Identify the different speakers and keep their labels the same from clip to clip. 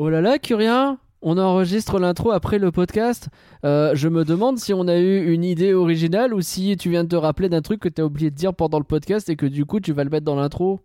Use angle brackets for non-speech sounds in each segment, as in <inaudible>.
Speaker 1: Oh là là, Curien on enregistre l'intro après le podcast. Euh, je me demande si on a eu une idée originale ou si tu viens de te rappeler d'un truc que tu as oublié de dire pendant le podcast et que du coup tu vas le mettre dans l'intro.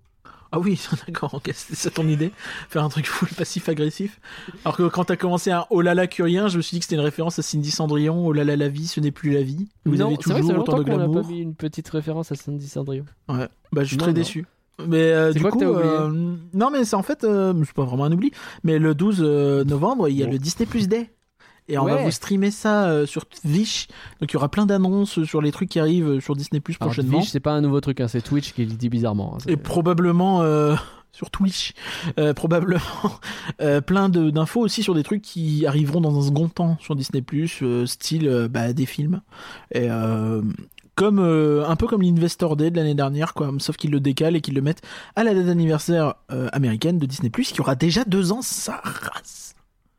Speaker 2: Ah oui, <laughs> d'accord, ok, c'est ton idée Faire un truc full passif-agressif Alors que quand t'as commencé un Oh là là curien, je me suis dit que c'était une référence à Cindy Cendrillon, Oh là là la vie, ce n'est plus la vie.
Speaker 1: Vous avez toujours autant de glamour. On a pas mis une petite référence à Cindy Cendrillon.
Speaker 2: Ouais, bah je suis très déçu. Mais euh, du coup, euh, non mais c'est en fait, euh, c'est pas vraiment un oubli, mais le 12 novembre, il y a le Disney Plus Day. Et on va vous streamer ça sur Twitch. Donc il y aura plein d'annonces sur les trucs qui arrivent sur Disney Plus prochainement.
Speaker 1: Twitch, c'est pas un nouveau truc, hein, c'est Twitch qui le dit bizarrement.
Speaker 2: Hein, Et probablement <laughs> sur Twitch, probablement <laughs> plein d'infos aussi sur des trucs qui arriveront dans un second temps sur Disney Plus, style bah, des films. Et comme euh, un peu comme l'Investor Day de l'année dernière, quoi, sauf qu'ils le décalent et qu'ils le mettent à la date d'anniversaire euh, américaine de Disney qui aura déjà deux ans, sa race.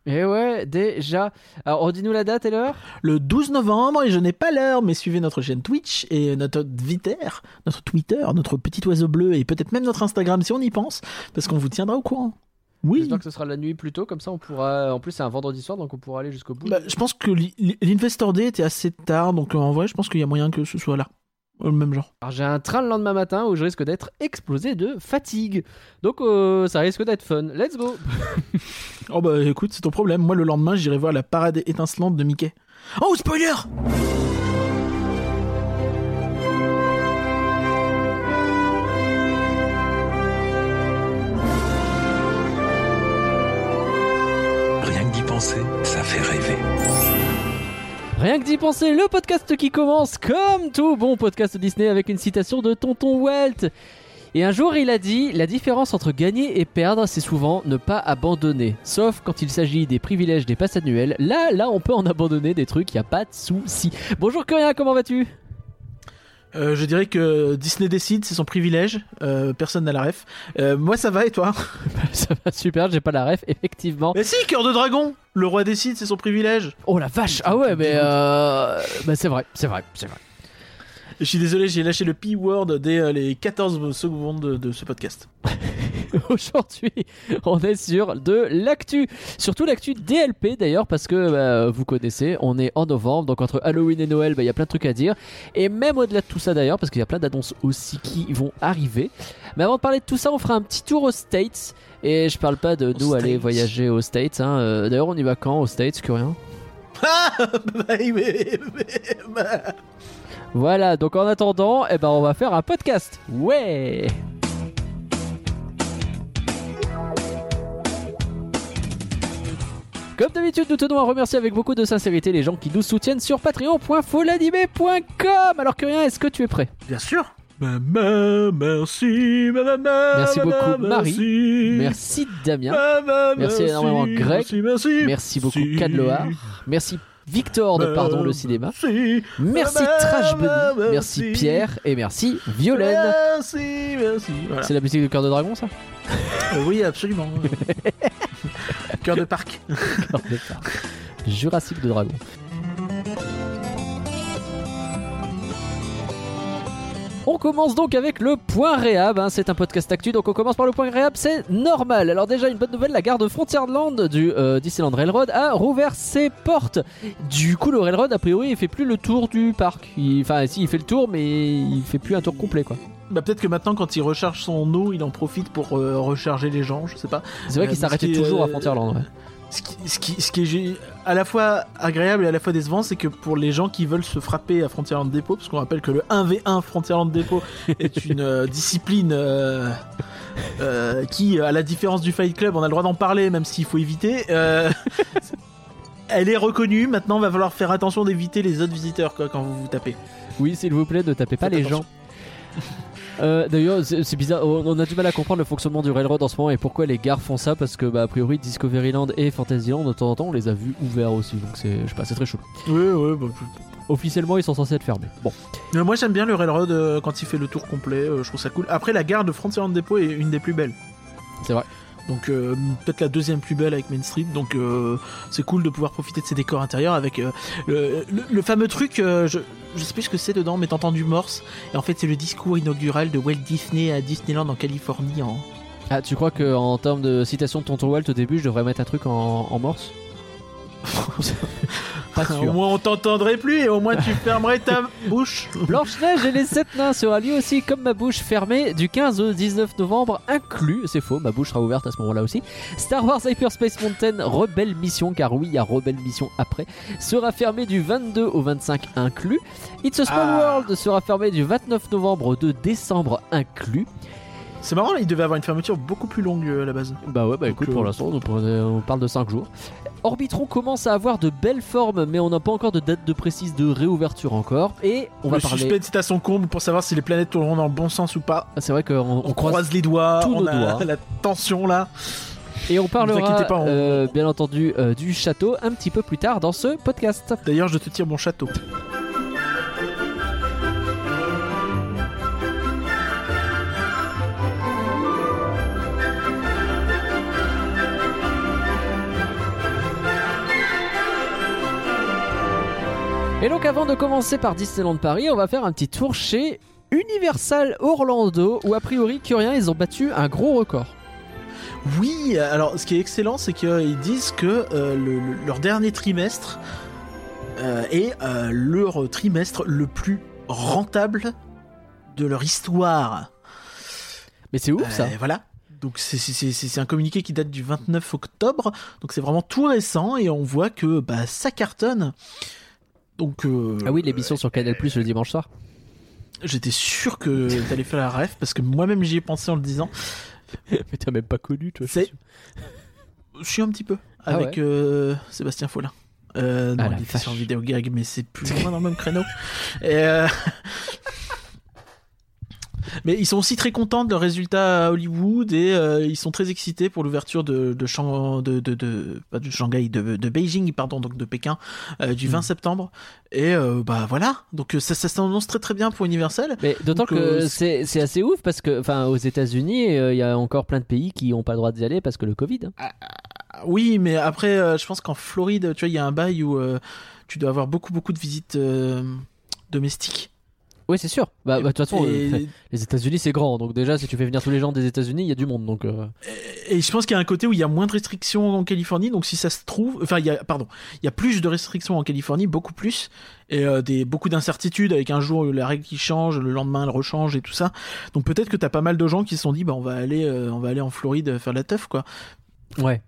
Speaker 1: Et eh ouais, déjà. Alors, redis-nous la date et l'heure
Speaker 2: Le 12 novembre, et je n'ai pas l'heure, mais suivez notre chaîne Twitch et notre Twitter, notre Twitter, notre petit oiseau bleu et peut-être même notre Instagram si on y pense, parce qu'on vous tiendra au courant.
Speaker 1: Oui. J'espère que ce sera la nuit plus tôt, comme ça on pourra. En plus, c'est un vendredi soir, donc on pourra aller jusqu'au bout.
Speaker 2: Bah, je pense que l'Investor Day était assez tard, donc en vrai, je pense qu'il y a moyen que ce soit là. Le même genre.
Speaker 1: Alors j'ai un train le lendemain matin où je risque d'être explosé de fatigue. Donc euh, ça risque d'être fun. Let's go <laughs>
Speaker 2: Oh bah écoute, c'est ton problème. Moi le lendemain, j'irai voir la parade étincelante de Mickey. Oh, spoiler
Speaker 1: Rien que d'y penser, le podcast qui commence comme tout bon podcast Disney avec une citation de Tonton Walt. Et un jour, il a dit La différence entre gagner et perdre, c'est souvent ne pas abandonner. Sauf quand il s'agit des privilèges des passes annuelles. Là, là, on peut en abandonner des trucs, y a pas de souci. Bonjour, Curien, comment vas-tu?
Speaker 2: Euh, je dirais que Disney décide, c'est son privilège. Euh, personne n'a la ref. Euh, moi, ça va et toi <laughs>
Speaker 1: Ça va super, j'ai pas la ref, effectivement.
Speaker 2: Mais si, cœur de dragon Le roi décide, c'est son privilège.
Speaker 1: Oh la vache Ah ouais, mais bah, c'est vrai, c'est vrai, c'est vrai.
Speaker 2: Je suis désolé, j'ai lâché le P-word dès les 14 secondes de ce podcast. <laughs>
Speaker 1: Aujourd'hui, on est sur de l'actu. Surtout l'actu DLP d'ailleurs, parce que bah, vous connaissez, on est en novembre, donc entre Halloween et Noël, bah, il y a plein de trucs à dire. Et même au-delà de tout ça d'ailleurs, parce qu'il y a plein d'annonces aussi qui vont arriver. Mais avant de parler de tout ça, on fera un petit tour aux States. Et je parle pas de nous aller voyager aux States. Hein. Euh, d'ailleurs, on y va quand aux States, Curien? <laughs> Voilà, donc en attendant, eh ben, on va faire un podcast. Ouais. Comme d'habitude, nous tenons à remercier avec beaucoup de sincérité les gens qui nous soutiennent sur patreon.folanimé.com. Alors que rien, est-ce que tu es prêt?
Speaker 2: Bien sûr. Maman, merci, maman,
Speaker 1: merci beaucoup Marie, merci. Damien, merci énormément Greg, merci, merci. Beaucoup Cadloar, merci Victor de Pardon le cinéma. Merci Trash Bunny. Merci Pierre et merci Violaine.
Speaker 2: Merci, merci.
Speaker 1: C'est la musique de Cœur de Dragon ça?
Speaker 2: Euh, Oui, absolument. <laughs> Cœur de parc.
Speaker 1: Cœur de parc. Jurassique de Dragon. On commence donc avec le point réhab, hein. c'est un podcast actu, donc on commence par le point réhab, c'est normal. Alors déjà une bonne nouvelle, la gare de Frontierland du euh, Disneyland Railroad a rouvert ses portes. Du coup le Railroad a priori il fait plus le tour du parc. Enfin si il fait le tour mais il fait plus un tour complet quoi.
Speaker 2: Bah peut-être que maintenant quand il recharge son eau, il en profite pour euh, recharger les gens, je sais pas.
Speaker 1: C'est vrai qu'il euh, s'arrêtait toujours à Frontierland. Ouais
Speaker 2: ce qui, ce, qui, est à la fois agréable et à la fois décevant, c'est que pour les gens qui veulent se frapper à Frontierland Depot, parce qu'on rappelle que le 1v1 Frontierland Depot <laughs> est une euh, discipline euh, euh, qui, à la différence du Fight Club, on a le droit d'en parler, même s'il faut éviter. <laughs> elle est reconnue. Maintenant, va falloir faire attention d'éviter les autres visiteurs quoi, quand vous vous tapez.
Speaker 1: Oui, s'il vous plaît, ne tapez pas les gens. <laughs> Euh, d'ailleurs, c'est bizarre, on a du mal à comprendre le fonctionnement du railroad en ce moment et pourquoi les gares font ça parce que, bah, a priori, Discoveryland et Fantasyland, de temps en temps, on les a vus ouverts aussi, donc c'est, je sais pas, c'est très chaud.
Speaker 2: Oui, oui, bah,
Speaker 1: Officiellement, ils sont censés être fermés. Bon.
Speaker 2: Euh, moi, j'aime bien le railroad euh, quand il fait le tour complet, je trouve ça cool. Après, la gare de Frontierland Depot est une des plus belles.
Speaker 1: C'est vrai.
Speaker 2: Donc euh, peut-être la deuxième plus belle avec Main Street. Donc euh, c'est cool de pouvoir profiter de ces décors intérieurs avec euh, le, fameux truc. je, je sais plus ce que c'est dedans, mais t'entends du morse. Et en fait c'est le discours inaugural de Walt Disney à Disneyland en Californie
Speaker 1: Ah, tu crois que en termes de citation de Tonton Walt au début, je devrais mettre un truc en morse? <laughs> Pas
Speaker 2: Au moins on t'entendrait plus et au moins tu fermerais ta <laughs> bouche.
Speaker 1: Blanche-Neige et les sept nains sera lui aussi comme ma bouche fermée du 15 au 19 novembre inclus. C'est faux, ma bouche sera ouverte à ce moment-là aussi. Star Wars Hyperspace Mountain Rebelle Mission, car oui, il y a Rebelle Mission après, sera fermé du 22 au 25 inclus. It's a Small
Speaker 2: Ah.
Speaker 1: World sera fermé du 29 novembre au 2 décembre inclus.
Speaker 2: C'est marrant, il devait avoir une fermeture beaucoup plus longue euh, à la base.
Speaker 1: Bah ouais, bah écoute,
Speaker 2: euh,
Speaker 1: pour l'instant, on, parle de 5 jours. Orbitron commence à avoir de belles formes, mais on n'a pas encore de date de précise de réouverture encore. Et on va
Speaker 2: le
Speaker 1: parler.
Speaker 2: suspense est à son comble pour savoir si les planètes tourneront dans le bon sens ou pas.
Speaker 1: Ah, C'est vrai qu'on on
Speaker 2: On,
Speaker 1: croise
Speaker 2: croise les doigts,
Speaker 1: tous
Speaker 2: on
Speaker 1: nos
Speaker 2: a
Speaker 1: doigts. <laughs>
Speaker 2: la tension là.
Speaker 1: Et on parlera,
Speaker 2: inquiétez pas, on-
Speaker 1: euh, bien entendu, euh, du château un petit peu plus tard dans ce podcast.
Speaker 2: D'ailleurs, je te tire mon château.
Speaker 1: Et donc, avant de commencer par Disneyland Paris, on va faire un petit tour chez Universal Orlando, où a priori, Curien, ils ont battu un gros record.
Speaker 2: Oui, alors ce qui est excellent, c'est qu'ils disent que euh, le- le- leur dernier trimestre euh, est euh, leur trimestre le plus rentable de leur histoire.
Speaker 1: Mais c'est ouf ça.
Speaker 2: Voilà. Donc c'est un communiqué qui date du 29 octobre, donc c'est vraiment tout récent et on voit que bah, ça cartonne. Donc euh,
Speaker 1: Ah oui, l'émission sur Canal Plus le dimanche soir.
Speaker 2: j'étais sûr que t'allais faire la ref parce que moi-même j'y ai pensé en le disant. <laughs>
Speaker 1: Mais t'as même pas connu, toi.
Speaker 2: C'est- Je suis un petit peu
Speaker 1: Ah
Speaker 2: avec euh, Sébastien Follin. Euh, non,
Speaker 1: Ah la
Speaker 2: il était sur Vidéo Gag, mais c'est plus ou moins dans le même <laughs> créneau. Et, euh, Mais ils sont aussi très contents de leurs résultats à Hollywood et euh, ils sont très excités pour l'ouverture de, de, Shang- de, de, de- pas de Shanghai, de, de Beijing, pardon, donc de Pékin, euh, du 20
Speaker 1: Mm.
Speaker 2: septembre. Et euh, bah voilà, donc ça, ça s'annonce très très bien pour Universal.
Speaker 1: Mais d'autant que c'est c'est assez ouf parce que, enfin, aux États-Unis, il y a encore plein de pays qui n'ont pas le droit d'y aller parce que le Covid. hein.
Speaker 2: Oui, mais après, je pense qu'en Floride, tu vois, il y a un bail où tu dois avoir beaucoup beaucoup de visites domestiques.
Speaker 1: Oui, c'est sûr. Bah, bah, de toute façon,
Speaker 2: Et-
Speaker 1: euh, les États-Unis, c'est grand. Donc, déjà, si tu fais venir tous les gens des États-Unis, il y a du monde. Donc, euh,
Speaker 2: Et je pense qu'il y a un côté où il y a moins de restrictions en Californie, donc si ça se trouve, enfin, il y a, pardon, il y a plus de restrictions en Californie, beaucoup plus, et euh, des beaucoup d'incertitudes avec un jour la règle qui change, le lendemain elle rechange et tout ça. Donc peut-être que t'as pas mal de gens qui se sont dit, bah on va aller, on va aller en Floride faire la teuf quoi.
Speaker 1: Ouais.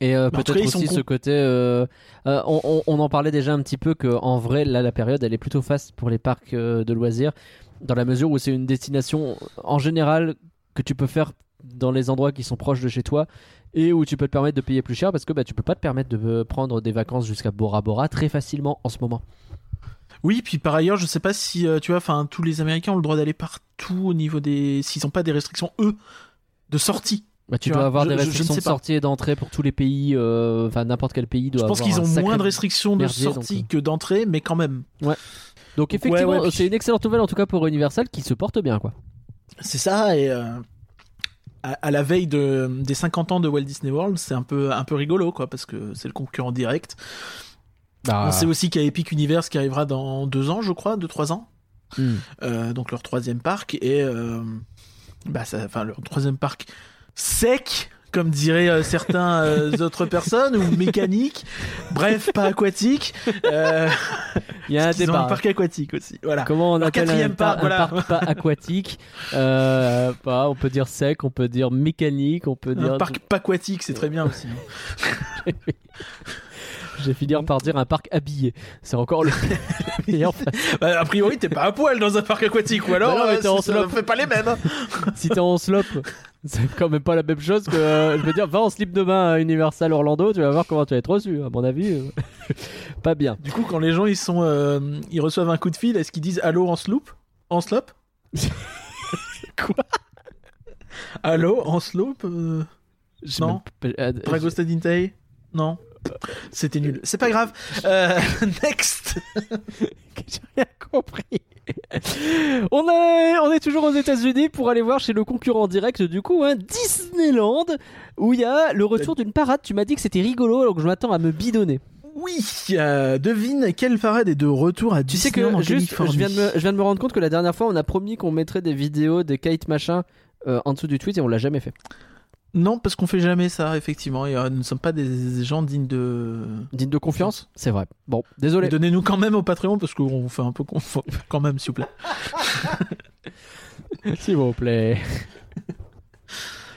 Speaker 1: Et euh, peut-être aussi ce côté. euh, euh, on, on- on en parlait déjà un petit peu que en vrai, là, la période, elle est plutôt faste pour les parcs de loisirs, dans la mesure où c'est une destination en général que tu peux faire dans les endroits qui sont proches de chez toi et où tu peux te permettre de payer plus cher parce que bah, tu peux pas te permettre de prendre des vacances jusqu'à Bora Bora très facilement en ce moment.
Speaker 2: Oui, puis par ailleurs, je sais pas si tu vois, enfin tous les Américains ont le droit d'aller partout au niveau des, s'ils ont pas des restrictions eux de sortie.
Speaker 1: Bah, tu
Speaker 2: Tu
Speaker 1: dois
Speaker 2: vois,
Speaker 1: avoir
Speaker 2: je-
Speaker 1: des
Speaker 2: je- je ne
Speaker 1: restrictions de sortie et d'entrée pour tous les pays, euh, enfin n'importe quel pays doit
Speaker 2: Je pense qu'ils ont moins de restrictions de
Speaker 1: merdier,
Speaker 2: sortie
Speaker 1: euh.
Speaker 2: que d'entrée, mais quand même.
Speaker 1: Donc effectivement,
Speaker 2: ouais, puis-
Speaker 1: c'est une excellente nouvelle en tout cas pour Universal qui se porte bien quoi.
Speaker 2: C'est ça, et euh, à, à la veille de, des 50 ans de Walt Disney World, c'est un peu, un peu rigolo, quoi, parce que c'est le concurrent direct.
Speaker 1: Bah,
Speaker 2: On sait aussi qu'il y a Epic Universe qui arrivera dans deux ans, je crois, deux, trois ans.
Speaker 1: hmm.
Speaker 2: Euh, donc leur troisième parc, et euh, bah, enfin, leur troisième parc sec, comme diraient euh, certains euh, <laughs> autres personnes, ou mécanique, bref, pas aquatique. Euh,
Speaker 1: Il y a un
Speaker 2: ils ont
Speaker 1: débat.
Speaker 2: un parc aquatique aussi, voilà.
Speaker 1: Comment on appelle un,
Speaker 2: quatrième
Speaker 1: par-
Speaker 2: parc,
Speaker 1: un
Speaker 2: voilà.
Speaker 1: parc pas aquatique? Euh, pas, On peut dire sec, on peut dire mécanique, on peut dire.
Speaker 2: Un parc pas aquatique, c'est très bien <laughs> aussi. <laughs>
Speaker 1: Je vais finir par dire un parc habillé. C'est encore le le <laughs> meilleur.
Speaker 2: Bah, a priori, t'es pas à poil dans un parc aquatique, ou alors
Speaker 1: Bah non, mais
Speaker 2: euh,
Speaker 1: t'es en
Speaker 2: ça
Speaker 1: slope.
Speaker 2: fait pas les mêmes. <laughs>
Speaker 1: si t'es en slope, c'est quand même pas la même chose que. euh, je veux dire, va en slip de bain à Universal Orlando, tu vas voir comment tu vas être reçu. À mon avis, euh, <laughs> pas bien.
Speaker 2: Du coup, quand les gens ils sont, euh, ils reçoivent un coup de fil, est-ce qu'ils disent allô en slope, en slope?
Speaker 1: Quoi?
Speaker 2: Allô en slope euh, Non?
Speaker 1: me- euh,
Speaker 2: Drago Stadintei Non? C'était nul. C'est pas grave. Euh, <laughs> next. <laughs>
Speaker 1: J'ai rien compris. on, est, on est toujours aux États-Unis pour aller voir chez le concurrent direct du coup, hein, Disneyland, où il y a le retour d'une parade. Tu m'as dit que c'était rigolo, alors que je m'attends à me bidonner.
Speaker 2: Oui. euh, devine quelle parade est de retour à
Speaker 1: Tu sais
Speaker 2: Disneyland
Speaker 1: que juste, je viens, de me, je viens de me rendre compte que la dernière fois, on a promis qu'on mettrait des vidéos des Kate machin euh, en dessous du tweet et on l'a jamais fait.
Speaker 2: Non, parce qu'on fait jamais ça, effectivement. Et, euh, nous ne sommes pas des gens dignes de.
Speaker 1: Digne de confiance C'est vrai. Bon, désolé.
Speaker 2: Donnez-nous quand même au Patreon parce qu'on fait un peu con- faut- <laughs> quand même, s'il vous plaît. <laughs>
Speaker 1: S'il vous plaît.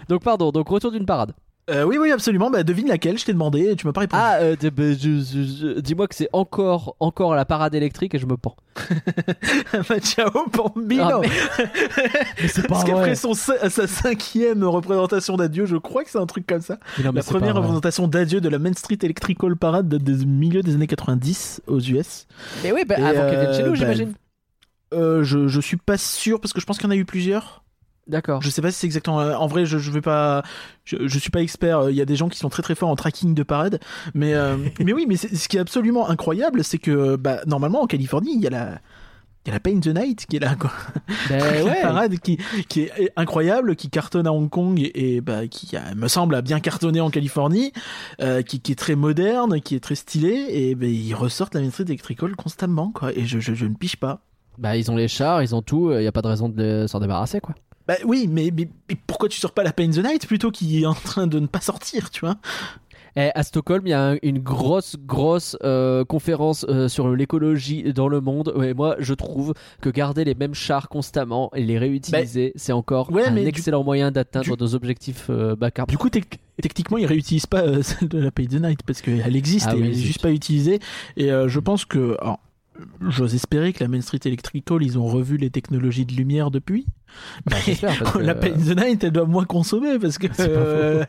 Speaker 1: donc, pardon, donc retour d'une parade.
Speaker 2: Euh, oui, oui, absolument. Bah, devine laquelle, je t'ai demandé et tu m'as pas répondu.
Speaker 1: Ah, euh, bah, dis-moi que c'est encore, encore la parade électrique et je me pends. <laughs>
Speaker 2: bah, ciao, Bambino
Speaker 1: Ah, mais- <laughs> Mais c'est
Speaker 2: Parce qu'après son, sa cinquième représentation d'adieu, je crois que c'est un truc comme ça.
Speaker 1: Non,
Speaker 2: La première représentation d'adieu de la Main Street Electrical Parade date des milieux des années 90 aux US.
Speaker 1: Mais oui, bah, avant qu'elle vienne chez
Speaker 2: euh,
Speaker 1: nous, j'imagine.
Speaker 2: Euh, je, je suis pas sûr parce que je pense qu'il y en a eu plusieurs.
Speaker 1: D'accord.
Speaker 2: Je sais pas si c'est exactement. En vrai, je, je vais pas. Je, je suis pas expert. Il y a des gens qui sont très très forts en tracking de parade, mais euh, <laughs> mais oui, mais ce qui est absolument incroyable, c'est que bah, normalement en Californie, il y a la il y a la Paint the Night qui est là quoi.
Speaker 1: Ben <laughs>
Speaker 2: La
Speaker 1: ouais.
Speaker 2: parade qui, qui est incroyable, qui cartonne à Hong Kong et, et, bah, qui a- me semble a bien cartonné en Californie, euh, qui, qui est très moderne, qui est très stylé, et bah, ils ressortent la Main Street Electrical constamment quoi. Et je, je, je ne piche pas.
Speaker 1: Bah, ils ont les chars, ils ont tout, il y a pas de raison de s'en débarrasser, quoi.
Speaker 2: Bah oui, mais, mais, mais pourquoi tu sors pas la Paint the Night plutôt qui est en train de ne pas sortir, tu vois?
Speaker 1: Et à Stockholm, il y a un- une grosse, grosse euh, conférence euh, sur l'écologie dans le monde. Et moi, je trouve que garder les mêmes chars constamment et les réutiliser, c'est encore
Speaker 2: ouais,
Speaker 1: un
Speaker 2: du-
Speaker 1: excellent moyen d'atteindre nos objectifs euh, bas carbone.
Speaker 2: Du coup, tec- techniquement, ils réutilisent pas euh, <laughs> celle de la Paint the Night parce qu'elle existe
Speaker 1: Ah
Speaker 2: et
Speaker 1: oui,
Speaker 2: elle est juste pas utilisée. Et euh, je pense que. alors, J'ose espérer que la Main Street Electrical, ils ont revu les technologies de lumière depuis.
Speaker 1: Bah, parce <laughs> que-
Speaker 2: La Paint the Night, elle doit moins consommer parce que
Speaker 1: pas
Speaker 2: euh,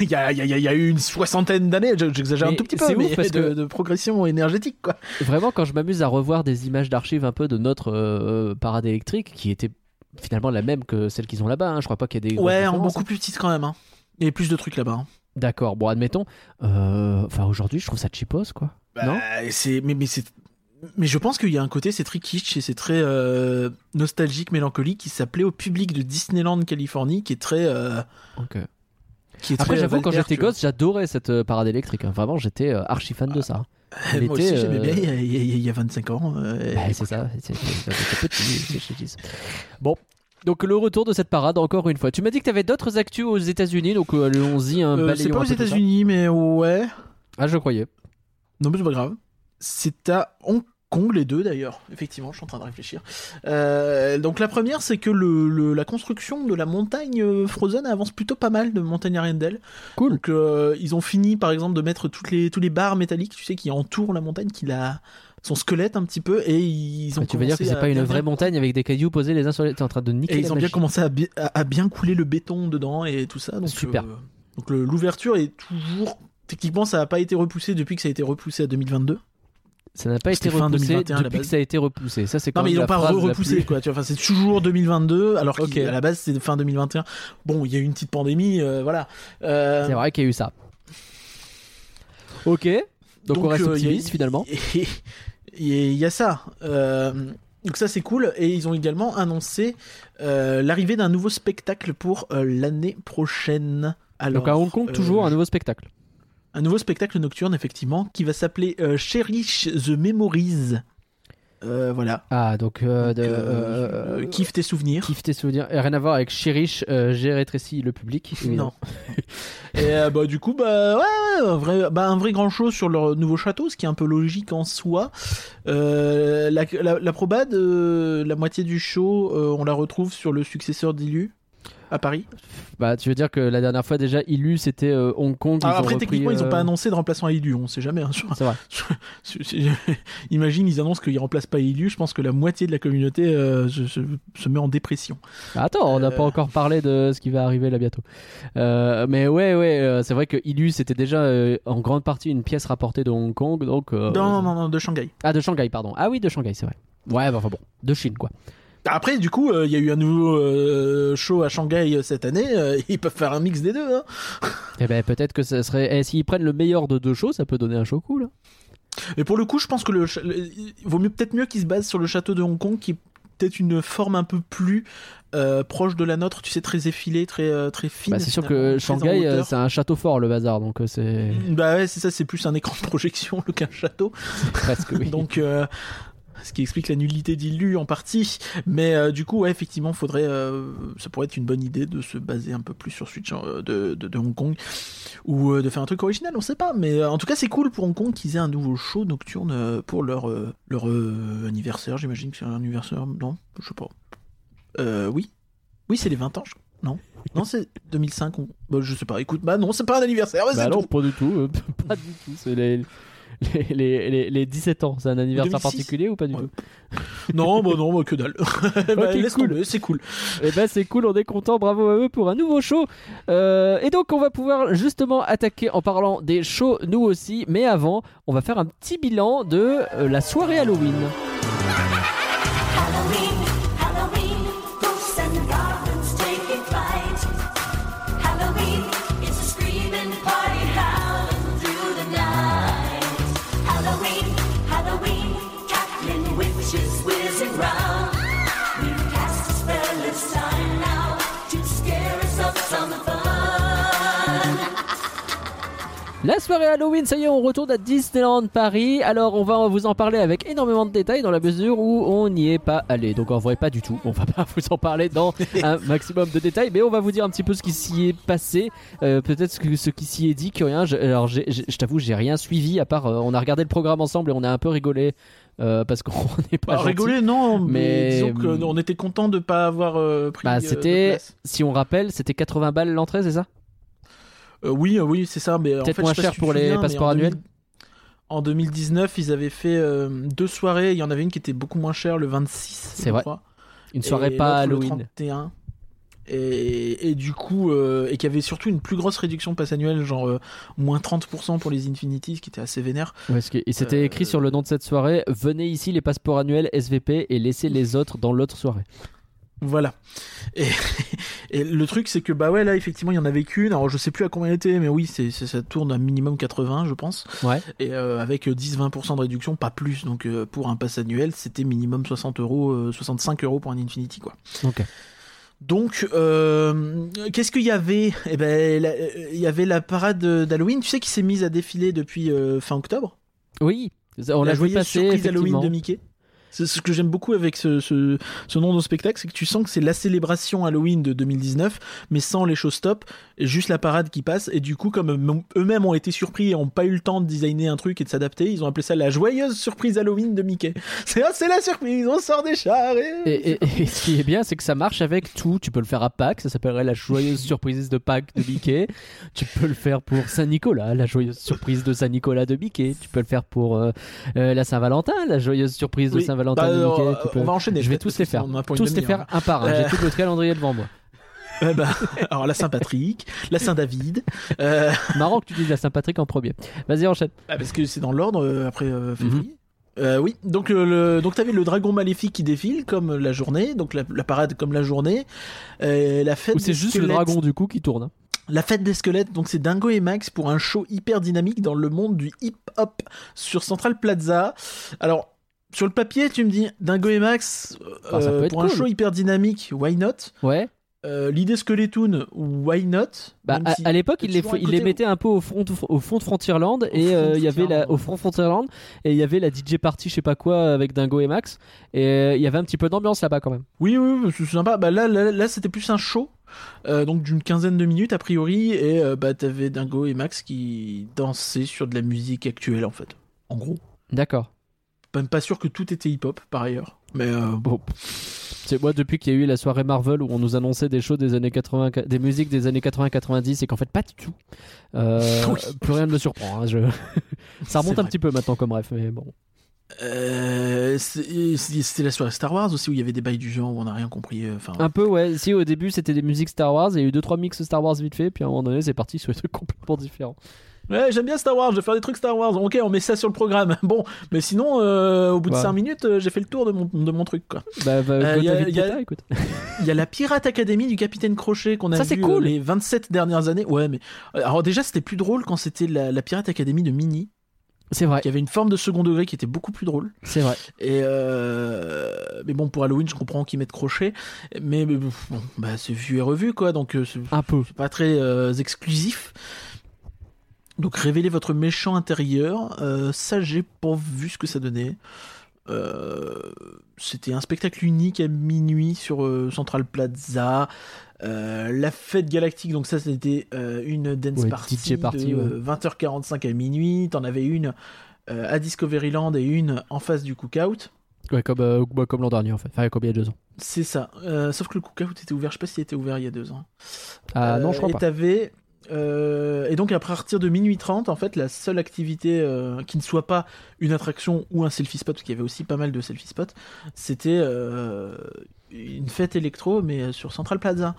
Speaker 2: il <laughs> y, a, il y a- il y a eu une soixantaine d'années, j'exagère un
Speaker 1: Mais
Speaker 2: tout petit peu,
Speaker 1: ouf
Speaker 2: mais
Speaker 1: parce
Speaker 2: de,
Speaker 1: que-
Speaker 2: de progression énergétique quoi.
Speaker 1: Vraiment, quand je m'amuse à revoir des images d'archives un peu de notre euh, parade électrique, qui était finalement la même que celle qu'ils ont là-bas, hein, je crois pas qu'il y ait des.
Speaker 2: Ouais, en beaucoup plus petite quand même. Hein. Il y a plus de trucs là-bas. hein.
Speaker 1: hein. D'accord, bon, admettons. euh, Enfin, aujourd'hui, je trouve ça cheapos, quoi. non?
Speaker 2: Bah, c'est mais mais c'est mais je pense qu'il y a un côté c'est très kitsch et c'est très euh, nostalgique mélancolique qui s'appelait au public de Disneyland Californie qui est très euh,
Speaker 1: Ok.
Speaker 2: qui est
Speaker 1: Après, j'avoue,
Speaker 2: euh,
Speaker 1: quand j'étais gosse, j'adorais cette euh, parade électrique. hein. Vraiment, j'étais euh, archi fan de ça. <laughs> Elle
Speaker 2: moi
Speaker 1: était,
Speaker 2: aussi j'aimais
Speaker 1: euh,
Speaker 2: bien il y, a, il y a- il y a 25 ans euh,
Speaker 1: Bah, c'est ça, c'est petit. Bon. Donc le retour de cette parade encore une fois. Tu m'as dit que tu avais d'autres actus aux États-Unis, donc euh, allons-y un
Speaker 2: euh,
Speaker 1: balayons
Speaker 2: c'est pas aux. États-Unis mais ouais
Speaker 1: Ah, je croyais.
Speaker 2: non mais c'est pas grave c'est à Hong Kong les deux d'ailleurs effectivement je suis en train de réfléchir Euh, donc la première c'est que le, le- la construction de la montagne euh, Frozen avance plutôt pas mal de montagne Arendelle
Speaker 1: Cool.
Speaker 2: Donc euh, ils ont fini par exemple de mettre toutes les tous les barres métalliques, tu sais, qui entourent la montagne, qui la son squelette un petit peu, et ils ont.
Speaker 1: Bah, tu veux dire que c'est pas une
Speaker 2: bien-
Speaker 1: vraie montagne avec des cailloux posés les uns sur les. T'es en train de niquer
Speaker 2: Et ils ont bien commencé à, bi- à, à bien couler le béton dedans et tout ça. Donc,
Speaker 1: Super.
Speaker 2: euh, donc l'ouverture est toujours. Techniquement, ça n'a pas été repoussé depuis que ça a été repoussé à 2022.
Speaker 1: Ça n'a pas été repoussé
Speaker 2: 2021 à la
Speaker 1: depuis que ça a été repoussé. Ça, c'est
Speaker 2: Non, mais ils l'ont pas repoussé, quoi. Tu vois, enfin, c'est toujours 2022, alors qu'à la base, c'est fin 2021. Bon, il y a eu une petite pandémie, euh, voilà. Euh,
Speaker 1: C'est vrai qu'il y a eu ça. Ok. Donc, on reste
Speaker 2: euh, il y a-
Speaker 1: optimiste finalement. <laughs>
Speaker 2: Il y, a- il y a ça. Euh, donc ça c'est cool. Et ils ont également annoncé l'arrivée d'un nouveau spectacle pour l'année prochaine. Alors,
Speaker 1: Donc à Hong Kong, toujours un nouveau spectacle.
Speaker 2: Un nouveau spectacle nocturne effectivement qui va s'appeler euh, Cherish the Memories. Euh, voilà.
Speaker 1: Ah, donc. euh,
Speaker 2: Donc,
Speaker 1: euh,
Speaker 2: kiffe tes souvenirs.
Speaker 1: Kiffe tes souvenirs. Et rien à voir avec Cherish, j'ai rétréci le public.
Speaker 2: Non. <laughs> Et bah du coup bah ouais, un vrai bah, un vrai grand chose sur leur nouveau château, ce qui est un peu logique en soi. La, la, la probade, la moitié du show, on la retrouve sur le successeur d'Ilu à Paris.
Speaker 1: Bah, tu veux dire que la dernière fois déjà, Ilu c'était euh, Hong Kong. ils
Speaker 2: Alors
Speaker 1: ont
Speaker 2: après
Speaker 1: repris,
Speaker 2: techniquement ils ont
Speaker 1: euh,
Speaker 2: pas annoncé de remplaçant à Ilu, on sait jamais. hein, sur-
Speaker 1: C'est vrai. <laughs> <laughs>
Speaker 2: Imagine ils annoncent qu'ils remplacent pas Ilu, je pense que la moitié de la communauté euh, se, se- se met en dépression.
Speaker 1: Bah, attends, on n'a pas encore parlé de ce qui va arriver là bientôt. Mais ouais, ouais, c'est vrai que Ilu c'était déjà en grande partie une pièce rapportée de Hong Kong. Donc,
Speaker 2: non, non, non, de Shanghai.
Speaker 1: Ah, de Shanghai, pardon. Ah oui, de Shanghai, c'est vrai. Ouais, bah, enfin bon, de Chine quoi.
Speaker 2: Après, du coup, euh, il y a eu un nouveau euh, show à Shanghai euh, cette année. <laughs> ils peuvent faire un mix des deux. Hein. <laughs>
Speaker 1: Et ben peut-être que ça serait. Eh, S'ils prennent le meilleur de deux shows, ça peut donner un show cool.
Speaker 2: Et pour le coup, je pense que le, le- il vaut mieux peut-être mieux qu'ils se basent sur le château de Hong Kong, qui est peut-être une forme un peu plus proche de la nôtre. Tu sais, très effilée, très très fine.
Speaker 1: Bah, c'est sûr que Shanghai, c'est un château fort le bazar, donc c'est
Speaker 2: Bah ouais, c'est ça. C'est plus un écran de projection <laughs> qu'un château.
Speaker 1: presque oui.
Speaker 2: Donc. Ce qui explique la nullité d'Illu en partie. Mais euh, du coup, ouais, effectivement, faudrait, euh, ça pourrait être une bonne idée de se baser un peu plus sur Switch euh, de, de, de Hong Kong ou de faire un truc original, on sait pas. Mais en tout cas, c'est cool pour Hong Kong qu'ils aient un nouveau show nocturne pour leur, leur anniversaire. J'imagine que c'est un anniversaire. Non, je sais pas. Euh, oui. Oui, c'est les 20 ans, je... Non Non, c'est 2005. on- Bah, je sais pas. Écoute, bah non, c'est pas un anniversaire.
Speaker 1: Bah non,
Speaker 2: tout.
Speaker 1: pas du tout. <laughs> pas du tout. C'est les, les, les, les- les 17 ans. C'est un anniversaire
Speaker 2: 2006.
Speaker 1: particulier ou pas du
Speaker 2: Ouais.
Speaker 1: tout <laughs>
Speaker 2: Non, bah non, bah que dalle. <laughs> Bah, laisse
Speaker 1: cool.
Speaker 2: tomber, c'est cool.
Speaker 1: Eh ben c'est cool, on est content, bravo à eux pour un nouveau show. Euh, et donc on va pouvoir justement attaquer en parlant des shows nous aussi, mais avant on va faire un petit bilan de euh, la soirée. Halloween, La soirée Halloween, ça y est, on retourne à Disneyland Paris. Alors on va vous en parler avec énormément de détails dans la mesure où on n'y est pas allé. Donc en vrai pas du tout, on va pas <laughs> vous en parler dans <laughs> un maximum de détails, mais on va vous dire un petit peu ce qui s'y est passé, euh, peut-être ce, ce qui s'y est dit, que rien. Je, alors je t'avoue, j'ai rien suivi à part, euh, on a regardé le programme ensemble et on a un peu rigolé euh, parce qu'on <laughs> n'est pas gentil.
Speaker 2: rigoler, non, mais,
Speaker 1: Mais-
Speaker 2: disons qu'on était content de pas avoir pris.
Speaker 1: Bah c'était, si on rappelle, c'était 80 balles l'entrée, c'est ça?
Speaker 2: Oui, euh, oui, c'est ça. Mais en
Speaker 1: Peut-être
Speaker 2: fait,
Speaker 1: moins cher
Speaker 2: si
Speaker 1: pour les
Speaker 2: souviens,
Speaker 1: passeports
Speaker 2: en
Speaker 1: annuels
Speaker 2: 2000 En 2019, ils avaient fait euh, deux soirées. Il y en avait une qui était beaucoup moins chère, le 26.
Speaker 1: C'est
Speaker 2: je
Speaker 1: vrai.
Speaker 2: crois,
Speaker 1: Une soirée
Speaker 2: et
Speaker 1: pas
Speaker 2: l'autre, le
Speaker 1: Halloween.
Speaker 2: 31. Et, et du coup, euh, et qui avait surtout une plus grosse réduction passe annuelle, genre euh, moins 30% pour les Infinities, ce qui était assez vénère.
Speaker 1: Ouais, que- et c'était
Speaker 2: Euh,
Speaker 1: écrit sur le nom de cette soirée Venez ici les passeports annuels SVP et laissez les autres dans l'autre soirée.
Speaker 2: Voilà. Et, <laughs> et le truc, c'est que, bah ouais, là, effectivement, il y en avait qu'une. Alors, je sais plus à combien elle était, mais oui, c'est, ça tourne à minimum 80, je pense.
Speaker 1: Ouais.
Speaker 2: Et euh, avec 10-20% de réduction, pas plus. Donc, euh, pour un pass annuel, c'était minimum 60 euros, euh, 65 euros pour un Infinity, quoi.
Speaker 1: Ok.
Speaker 2: Donc, euh, qu'est-ce qu'il y avait? Eh ben, la- euh, il y avait la parade d'Halloween, tu sais, qui s'est mise à défiler depuis euh, fin octobre?
Speaker 1: Oui, on
Speaker 2: la
Speaker 1: l'a joué passer
Speaker 2: surprise Halloween de Mickey. C'est ce que j'aime beaucoup avec ce, ce, ce nom de spectacle, c'est que tu sens que c'est la célébration Halloween de 2019, mais sans les showstops, et juste la parade qui passe. Et du coup, comme eux- eux-mêmes ont été surpris et n'ont pas eu le temps de designer un truc et de s'adapter, ils ont appelé ça la joyeuse surprise Halloween de Mickey. <laughs> C'est ah, c'est la surprise, on sort des chars. Et...
Speaker 1: Et, et- et ce qui est bien, c'est que ça marche avec tout. Tu peux le faire à Pâques, ça s'appellerait la joyeuse surprise de Pâques de Mickey. tu peux le faire pour Saint-Nicolas, la joyeuse surprise de Saint-Nicolas de Mickey. Tu peux le faire pour euh, euh, la Saint-Valentin, la joyeuse surprise de
Speaker 2: Oui,
Speaker 1: Saint-Valentin
Speaker 2: bah,
Speaker 1: Mickey.
Speaker 2: euh, on va enchaîner.
Speaker 1: Je vais tous les faire. Tous les faire un par un.
Speaker 2: Euh.
Speaker 1: J'ai tout le calendrier devant moi.
Speaker 2: Ouais, <laughs> bah, alors la Saint-Patrick, la Saint-David. Euh,
Speaker 1: Marrant que tu dises la Saint-Patrick en premier. Vas-y, enchaîne.
Speaker 2: Ah, parce que c'est dans l'ordre euh, après
Speaker 1: Mhm.
Speaker 2: euh, février. Euh, oui, donc euh, le, donc t'avais le dragon maléfique qui défile comme la journée, donc la, la parade comme la journée, Euh, la fête.
Speaker 1: C'est juste le dragon du coup qui tourne. hein.
Speaker 2: La fête des squelettes, donc c'est Dingo et Max pour un show hyper dynamique dans le monde du hip hop sur Central Plaza. Alors sur le papier, tu me dis Dingo et Max
Speaker 1: Ah,
Speaker 2: euh,
Speaker 1: être
Speaker 2: pour un
Speaker 1: cool.
Speaker 2: show hyper dynamique, why not
Speaker 1: Ouais.
Speaker 2: Euh, L'idée Skeletoon, why not
Speaker 1: Bah, à,
Speaker 2: si
Speaker 1: à l'époque, il les, il mettait un peu au fond, au fond de Frontierland et euh, il y avait la, au Frontierland et il y avait la DJ party, je sais pas quoi, avec Dingo et Max et euh, il y avait un petit peu d'ambiance là-bas quand même.
Speaker 2: Oui, oui, oui, c'est sympa. Bah, là, là, là, c'était plus un show, euh, donc d'une quinzaine de minutes a priori, et euh, bah, t'avais Dingo et Max qui dansaient sur de la musique actuelle en fait. En gros.
Speaker 1: D'accord.
Speaker 2: Même pas sûr que tout était hip-hop par ailleurs. Mais euh,
Speaker 1: Bon. C'est moi depuis qu'il y a eu la soirée Marvel où on nous annonçait des shows des années 80, des musiques des années 80-90 et qu'en fait pas du tout. Euh,
Speaker 2: Oui.
Speaker 1: Plus rien ne me surprend. hein, je... <laughs> Ça remonte un petit peu maintenant comme bref, mais bon.
Speaker 2: euh, c'était la soirée Star Wars aussi où il y avait des bails du genre où on n'a rien compris. euh, Enfin,
Speaker 1: Un peu ouais. Si au début c'était des musiques Star Wars, il y a eu deux trois mix Star Wars vite fait, puis à un moment donné c'est parti sur des trucs <laughs> complètement différents.
Speaker 2: Ouais, j'aime bien Star Wars, je vais faire des trucs Star Wars. Ok, on met ça sur le programme. <laughs> Bon, mais sinon, euh, au bout de
Speaker 1: Ouais.
Speaker 2: 5 minutes, euh, j'ai fait le tour de mon, de mon truc quoi.
Speaker 1: Bah, va,
Speaker 2: Euh,
Speaker 1: go
Speaker 2: y a-
Speaker 1: David
Speaker 2: y a-
Speaker 1: Guetta, écoute.
Speaker 2: Il <laughs> y a la Pirate Academy du Capitaine Crochet qu'on a
Speaker 1: Ça,
Speaker 2: vu
Speaker 1: c'est cool.
Speaker 2: euh, les 27 dernières années. Ouais, mais euh, alors déjà c'était plus drôle quand c'était la, la Pirate Academy de Mini,
Speaker 1: C'est vrai,
Speaker 2: qui avait une forme de second degré qui était beaucoup plus drôle.
Speaker 1: c'est vrai.
Speaker 2: Et euh, mais bon pour Halloween, je comprends qu'ils mettent Crochet, mais, mais bon, bah c'est vu et revu quoi, donc euh, c'est pas très euh, exclusif. Donc révélez votre méchant intérieur. Euh, ça j'ai pas vu ce que ça donnait. Euh, C'était un spectacle unique à minuit sur euh, Central Plaza. Euh, la fête galactique, donc ça c'était euh, une dance
Speaker 1: Ouais,
Speaker 2: party,
Speaker 1: DJ party,
Speaker 2: de
Speaker 1: ouais.
Speaker 2: euh, 20h45 à minuit. T'en avais une euh, à Discoveryland et une en face du Cookout.
Speaker 1: Ouais, comme, euh, comme l'an dernier en fait. Enfin, comme il y a deux ans.
Speaker 2: C'est ça. Euh, sauf que le Cookout était ouvert. Je sais pas s'il était ouvert il y a deux ans.
Speaker 1: Ah non,
Speaker 2: Euh,
Speaker 1: je crois
Speaker 2: et
Speaker 1: pas.
Speaker 2: t'avais, euh, et donc à partir de minuit 30, en fait, la seule activité euh, qui ne soit pas une attraction ou un selfie spot, parce qu'il y avait aussi pas mal de selfie spots, c'était euh, une fête électro, mais sur Central Plaza.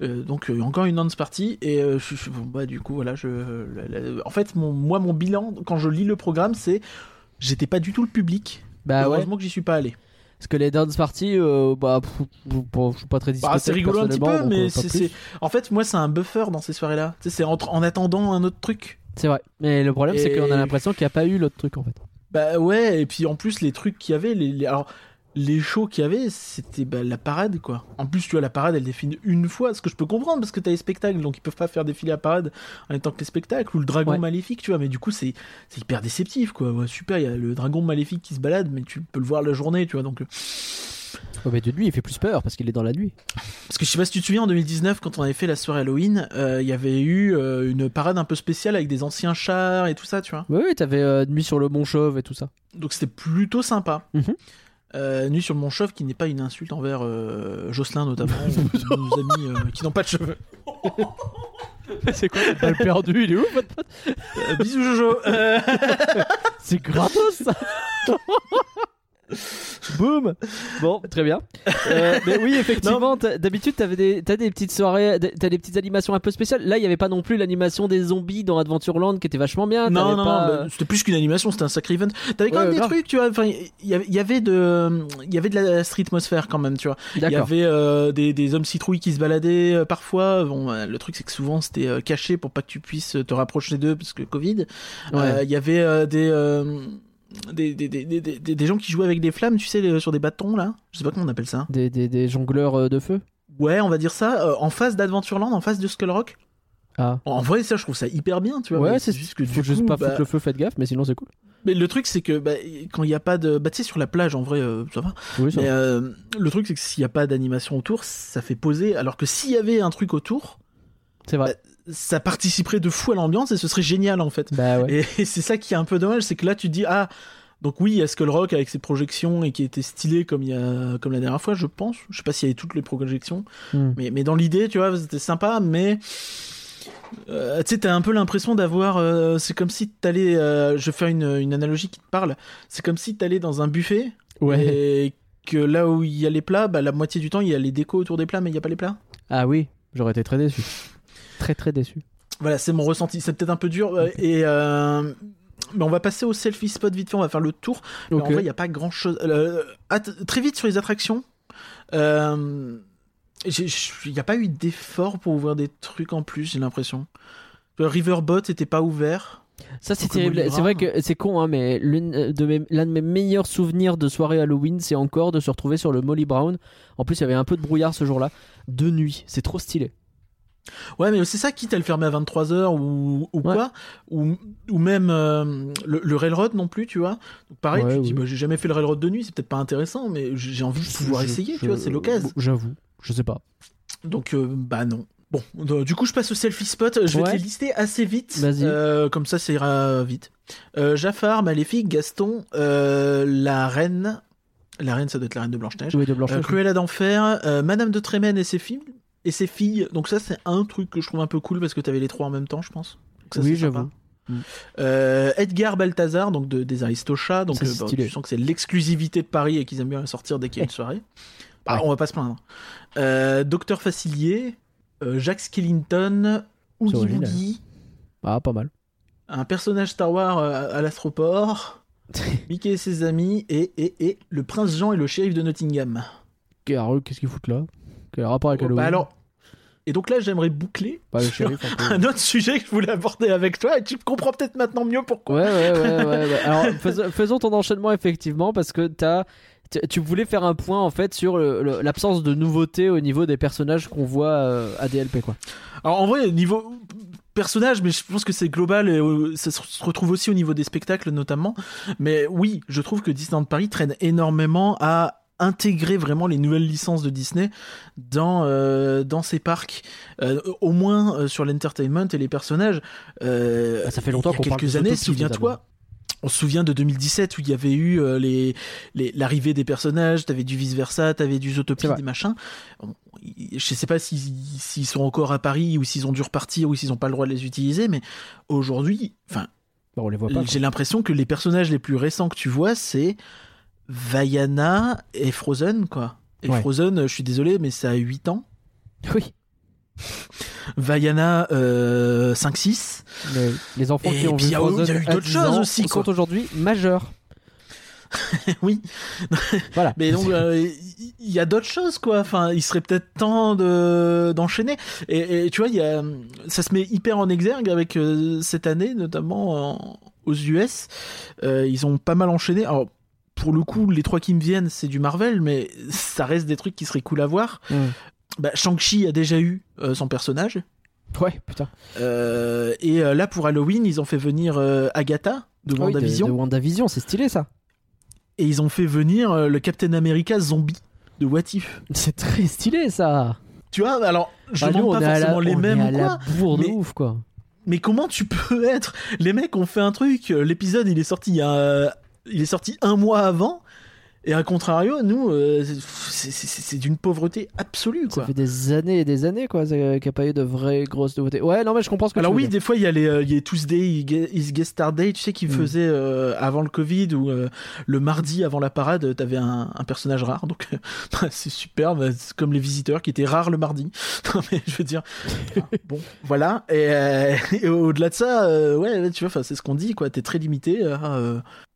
Speaker 2: Donc encore une dance party. Et je, je- bon, bah, du coup, voilà, je, la- la- en fait, mon, moi, mon bilan, quand je lis le programme, c'est j'étais pas du tout le public.
Speaker 1: Bah ouais.
Speaker 2: Heureusement que j'y suis pas allé.
Speaker 1: Parce que les dance parties, euh, bah, je suis pas très.
Speaker 2: Bah, c'est rigolo un petit peu, mais
Speaker 1: euh,
Speaker 2: c'est, en fait, moi, c'est un buffer dans ces soirées-là. C'est entre- en attendant un autre truc.
Speaker 1: C'est vrai. Mais le problème, c'est qu'on a l'impression qu'il n'y a pas eu l'autre truc en fait.
Speaker 2: Bah ouais, et puis en plus, les trucs qu'il y avait, les, les- alors, les shows qu'il y avait, c'était bah, la parade, quoi. En plus, tu vois, la parade, elle défile une fois, ce que je peux comprendre, parce que t'as les spectacles, donc ils peuvent pas faire défiler la parade en temps que les spectacles, ou le dragon
Speaker 1: Ouais.
Speaker 2: maléfique, tu vois, mais du coup, c'est c'est hyper déceptif, quoi. Ouais, super, il y a le dragon maléfique qui se balade, mais tu peux le voir la journée, tu vois, donc... euh,
Speaker 1: Ouais, mais de nuit, il fait plus peur parce qu'il est dans la nuit.
Speaker 2: Parce que je sais pas si tu te souviens, en 2019, quand on avait fait la soirée Halloween, euh, il y avait eu euh, une parade un peu spéciale avec des anciens chars et tout ça, tu vois.
Speaker 1: Oui, oui, t'avais euh, Nuit sur le Mont Chauve et tout ça.
Speaker 2: Donc c'était plutôt sympa.
Speaker 1: Mhm.
Speaker 2: Euh, Nuit sur le Mont Chauve, qui n'est pas une insulte envers euh, Jocelyn notamment, ou <laughs> nos amis euh, qui n'ont pas de cheveux. <laughs>
Speaker 1: c'est quoi T'as pas perdu, il est où votre pote?
Speaker 2: Euh, bisous Jojo. Euh, <laughs>
Speaker 1: C'est gratos ça <laughs> Boum Bon, très bien. Euh, mais oui, effectivement, t'as- d'habitude, t'avais des, t'as des petites soirées, t'as des petites animations un peu spéciales. Là, il n'y avait pas non plus l'animation des zombies dans Adventureland qui était vachement bien.
Speaker 2: non, non,
Speaker 1: pas-
Speaker 2: non, bah, c'était plus qu'une animation, c'était un sacré event. T'avais quand
Speaker 1: Ouais,
Speaker 2: même des
Speaker 1: grave.
Speaker 2: trucs, tu vois. Enfin, il y avait- il y avait de, il y avait de la street atmosphère quand même, tu vois. Il y avait euh, des, des hommes citrouilles qui se baladaient euh, parfois. Bon, euh, le truc c'est que souvent c'était euh, caché pour pas que tu puisses te rapprocher d'eux parce que Covid.
Speaker 1: Ouais.
Speaker 2: Euh, Il y avait euh, des, euh, des, des, des, des, gens qui jouaient avec des flammes, tu sais, sur des bâtons là. Je sais pas comment on appelle ça.
Speaker 1: Des, des, des jongleurs euh, de feu?
Speaker 2: Ouais, on va dire ça. euh, en face d'Adventureland, en face de Skull Rock.
Speaker 1: Ah.
Speaker 2: En vrai, ça, je trouve ça hyper bien, tu vois.
Speaker 1: Ouais, c'est
Speaker 2: juste que
Speaker 1: Faut juste pas
Speaker 2: bah,
Speaker 1: foutre le feu, faites gaffe, mais sinon c'est cool.
Speaker 2: Mais le truc, c'est que bah, quand il n'y a pas de. Bah, tu sais, sur la plage, en vrai, euh, ça va.
Speaker 1: Oui, ça
Speaker 2: Mais
Speaker 1: va.
Speaker 2: euh, le truc, c'est que s'il n'y a pas d'animation autour, ça fait poser. Alors que s'il y avait un truc autour,
Speaker 1: c'est vrai.
Speaker 2: Ça participerait de fou à l'ambiance et ce serait génial, en fait.
Speaker 1: Bah ouais.
Speaker 2: Et, c'est ça qui est un peu dommage, c'est que là, tu te dis, ah. Donc oui, il y a Skull Rock avec ses projections et qui était stylé comme il y a comme la dernière fois, je pense. Je sais pas s'il y avait toutes les projections,
Speaker 1: Hmm.
Speaker 2: mais, mais dans l'idée, tu vois, c'était sympa, mais euh, tu sais, t'as un peu l'impression d'avoir. euh, c'est comme si t'allais. Euh, je vais faire une, une analogie qui te parle. C'est comme si t'allais dans un buffet
Speaker 1: Ouais.
Speaker 2: et que là où il y a les plats, bah, la moitié du temps, il y a les décos autour des plats, mais il n'y a pas les plats.
Speaker 1: Ah oui, j'aurais été très déçu. Très très déçu.
Speaker 2: Voilà, c'est mon ressenti. C'est peut-être un peu dur. euh, Et. euh, mais on va passer au selfie spot vite fait, on va faire le tour. Mais
Speaker 1: Ok.
Speaker 2: en vrai, il n'y a pas grand chose. très vite sur les attractions. euh, Il n'y a pas eu d'effort pour ouvrir des trucs en plus, j'ai l'impression. Le Riverboat n'était pas ouvert.
Speaker 1: Ça c'est terrible. C'est vrai
Speaker 2: Brown.
Speaker 1: que c'est con, hein, mais l'une de mes- l'un de mes meilleurs souvenirs de soirée Halloween, c'est encore de se retrouver sur le Molly Brown. En plus, il y avait un peu de brouillard ce jour-là, de nuit. C'est trop stylé.
Speaker 2: Ouais, mais c'est ça, quitte à le fermer à 23h ou, ou
Speaker 1: Ouais.
Speaker 2: quoi. Ou, ou même euh, le, le Railroad non plus, tu vois. Donc pareil,
Speaker 1: Ouais,
Speaker 2: tu te dis,
Speaker 1: oui.
Speaker 2: bah, j'ai jamais fait le Railroad de nuit, c'est peut-être pas intéressant, mais j'ai envie de pouvoir
Speaker 1: Je-
Speaker 2: essayer,
Speaker 1: je-
Speaker 2: tu vois, c'est l'occasion.
Speaker 1: J'avoue, je sais pas.
Speaker 2: Donc, euh, bah non. Bon, euh, du coup, je passe au selfie spot. Je vais
Speaker 1: Ouais.
Speaker 2: te les lister assez vite. Comme ça, ça ira vite. Jafar, Maléfique, Gaston, la reine. La reine, ça doit être la reine de Blanche-Neige.
Speaker 1: Oui, de blanche.
Speaker 2: Euh, Cruella d'Enfer, euh, Madame de Trémène et ses filles. Et ses filles. Donc, ça, c'est un truc que je trouve un peu cool parce que t'avais les trois en même temps, je pense. Donc ça,
Speaker 1: Oui, j'avoue. Mm.
Speaker 2: Euh, Edgar Balthazar, donc de, des Aristochats. Donc,
Speaker 1: Ça,
Speaker 2: euh, bah, tu sens que c'est l'exclusivité de Paris et qu'ils aiment bien sortir dès qu'il y a une soirée. Bah,
Speaker 1: Ouais.
Speaker 2: On va pas se plaindre. Euh, Docteur Facilier, Jacques Skellington, Oogie. Boogie,
Speaker 1: Ah, pas mal.
Speaker 2: un personnage Star Wars euh, à l'astroport, <laughs> Mickey et ses amis, et, et, et le prince Jean et le shérif de Nottingham.
Speaker 1: Eux, Qu'est-ce qu'ils foutent là? Quel rapport avec
Speaker 2: Oh,
Speaker 1: Halloween?
Speaker 2: bah alors, et donc là, j'aimerais boucler
Speaker 1: Bah, un
Speaker 2: autre sujet que je voulais aborder avec toi, et tu comprends peut-être maintenant mieux pourquoi.
Speaker 1: Ouais, ouais, ouais, ouais. <laughs> Alors, fais- faisons ton enchaînement effectivement parce que t'as. tu- voulais faire un point en fait sur l'absence de nouveauté au niveau des personnages qu'on voit euh, à DLP quoi.
Speaker 2: Alors en vrai, niveau personnage, mais je pense que c'est global. Et euh, ça se retrouve aussi au niveau des spectacles, notamment. Mais oui, je trouve que Disneyland Paris traîne énormément à intégrer vraiment les nouvelles licences de Disney dans euh, dans ses parcs Euh, au moins euh, sur l'entertainment et les personnages.
Speaker 1: Ah, ça fait longtemps qu'on parle
Speaker 2: quelques
Speaker 1: de
Speaker 2: années souviens-toi. on se souvient de 2017 où il y avait eu les l'arrivée des personnages t'avais du vice versa t'avais du Zootopie des machins. Je sais pas s'ils sont encore à Paris ou s'ils ont dû repartir ou s'ils ont pas le droit de les utiliser mais aujourd'hui enfin
Speaker 1: pas.
Speaker 2: j'ai l'impression que les personnages les plus récents que tu vois, c'est Vaiana et Frozen, quoi. Et
Speaker 1: Ouais.
Speaker 2: Frozen, je suis désolé, mais ça a 8 ans.
Speaker 1: Oui.
Speaker 2: Vaiana, euh, 5-6.
Speaker 1: Mais les enfants
Speaker 2: Et
Speaker 1: qui ont vu
Speaker 2: il y a-
Speaker 1: Frozen
Speaker 2: il y a eu d'autres
Speaker 1: 10
Speaker 2: choses aussi, quoi.
Speaker 1: sont aujourd'hui majeurs. <laughs>
Speaker 2: oui. <laughs>
Speaker 1: Voilà.
Speaker 2: Mais donc, euh, il y a d'autres choses, quoi. Enfin, il serait peut-être temps de, d'enchaîner. Et, et tu vois, y a, ça se met hyper en exergue avec euh, cette année, notamment en- aux US. Euh, ils ont pas mal enchaîné. Alors, pour le coup, les trois qui me viennent, c'est du Marvel, mais ça reste des trucs qui seraient cool à voir.
Speaker 1: Mm.
Speaker 2: Bah, Shang-Chi a déjà eu euh, son personnage.
Speaker 1: Ouais, putain.
Speaker 2: Euh, et euh, là, pour Halloween, ils ont fait venir Agatha de
Speaker 1: Ah oui, de,
Speaker 2: WandaVision.
Speaker 1: de WandaVision, c'est stylé ça.
Speaker 2: Et ils ont fait venir le Captain America zombie de What If.
Speaker 1: C'est très stylé ça.
Speaker 2: Tu vois, alors, je
Speaker 1: Ah, nous,
Speaker 2: demande pas
Speaker 1: la,
Speaker 2: forcément les mêmes ou quoi,
Speaker 1: de
Speaker 2: mais-
Speaker 1: ouf quoi.
Speaker 2: mais comment tu peux <laughs> être Les mecs ont fait un truc, l'épisode il est sorti il y a, il est sorti un mois avant, et à contrario, nous, euh, c'est- d'une pauvreté absolue,
Speaker 1: Ça fait des années et des années quoi qu'il n'y a pas eu de vraies grosses nouveautés. Ouais, non mais je comprends ce que
Speaker 2: Alors
Speaker 1: tu veux
Speaker 2: oui,
Speaker 1: dire.
Speaker 2: des fois il y a les, euh, il y a Tuesday is Guest Star Day, tu sais, qui
Speaker 1: Mm.
Speaker 2: faisait euh, avant le Covid ou euh, le mardi avant la parade, t'avais un, un personnage rare, donc <laughs> bah, c'est super, bah, c'est comme les visiteurs qui étaient rares le mardi. <laughs> Non, mais je veux dire, <laughs> bon, voilà. Et, et au-delà de ça, ouais, tu vois, c'est ce qu'on dit, quoi. T'es très limité.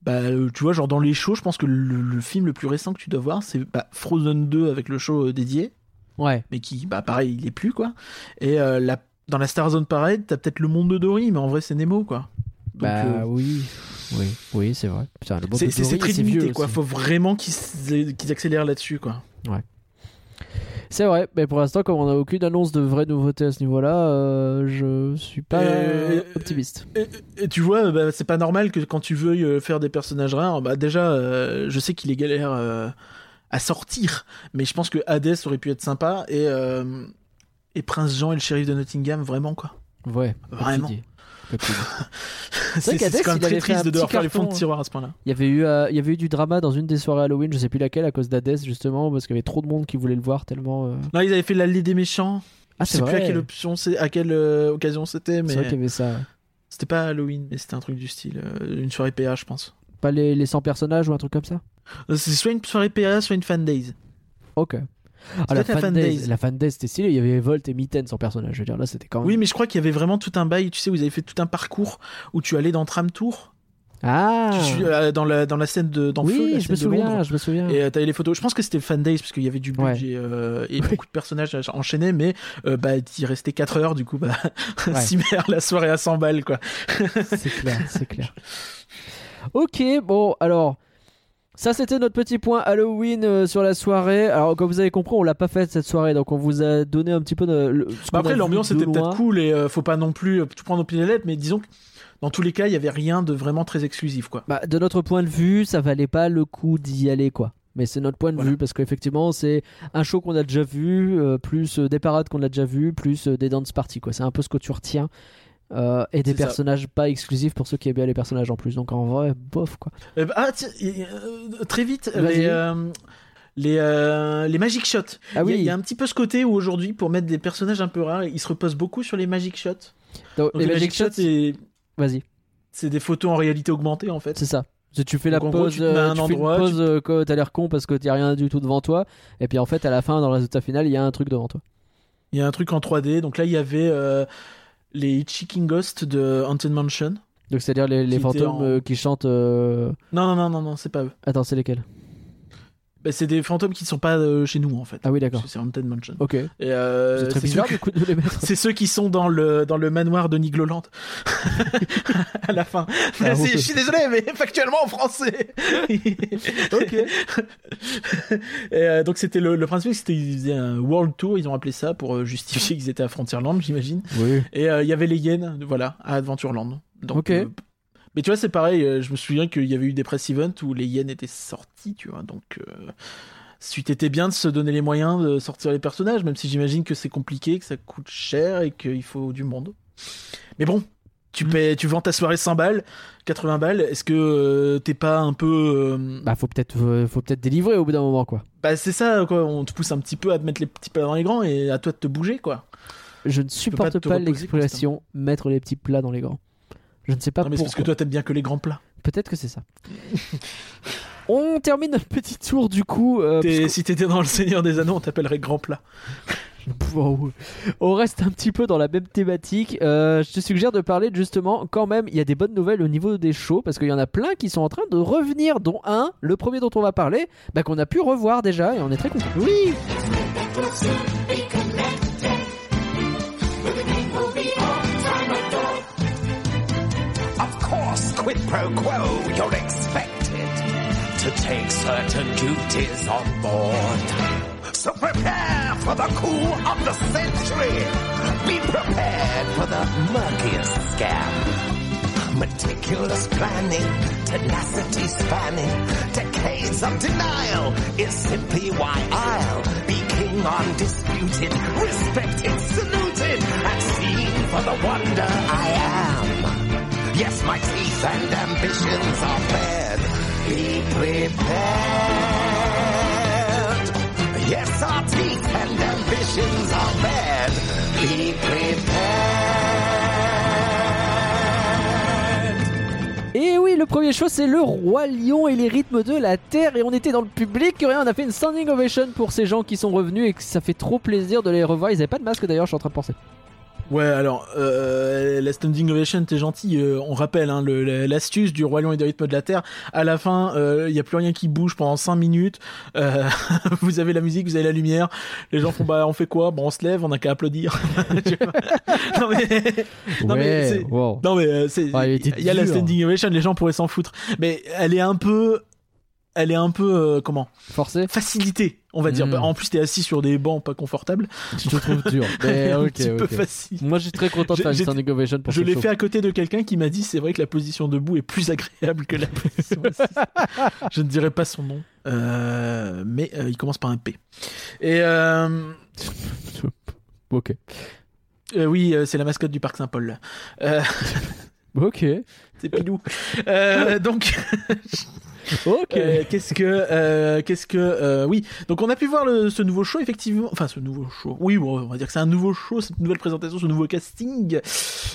Speaker 2: Bah, euh, tu vois, genre dans les shows, je pense que le, le film le plus récent que tu dois voir, c'est bah, Frozen 2 avec le show euh, dédié
Speaker 1: Ouais.
Speaker 2: mais qui, bah pareil, il est plus quoi. Et euh, la, dans la Star Zone Parade, t'as peut-être le monde de Dory, mais en vrai c'est Nemo quoi. Donc,
Speaker 1: bah
Speaker 2: euh,
Speaker 1: oui. Oui, oui, c'est vrai.
Speaker 2: C'est très
Speaker 1: c'est vieux
Speaker 2: limité quoi. Faut vraiment qu'ils qu'ils accélèrent là-dessus quoi.
Speaker 1: C'est vrai, mais pour l'instant, comme on n'a aucune annonce de vraie nouveauté à ce niveau-là, euh, je suis pas optimiste.
Speaker 2: Et, et tu vois, bah, c'est pas normal que quand tu veuilles euh, faire des personnages rares, bah déjà, euh, je sais qu'il est galère euh, à sortir, mais je pense que Hades aurait pu être sympa et et Prince Jean et le shérif de Nottingham vraiment quoi.
Speaker 1: Ouais,
Speaker 2: Vraiment. <laughs> C'est quand même
Speaker 1: il
Speaker 2: très triste de devoir faire les fonds de tiroir à ce point-là.
Speaker 1: Il y avait eu, euh, il y avait eu du drama dans une des soirées Halloween, je sais plus laquelle, à cause d'Hadès justement, parce qu'il y avait trop de monde qui voulait le voir tellement. euh,
Speaker 2: Non, ils avaient fait l'allée des méchants.
Speaker 1: Ah,
Speaker 2: je
Speaker 1: c'est
Speaker 2: sais plus
Speaker 1: vrai.
Speaker 2: à quelle option c'est, à quelle euh, occasion c'était,
Speaker 1: C'est vrai
Speaker 2: mais
Speaker 1: qu'il y avait ça.
Speaker 2: c'était pas Halloween, mais c'était un truc du style, euh, une soirée PA, je pense.
Speaker 1: Pas les, les 100 personnages ou un truc comme ça?
Speaker 2: C'est soit une soirée PA, soit une fan days.
Speaker 1: Ok. Ah, la fan days, la fan days, c'était stylé. Il y avait Volt et Mitten sans personnage. Je veux dire, là, c'était quand même.
Speaker 2: Oui, mais je crois qu'il y avait vraiment tout un bail. Tu sais, vous avez fait tout un parcours où tu allais dans Tram Tour,
Speaker 1: Ah
Speaker 2: tu euh, dans la dans la scène de dans Feu,
Speaker 1: Oui,
Speaker 2: la
Speaker 1: je me
Speaker 2: de
Speaker 1: souviens,
Speaker 2: Londres.
Speaker 1: je me souviens.
Speaker 2: Et euh, t'avais les photos. Je pense que c'était fan days parce qu'il y avait du
Speaker 1: Ouais.
Speaker 2: budget euh, et beaucoup de personnages enchaînés, mais euh, bah il restait 4 heures du coup bah <laughs>
Speaker 1: Ouais.
Speaker 2: cimer la soirée à 100 balles quoi.
Speaker 1: C'est clair, c'est clair. <laughs> Ok, bon, alors. Ça, c'était notre petit point Halloween euh, sur la soirée. Alors, comme vous avez compris, on l'a pas fait cette soirée, donc on vous a donné un petit peu de. le- ce
Speaker 2: Bah après l'ambiance était peut-être cool et euh, faut pas non plus euh, tout prendre au pied de la lettre, mais disons que dans tous les cas il y avait rien de vraiment très exclusif quoi.
Speaker 1: Bah, de notre point de vue, ça valait pas le coup d'y aller, quoi. Mais c'est notre point de
Speaker 2: Voilà.
Speaker 1: vue parce qu'effectivement, c'est un show qu'on a déjà vu, euh, plus des parades qu'on a déjà vu, plus des dance parties, quoi. C'est un peu ce que tu retiens. Euh, et des
Speaker 2: ça.
Speaker 1: personnages pas exclusifs pour ceux qui aiment bien les personnages en plus. Donc en vrai, bof, quoi.
Speaker 2: Euh, bah, ah tiens, y- euh, très vite les euh, les, les magic shots.
Speaker 1: Ah
Speaker 2: Il y a-
Speaker 1: oui,
Speaker 2: il y, a un petit peu ce côté où aujourd'hui pour mettre des personnages un peu rares, ils se reposent beaucoup sur les magic shots.
Speaker 1: Donc,
Speaker 2: Donc,
Speaker 1: les Magic Shots,
Speaker 2: c'est
Speaker 1: vas-y,
Speaker 2: c'est des photos en réalité augmentée en fait.
Speaker 1: c'est ça. Tu fais la
Speaker 2: Donc, en gros, tu un
Speaker 1: tu fais une
Speaker 2: endroit, tu-
Speaker 1: euh, quand t'as l'air con parce que t'as rien du tout devant toi, et puis en fait à la fin dans le résultat final il y a un truc devant toi.
Speaker 2: Il y a un truc en 3D. Donc là il y avait les Chicken Ghosts de Haunted Mansion.
Speaker 1: Donc c'est à dire les, fantômes
Speaker 2: en-
Speaker 1: euh, qui chantent. euh,
Speaker 2: Non non non non non, c'est pas eux.
Speaker 1: Attends c'est lesquels?
Speaker 2: Bah, c'est des fantômes qui sont pas euh, chez nous en fait.
Speaker 1: Ah oui, d'accord.
Speaker 2: C'est Haunted Mansion.
Speaker 1: Ok.
Speaker 2: Euh,
Speaker 1: c'est très bizarre
Speaker 2: ceux,
Speaker 1: du coup de les mettre. <laughs>
Speaker 2: c'est ceux qui sont dans le dans le manoir de Nigloland <laughs> à la fin.
Speaker 1: Ah.
Speaker 2: Je suis désolé, mais factuellement en français. <laughs>
Speaker 1: Ok.
Speaker 2: Et, euh, donc c'était le, le principe, c'était ils faisaient un world tour, ils ont appelé ça pour justifier qu'ils étaient à Frontierland, j'imagine.
Speaker 1: Oui.
Speaker 2: Et il y avait les hyènes, voilà, à Adventureland. Donc,
Speaker 1: Ok.
Speaker 2: Euh, mais tu vois, c'est pareil. euh, je me souviens qu'il y avait eu des press events où les hyènes étaient sortis, tu vois. Donc, euh, suite était bien de se donner les moyens de sortir les personnages, même si j'imagine que c'est compliqué, que ça coûte cher et qu'il faut du monde. Mais bon, tu
Speaker 1: Mm.
Speaker 2: paies, tu vends ta soirée 100 balles, 80 balles. Est-ce que euh, t'es pas un peu euh,
Speaker 1: Bah faut peut-être euh, faut peut-être délivrer au bout d'un moment quoi.
Speaker 2: bah c'est ça quoi. On te pousse un petit peu à te mettre les petits plats dans les grands et à toi de te bouger quoi.
Speaker 1: Je ne
Speaker 2: pas
Speaker 1: supporte
Speaker 2: te
Speaker 1: pas,
Speaker 2: reposer
Speaker 1: l'expression mettre les petits plats dans les grands. Je ne sais pas
Speaker 2: Non, mais c'est parce que toi t'aimes bien que les grands plats.
Speaker 1: Peut-être que c'est ça. <laughs> On termine notre petit tour du coup. euh,
Speaker 2: T'es- Si t'étais dans le Seigneur des Anneaux, on t'appellerait grand plat. <laughs>
Speaker 1: Wow. On reste un petit peu dans la même thématique. Euh, je te suggère de parler justement, quand même, il y a des bonnes nouvelles au niveau des shows parce qu'il y en a plein qui sont en train de revenir, dont un, le premier dont on va parler, bah, qu'on a pu revoir déjà et on est très content.
Speaker 2: Oui.
Speaker 3: Quid pro quo, you're expected to take certain duties on board. So prepare for the coup of the century. Be prepared for the murkiest scam. Meticulous planning, tenacity spanning, decades of denial is simply why I'll be king undisputed, respected, saluted, and seen for the wonder I am. Yes, my teeth and ambitions are bared. Be prepared. Yes, our teeth and ambitions are bared. Be prepared.
Speaker 1: Et oui, le premier show, c'est le Roi Lion et les rythmes de la Terre. Et on était dans le public. Et on a fait une standing ovation pour ces gens qui sont revenus et que ça fait trop plaisir de les revoir. Ils avaient pas de masque d'ailleurs, je suis en train de penser.
Speaker 2: Ouais, alors, euh, la standing ovation, t'es gentil. euh, on rappelle hein, l'astuce du Roi Lion et des rythmes de la Terre. À la fin, il y a plus rien qui bouge pendant 5 minutes. Euh, <laughs> vous avez la musique, vous avez la lumière. Les gens font bah on fait quoi? Bon, on se lève, on a qu'à applaudir. <laughs> Non mais, non, mais c'est-
Speaker 1: wow.
Speaker 2: non mais euh,
Speaker 1: Ouais, il
Speaker 2: y a la standing ovation, les gens pourraient s'en foutre. Mais elle est un peu, elle est un peu euh, comment
Speaker 1: Forcé
Speaker 2: Facilité, on va dire.
Speaker 1: Mm.
Speaker 2: Bah, En plus, t'es assis sur des bancs pas confortables.
Speaker 1: Je te trouve dur. Mais <laughs>
Speaker 2: un
Speaker 1: ok,
Speaker 2: petit peu facile.
Speaker 1: Moi, je suis très content de faire une standing ovation pour
Speaker 2: Je l'ai fait à côté de quelqu'un qui m'a dit c'est vrai que la position debout est plus agréable que la <laughs> position assise. Je ne dirai pas son nom, euh, mais euh, il commence par un P. Et
Speaker 1: Ok.
Speaker 2: oui, c'est la mascotte du parc Saint-Paul. <laughs>
Speaker 1: Ok.
Speaker 2: c'est Pilou. Donc,
Speaker 1: Ok.
Speaker 2: euh, qu'est-ce que, euh, qu'est-ce que, euh, oui. Donc on a pu voir le- ce nouveau show effectivement. Enfin, ce nouveau show. Oui, bon, on va dire que c'est un nouveau show, cette nouvelle présentation, ce nouveau casting.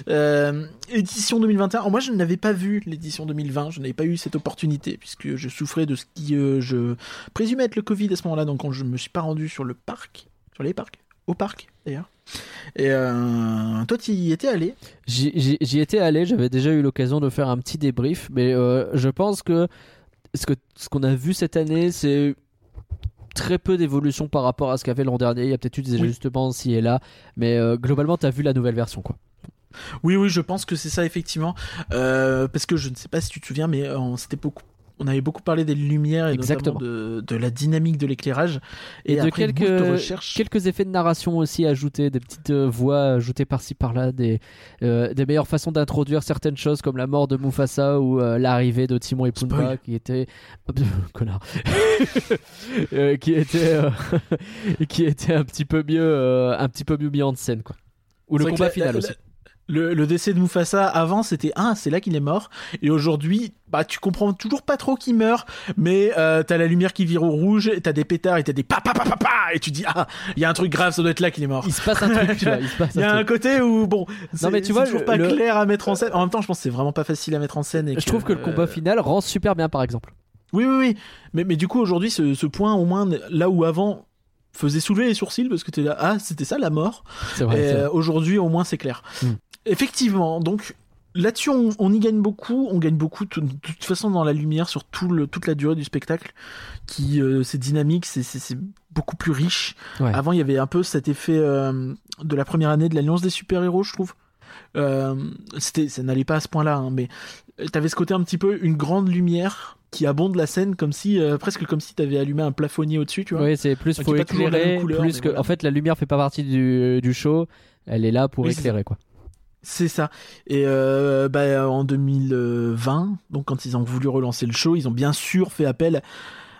Speaker 2: Euh, édition 2021. Alors, moi, je n'avais pas vu l'édition 2020. Je n'avais pas eu cette opportunité puisque je souffrais de ce qui, euh, je présumais être le Covid à ce moment-là. Donc, quand je me suis pas rendu sur le parc, sur les parcs, au parc d'ailleurs. Et euh, toi, tu y étais allé?
Speaker 1: J'y j'y- j'y étais allé, j'avais déjà eu l'occasion de faire un petit débrief, mais euh, je pense que ce que ce qu'on a vu cette année, c'est très peu d'évolution par rapport à ce qu'avait l'an dernier. Il y a peut-être eu des
Speaker 2: Oui.
Speaker 1: ajustements ci et là, mais euh, globalement, t'as vu la nouvelle version, quoi.
Speaker 2: Oui, oui, je pense que c'est ça effectivement, Euh, parce que je ne sais pas si tu te souviens, mais euh, on s'était beaucoup, on avait beaucoup parlé des lumières et
Speaker 1: Exactement.
Speaker 2: de, de la dynamique de l'éclairage
Speaker 1: Et, de
Speaker 2: après,
Speaker 1: quelques, quelques effets de narration aussi ajoutés, des petites euh, voix ajoutées par-ci par-là, des, euh, des meilleures façons d'introduire certaines choses comme la mort de Mufasa ou euh, l'arrivée de Timon et
Speaker 2: Spoil.
Speaker 1: qui était <laughs> connard <laughs> Euh, qui était <laughs> qui était un petit peu mieux un petit peu mieux mis en scène quoi. Ou le combat
Speaker 2: la-
Speaker 1: final
Speaker 2: la-
Speaker 1: aussi.
Speaker 2: Le, le décès de Mufasa avant c'était ah c'est là qu'il est mort et aujourd'hui bah tu comprends toujours pas trop qui meurt mais euh, t'as la lumière qui vire au rouge t'as des pétards et t'as des pa pa pa pa pa et tu dis ah il y a un truc grave ça doit être là qu'il est mort
Speaker 1: Il se passe un truc, tu vois, il se passe <laughs>
Speaker 2: y a
Speaker 1: un
Speaker 2: côté où bon c'est
Speaker 1: mais tu vois,
Speaker 2: toujours
Speaker 1: le-
Speaker 2: pas
Speaker 1: le-
Speaker 2: clair à mettre en scène en même temps je pense que c'est vraiment pas facile à mettre en scène et
Speaker 1: Je trouve que le
Speaker 2: euh,
Speaker 1: combat final rend super bien par exemple.
Speaker 2: Oui, oui, oui. Mais, mais du coup, aujourd'hui, ce, ce point, au moins, là où avant faisait soulever les sourcils parce que t'es là, ah, c'était ça la mort. Euh, aujourd'hui, au moins, c'est clair.
Speaker 1: Hmm.
Speaker 2: Effectivement, donc. là-dessus, on, on y gagne beaucoup. On gagne beaucoup de toute façon dans la lumière sur tout le, toute la durée du spectacle. Qui euh, c'est dynamique, c'est- beaucoup plus riche.
Speaker 1: Ouais.
Speaker 2: Avant, il y avait un peu cet effet euh, de la première année de l'Alliance des super-héros, je trouve. Euh, c'était, ça n'allait pas à ce point-là, hein, mais t'avais ce côté un petit peu une grande lumière qui abonde la scène comme si euh, presque comme si t'avais allumé un plafonnier au-dessus, tu vois.
Speaker 1: Oui, c'est plus
Speaker 2: est
Speaker 1: faut éclairer,
Speaker 2: couleur,
Speaker 1: plus que.
Speaker 2: voilà.
Speaker 1: En fait, la lumière fait pas partie du, du show. Elle est là pour
Speaker 2: Oui,
Speaker 1: éclairer, quoi.
Speaker 2: C'est ça. Et euh, bah, en 2020, donc quand ils ont voulu relancer le show, ils ont bien sûr fait appel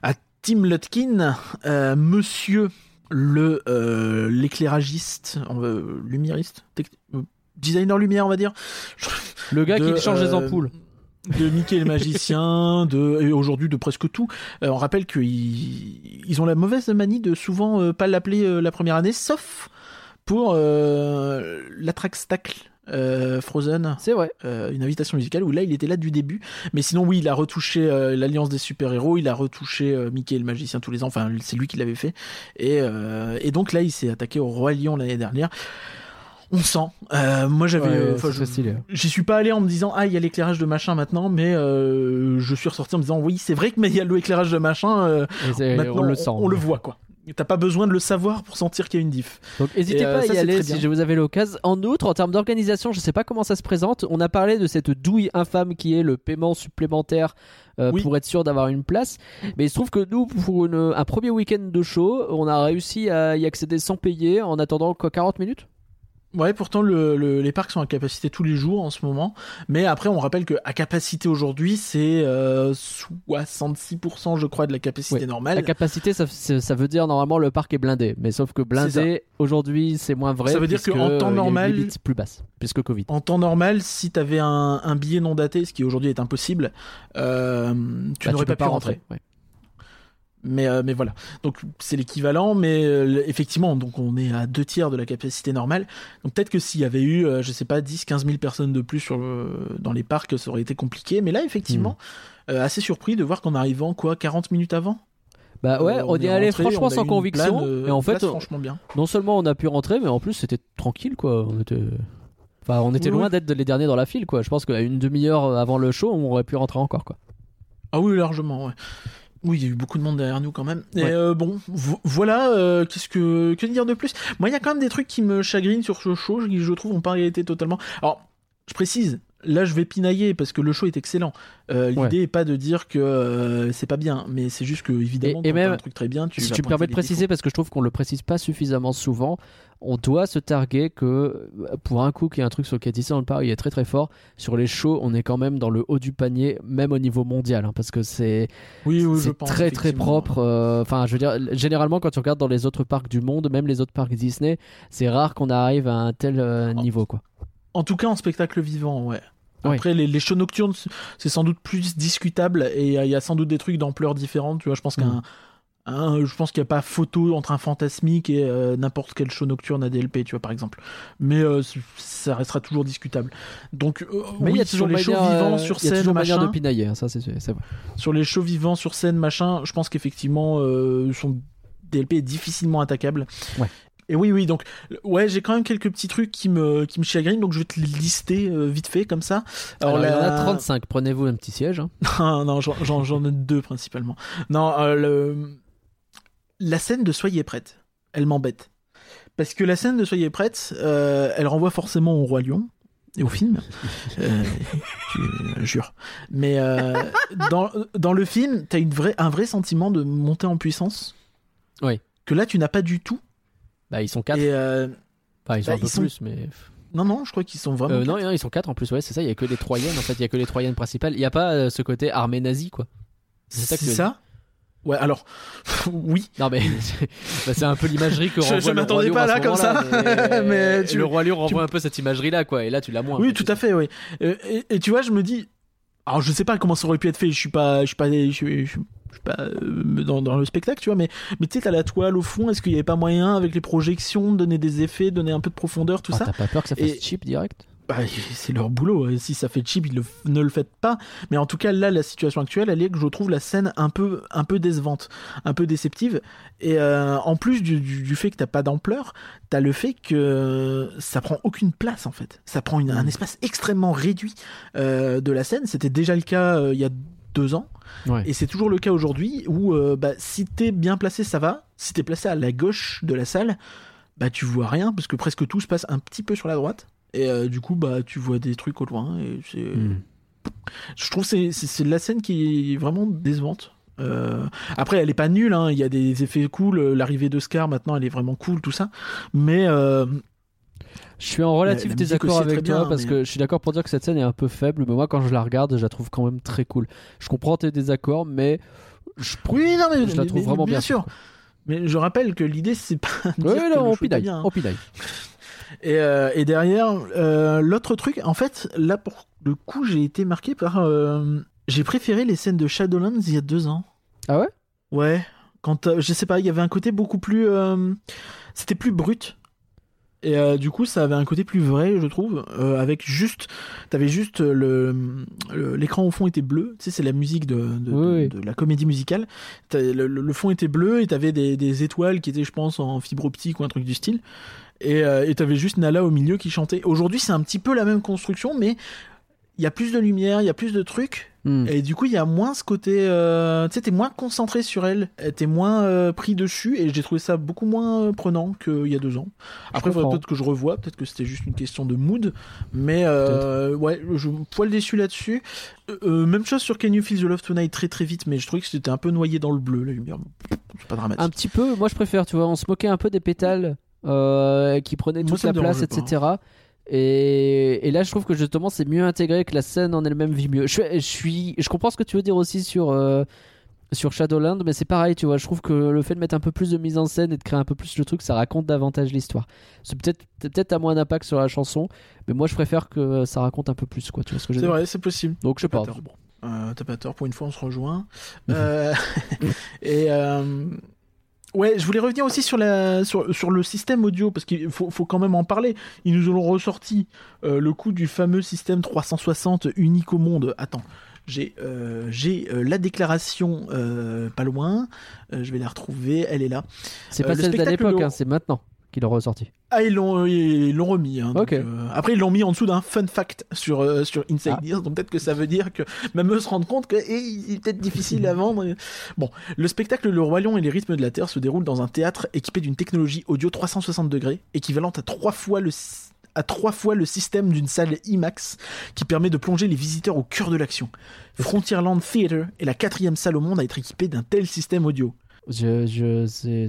Speaker 2: à Tim Lutkin, euh, monsieur le euh, l'éclairagiste, lumiériste, designer lumière, on va dire. <laughs>
Speaker 1: Le gars
Speaker 2: de,
Speaker 1: qui change les ampoules.
Speaker 2: de Mickey le magicien, <laughs> de et aujourd'hui de presque tout. Euh, on rappelle qu'ils ils ont la mauvaise manie de souvent euh, pas l'appeler euh, la première année, sauf pour l'attract-stacle euh, Frozen,
Speaker 1: C'est vrai.
Speaker 2: euh, une invitation musicale où là il était là du début. Mais sinon oui, il a retouché euh, l'alliance des super-héros, il a retouché euh, Mickey le magicien tous les ans. Enfin, c'est lui qui l'avait fait. Et, euh, et donc là, il s'est attaqué au roi lion l'année dernière. On sent. Euh, moi, j'avais.
Speaker 1: Ouais,
Speaker 2: euh. J'y suis pas allé en me disant ah il y a l'éclairage de machin maintenant, mais euh, je suis ressorti en me disant oui c'est vrai que mais il y a l'éclairage de machin. euh, maintenant
Speaker 1: on le sent.
Speaker 2: on, le voit quoi. T'as pas besoin de le savoir pour sentir qu'il y a une diff.
Speaker 1: Donc n'hésitez
Speaker 2: euh,
Speaker 1: pas à
Speaker 2: ça,
Speaker 1: y aller si je vous avez l'occasion. En outre, en termes d'organisation, je sais pas comment ça se présente. On a parlé de cette douille infâme qui est le paiement supplémentaire euh,
Speaker 2: Oui.
Speaker 1: pour être sûr d'avoir une place. Mais il se trouve que nous, pour une- un premier week-end de show, on a réussi à y accéder sans payer en attendant quoi 40 minutes?
Speaker 2: Ouais, pourtant le, le- les parcs sont à capacité tous les jours en ce moment, mais après on rappelle que à capacité aujourd'hui c'est euh, 66% je crois de la capacité normale.
Speaker 1: La capacité, ça, veut dire normalement le parc est blindé. Mais sauf que blindé, aujourd'hui, c'est moins vrai.
Speaker 2: Ça veut dire qu'en temps
Speaker 1: euh, il y a une
Speaker 2: normal-
Speaker 1: plus basse, puisque Covid.
Speaker 2: En temps normal, si t'avais un, un billet non daté, ce qui aujourd'hui est impossible, euh, tu
Speaker 1: Bah,
Speaker 2: n'aurais pas, pu rentrer.
Speaker 1: Ouais.
Speaker 2: Mais, euh, mais voilà. Donc c'est l'équivalent, mais euh, effectivement, donc on est à deux tiers de la capacité normale. Donc peut-être que s'il y avait eu, euh, je sais pas, 10, 15 000 personnes de plus sur, le- dans les parcs, ça aurait été compliqué. Mais là, effectivement,
Speaker 1: Hmm.
Speaker 2: euh, assez surpris de voir qu'en arrivant, quoi, 40 minutes avant
Speaker 1: Bah ouais,
Speaker 2: euh,
Speaker 1: on, est allé
Speaker 2: rentré,
Speaker 1: franchement sans conviction.
Speaker 2: euh,
Speaker 1: et en fait,
Speaker 2: franchement bien.
Speaker 1: non seulement on a pu rentrer, mais en plus c'était tranquille quoi. On était, enfin, on était
Speaker 2: Oui,
Speaker 1: loin
Speaker 2: oui.
Speaker 1: d'être les derniers dans la file quoi. Je pense qu'à une demi-heure avant le show, on aurait pu rentrer encore quoi.
Speaker 2: Ah oui, largement, ouais. Oui, il y a eu beaucoup de monde derrière nous quand même. Et
Speaker 1: Ouais.
Speaker 2: euh, bon, vo- voilà, euh, qu'est-ce que que dire de plus? Moi, il y a quand même des trucs qui me chagrinent sur ce show, qui je trouve ont pas été totalement. Alors, je précise, là je vais pinailler parce que le show est excellent. Euh, L'idée est pas de dire que euh, c'est pas bien, mais c'est juste que évidemment,
Speaker 1: Et- et
Speaker 2: quand
Speaker 1: même,
Speaker 2: un truc très bien, tu
Speaker 1: si tu me permets de préciser,
Speaker 2: défauts.
Speaker 1: parce que je trouve qu'on le précise pas suffisamment souvent, on doit se targuer que euh, pour un coup, qui est un truc sur lequel Disneyland Paris est très très fort, sur les shows, on est quand même dans le haut du panier, même au niveau mondial, hein, parce que c'est
Speaker 2: Oui, oui, je
Speaker 1: c'est
Speaker 2: pense.
Speaker 1: très très propre. euh, Enfin, je veux dire, généralement, quand tu regardes dans les autres parcs du monde, même les autres parcs Disney, c'est rare qu'on arrive à un tel euh, niveau, quoi.
Speaker 2: En tout cas, en spectacle vivant, ouais.
Speaker 1: Oui.
Speaker 2: Après, les, les shows nocturnes, c'est sans doute plus discutable et il y a- il y a sans doute des trucs d'ampleur différente. Tu vois, je pense qu'un, Un- je pense qu'il n'y a pas photo entre un fantasmique et euh, n'importe quel show nocturne ADLP, tu vois, par exemple. Mais euh, ça restera toujours discutable. Donc, euh,
Speaker 1: Mais il
Speaker 2: oui,
Speaker 1: y a
Speaker 2: sur
Speaker 1: toujours
Speaker 2: les shows vivants sur
Speaker 1: il y a
Speaker 2: scène,
Speaker 1: toujours manière de
Speaker 2: machin,
Speaker 1: pinailler, hein, ça c'est vrai.
Speaker 2: sur les shows vivants sur scène, machin, je pense qu'effectivement, son DLP est difficilement attaquable.
Speaker 1: Ouais.
Speaker 2: Et oui, oui, donc, ouais, j'ai quand même quelques petits trucs qui me, qui me chagrinent, donc je vais te les lister euh, vite fait, comme ça.
Speaker 1: Alors, il y en a
Speaker 2: la-
Speaker 1: 35, prenez-vous un petit siège. hein. <laughs>
Speaker 2: non, non, j'en- ai deux principalement. Non, euh, le... la scène de Soyez prête, elle m'embête. Parce que la scène de Soyez prête, euh, elle renvoie forcément au Roi Lion et au film. <laughs> Euh, tu- euh, jure. Mais euh, dans, dans le film, t'as une vraie, un vrai sentiment de montée en puissance.
Speaker 1: Oui.
Speaker 2: Que là, tu n'as pas du tout.
Speaker 1: Bah, ils sont 4.
Speaker 2: Et euh,
Speaker 1: Enfin, ils sont
Speaker 2: bah,
Speaker 1: un peu
Speaker 2: sont-
Speaker 1: plus, mais.
Speaker 2: non, non, je crois qu'ils sont vraiment.
Speaker 1: Euh, non,
Speaker 2: quatre.
Speaker 1: non, ils sont 4 en plus, ouais, c'est ça. Il y a que les Troyennes en fait. Il y a que les Troyennes principales. Il n'y a pas euh, ce côté armée nazie, quoi.
Speaker 2: c'est
Speaker 1: ça que
Speaker 2: ça. Ouais, alors, <laughs> oui.
Speaker 1: Non, mais <laughs> bah, c'est un peu l'imagerie que renvoie
Speaker 2: je m'attendais pas
Speaker 1: à
Speaker 2: là, comme ça. Mais <laughs> tu-
Speaker 1: le Roi Lion
Speaker 2: tu-
Speaker 1: renvoie un peu cette imagerie-là, quoi. Et là, tu l'as moins.
Speaker 2: Oui, tout à fait, oui. Euh, Et, et tu vois, je me dis, alors je sais pas comment ça aurait pu être fait. Je suis pas, je suis pas, je suis, je suis- je suis pas euh, dans, dans le spectacle, tu vois. Mais, mais tu sais, t'as la toile au fond. Est-ce qu'il y avait pas moyen avec les projections, de donner des effets, donner un peu de profondeur, tout
Speaker 1: Ah,
Speaker 2: ça
Speaker 1: T'as pas peur que ça fasse
Speaker 2: Et-
Speaker 1: cheap direct?
Speaker 2: Bah, <laughs> c'est leur boulot. Et si ça fait cheap, ils le, ne le faites pas. Mais en tout cas, là, la situation actuelle, elle est que je trouve la scène un peu, un peu décevante, un peu déceptive. Et euh, en plus du, du- du fait que t'as pas d'ampleur, t'as le fait que ça prend aucune place en fait. Ça prend une- un
Speaker 1: Mm.
Speaker 2: espace extrêmement réduit euh, de la scène. C'était déjà le cas euh, il y a deux ans.
Speaker 1: Ouais.
Speaker 2: Et c'est toujours le cas aujourd'hui où euh, bah, si t'es bien placé, ça va. Si t'es placé à la gauche de la salle, bah tu vois rien parce que presque tout se passe un petit peu sur la droite. Et euh, du coup, bah tu vois des trucs au loin. Et c'est...
Speaker 1: Hmm.
Speaker 2: Je trouve que c'est, la scène qui est vraiment décevante. Euh, après, elle est pas nulle, hein. il y a des effets cool. L'arrivée de Scar maintenant, elle est vraiment cool, tout ça. Mais euh,
Speaker 1: Je suis en relatif désaccord avec toi
Speaker 2: bien,
Speaker 1: parce
Speaker 2: mais-
Speaker 1: que je suis d'accord pour dire que cette scène est un peu faible, mais moi quand je la regarde, je la trouve quand même très cool. Je comprends tes désaccords, mais je,
Speaker 2: oui, non, mais
Speaker 1: je la trouve
Speaker 2: mais
Speaker 1: vraiment
Speaker 2: bien
Speaker 1: bien.
Speaker 2: sûr. Mais je rappelle que l'idée, c'est pas.
Speaker 1: Oui,
Speaker 2: le
Speaker 1: on
Speaker 2: bien, hein.
Speaker 1: on pinaille.
Speaker 2: Et, euh, et derrière, euh, l'autre truc, en fait, là pour le coup, j'ai été marqué par. euh, j'ai préféré les scènes de Shadowlands il y a deux ans.
Speaker 1: Ah ouais?
Speaker 2: Ouais. Quand euh, je sais pas, il y avait un côté beaucoup plus. euh, C'était plus brut. Et euh, du coup, ça avait un côté plus vrai, je trouve, euh, avec juste, t'avais juste euh, le le- l'écran au fond était bleu. Tu sais, c'est la musique de de,
Speaker 1: Oui,
Speaker 2: de-
Speaker 1: oui.
Speaker 2: de la comédie musicale. T'as- Le, le- le fond était bleu et t'avais des, des étoiles qui étaient, je pense, en fibre optique ou un truc du style. Et euh, et t'avais juste Nala au milieu qui chantait. Aujourd'hui, c'est un petit peu la même construction, mais il y a plus de lumière, il y a plus de trucs.
Speaker 1: Hmm.
Speaker 2: Et du coup, il y a moins ce côté. euh, tu sais, t'es moins concentré sur elle, t'es moins euh, pris dessus, et j'ai trouvé ça beaucoup moins prenant qu'il y a deux ans. Après, peut-être que je revoie, peut-être que c'était juste une question de mood, mais euh, ouais, je poil déçu là-dessus. Même chose sur Can You Feel the Love Tonight très très vite, mais je trouvais que c'était un peu noyé dans le bleu, la lumière. C'est pas dramatique.
Speaker 1: Un petit peu, moi je préfère, tu vois, on se moquait un peu des pétales euh, qui prenaient
Speaker 2: Moi,
Speaker 1: toute la place,
Speaker 2: dérangeait
Speaker 1: etc. Et, et là, je trouve que justement, c'est mieux intégré, que la scène en elle-même vit mieux. Je, suis- je suis, je comprends ce que tu veux dire aussi sur euh, sur Shadowland, mais c'est pareil, tu vois. Je trouve que le fait de mettre un peu plus de mise en scène et de créer un peu plus le truc, ça raconte davantage l'histoire. C'est peut-être peut-être à moins d'impact sur la chanson, mais moi, je préfère que ça raconte un peu plus, quoi. Tu vois ce que je veux
Speaker 2: C'est vrai, c'est possible.
Speaker 1: Donc, je
Speaker 2: T'as
Speaker 1: pas.
Speaker 2: tort. Euh, T'as pas tort, pour une fois on se rejoint. <laughs> Euh, <laughs> et ouais, je voulais revenir aussi sur, la, sur, sur le système audio, parce qu'il faut, faut quand même en parler. Ils nous ont ressorti euh, le coup du fameux système 360 unique au monde. Attends. J'ai euh, euh, la déclaration pas loin, je vais la retrouver, elle est là.
Speaker 1: C'est pas
Speaker 2: le
Speaker 1: celle
Speaker 2: spectacle
Speaker 1: l'époque,
Speaker 2: de-
Speaker 1: hein, c'est maintenant qu'il est ressorti.
Speaker 2: Ah, ils l'ont euh, ils l'ont remis. hein, donc, euh, après, ils l'ont mis en dessous d'un fun fact sur, euh, sur Inside
Speaker 1: Ah.
Speaker 2: Donc peut-être que ça veut dire que même eux se rendent compte que eh, il est peut-être difficile à <laughs> vendre. Bon, le spectacle Le Roi Lion et les rythmes de la Terre se déroule dans un théâtre équipé d'une technologie audio 360 degrés, équivalente à trois fois le à trois fois le système d'une salle IMAX qui permet de plonger les visiteurs au cœur de l'action. Frontierland Theatre est la quatrième salle au monde à être équipée d'un tel système audio.
Speaker 1: Je, je, c'est,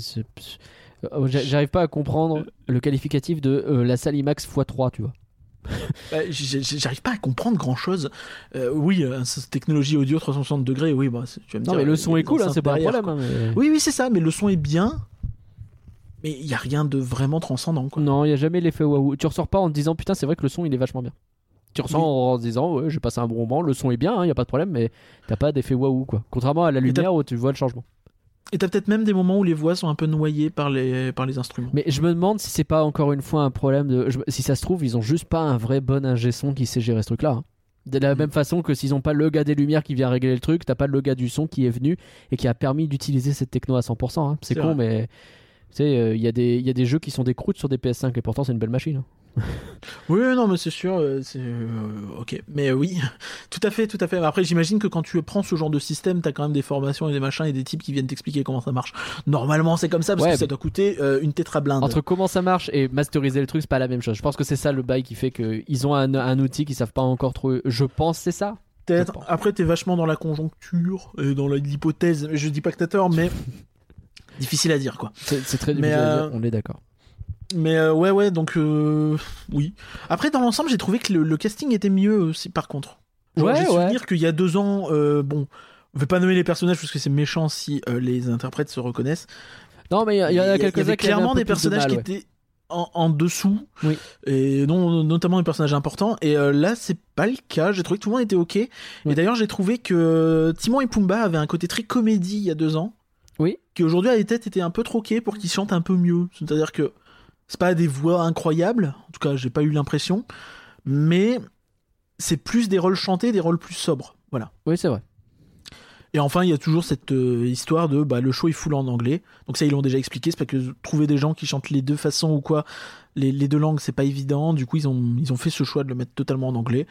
Speaker 1: j'arrive pas à comprendre le qualificatif de euh, la salle IMAX x3, tu vois.
Speaker 2: Bah, J'arrive pas à comprendre grand chose. oui, euh, technologie audio 360 degrés, oui, bah, tu vas me
Speaker 1: Non,
Speaker 2: dire,
Speaker 1: mais le
Speaker 2: euh,
Speaker 1: son est cool, hein, c'est pas un problème. hein, mais-
Speaker 2: Oui, oui, c'est ça, mais le son est bien. Mais il y a rien de vraiment transcendant, quoi.
Speaker 1: Non, il y a jamais l'effet waouh. Tu ressors pas en te disant putain, c'est vrai que le son il est vachement bien. Tu ressors
Speaker 2: Oui.
Speaker 1: en se disant ouais, j'ai passé un bon moment, le son est bien, il y a pas de problème, mais t'as pas d'effet waouh quoi. Contrairement à la lumière où tu vois le changement.
Speaker 2: Et t'as peut-être même des moments où les voix sont un peu noyées par les, par les instruments.
Speaker 1: Mais je me demande si c'est pas encore une fois un problème de. je- Si ça se trouve, ils ont juste pas un vrai bon ingé son qui sait gérer ce truc là. De la
Speaker 2: Mm.
Speaker 1: même façon que s'ils ont pas le gars des lumières qui vient régler le truc, t'as pas le gars du son qui est venu et qui a permis d'utiliser cette techno à 100%. hein. C'est con,
Speaker 2: vrai.
Speaker 1: mais. Tu sais, euh, il y, a des- il y a des jeux qui sont des croûtes sur des PS5 et pourtant c'est une belle machine. hein. <laughs>
Speaker 2: Oui, non, mais c'est sûr, euh, c'est euh, ok. Mais euh, oui, <laughs> tout à fait, tout à fait. Après, j'imagine que quand tu prends ce genre de système, t'as quand même des formations et des machins et des types qui viennent t'expliquer comment ça marche. Normalement, c'est comme ça parce
Speaker 1: Ouais,
Speaker 2: que ça
Speaker 1: mais-
Speaker 2: doit coûter euh, une tétrablinde.
Speaker 1: Entre comment ça marche et masteriser le truc, c'est pas la même chose. Je pense que c'est ça le bail qui fait qu'ils ont un, un outil qu'ils savent pas encore trop. Je pense c'est ça.
Speaker 2: Peut-être. Après, t'es vachement dans la conjoncture et dans l'hypothèse. Je dis pas que t'as tort, mais <laughs> difficile à dire, quoi.
Speaker 1: C'est très
Speaker 2: Mais,
Speaker 1: difficile à
Speaker 2: euh,
Speaker 1: dire, on est d'accord.
Speaker 2: Mais euh, ouais, ouais, donc euh, oui. Après, dans l'ensemble, j'ai trouvé que le, le casting était mieux aussi, par contre. Genre,
Speaker 1: Ouais,
Speaker 2: j'ai
Speaker 1: ouais.
Speaker 2: souvenir qu'il y a deux ans, euh, bon, on va pas nommer les personnages parce que c'est méchant si les interprètes se reconnaissent.
Speaker 1: Non, mais il y, a- en a quelques-uns
Speaker 2: avait
Speaker 1: qui avaient
Speaker 2: clairement des
Speaker 1: de
Speaker 2: personnages qui étaient en, en dessous,
Speaker 1: Oui.
Speaker 2: et non, notamment des personnages importants. Et là, c'est pas le cas. J'ai trouvé que tout le monde était ok. Et d'ailleurs, j'ai trouvé que Timon et Pumba avaient un côté très comédie il y a deux ans.
Speaker 1: Oui.
Speaker 2: Qui aujourd'hui, à les têtes, était un peu troqué pour qu'ils chantent un peu mieux. C'est-à-dire que c'est pas des voix incroyables. En tout cas, j'ai pas eu l'impression. mais c'est plus des rôles chantés, des rôles plus sobres. Voilà.
Speaker 1: Oui, c'est vrai.
Speaker 2: Et enfin, il y a toujours cette euh, histoire de bah, le show est full en anglais. Donc ça, ils l'ont déjà expliqué. C'est pas que trouver des gens qui chantent les deux façons ou quoi, les, les deux langues, c'est pas évident. Du coup, ils ont, ils ont fait ce choix de le mettre totalement en anglais.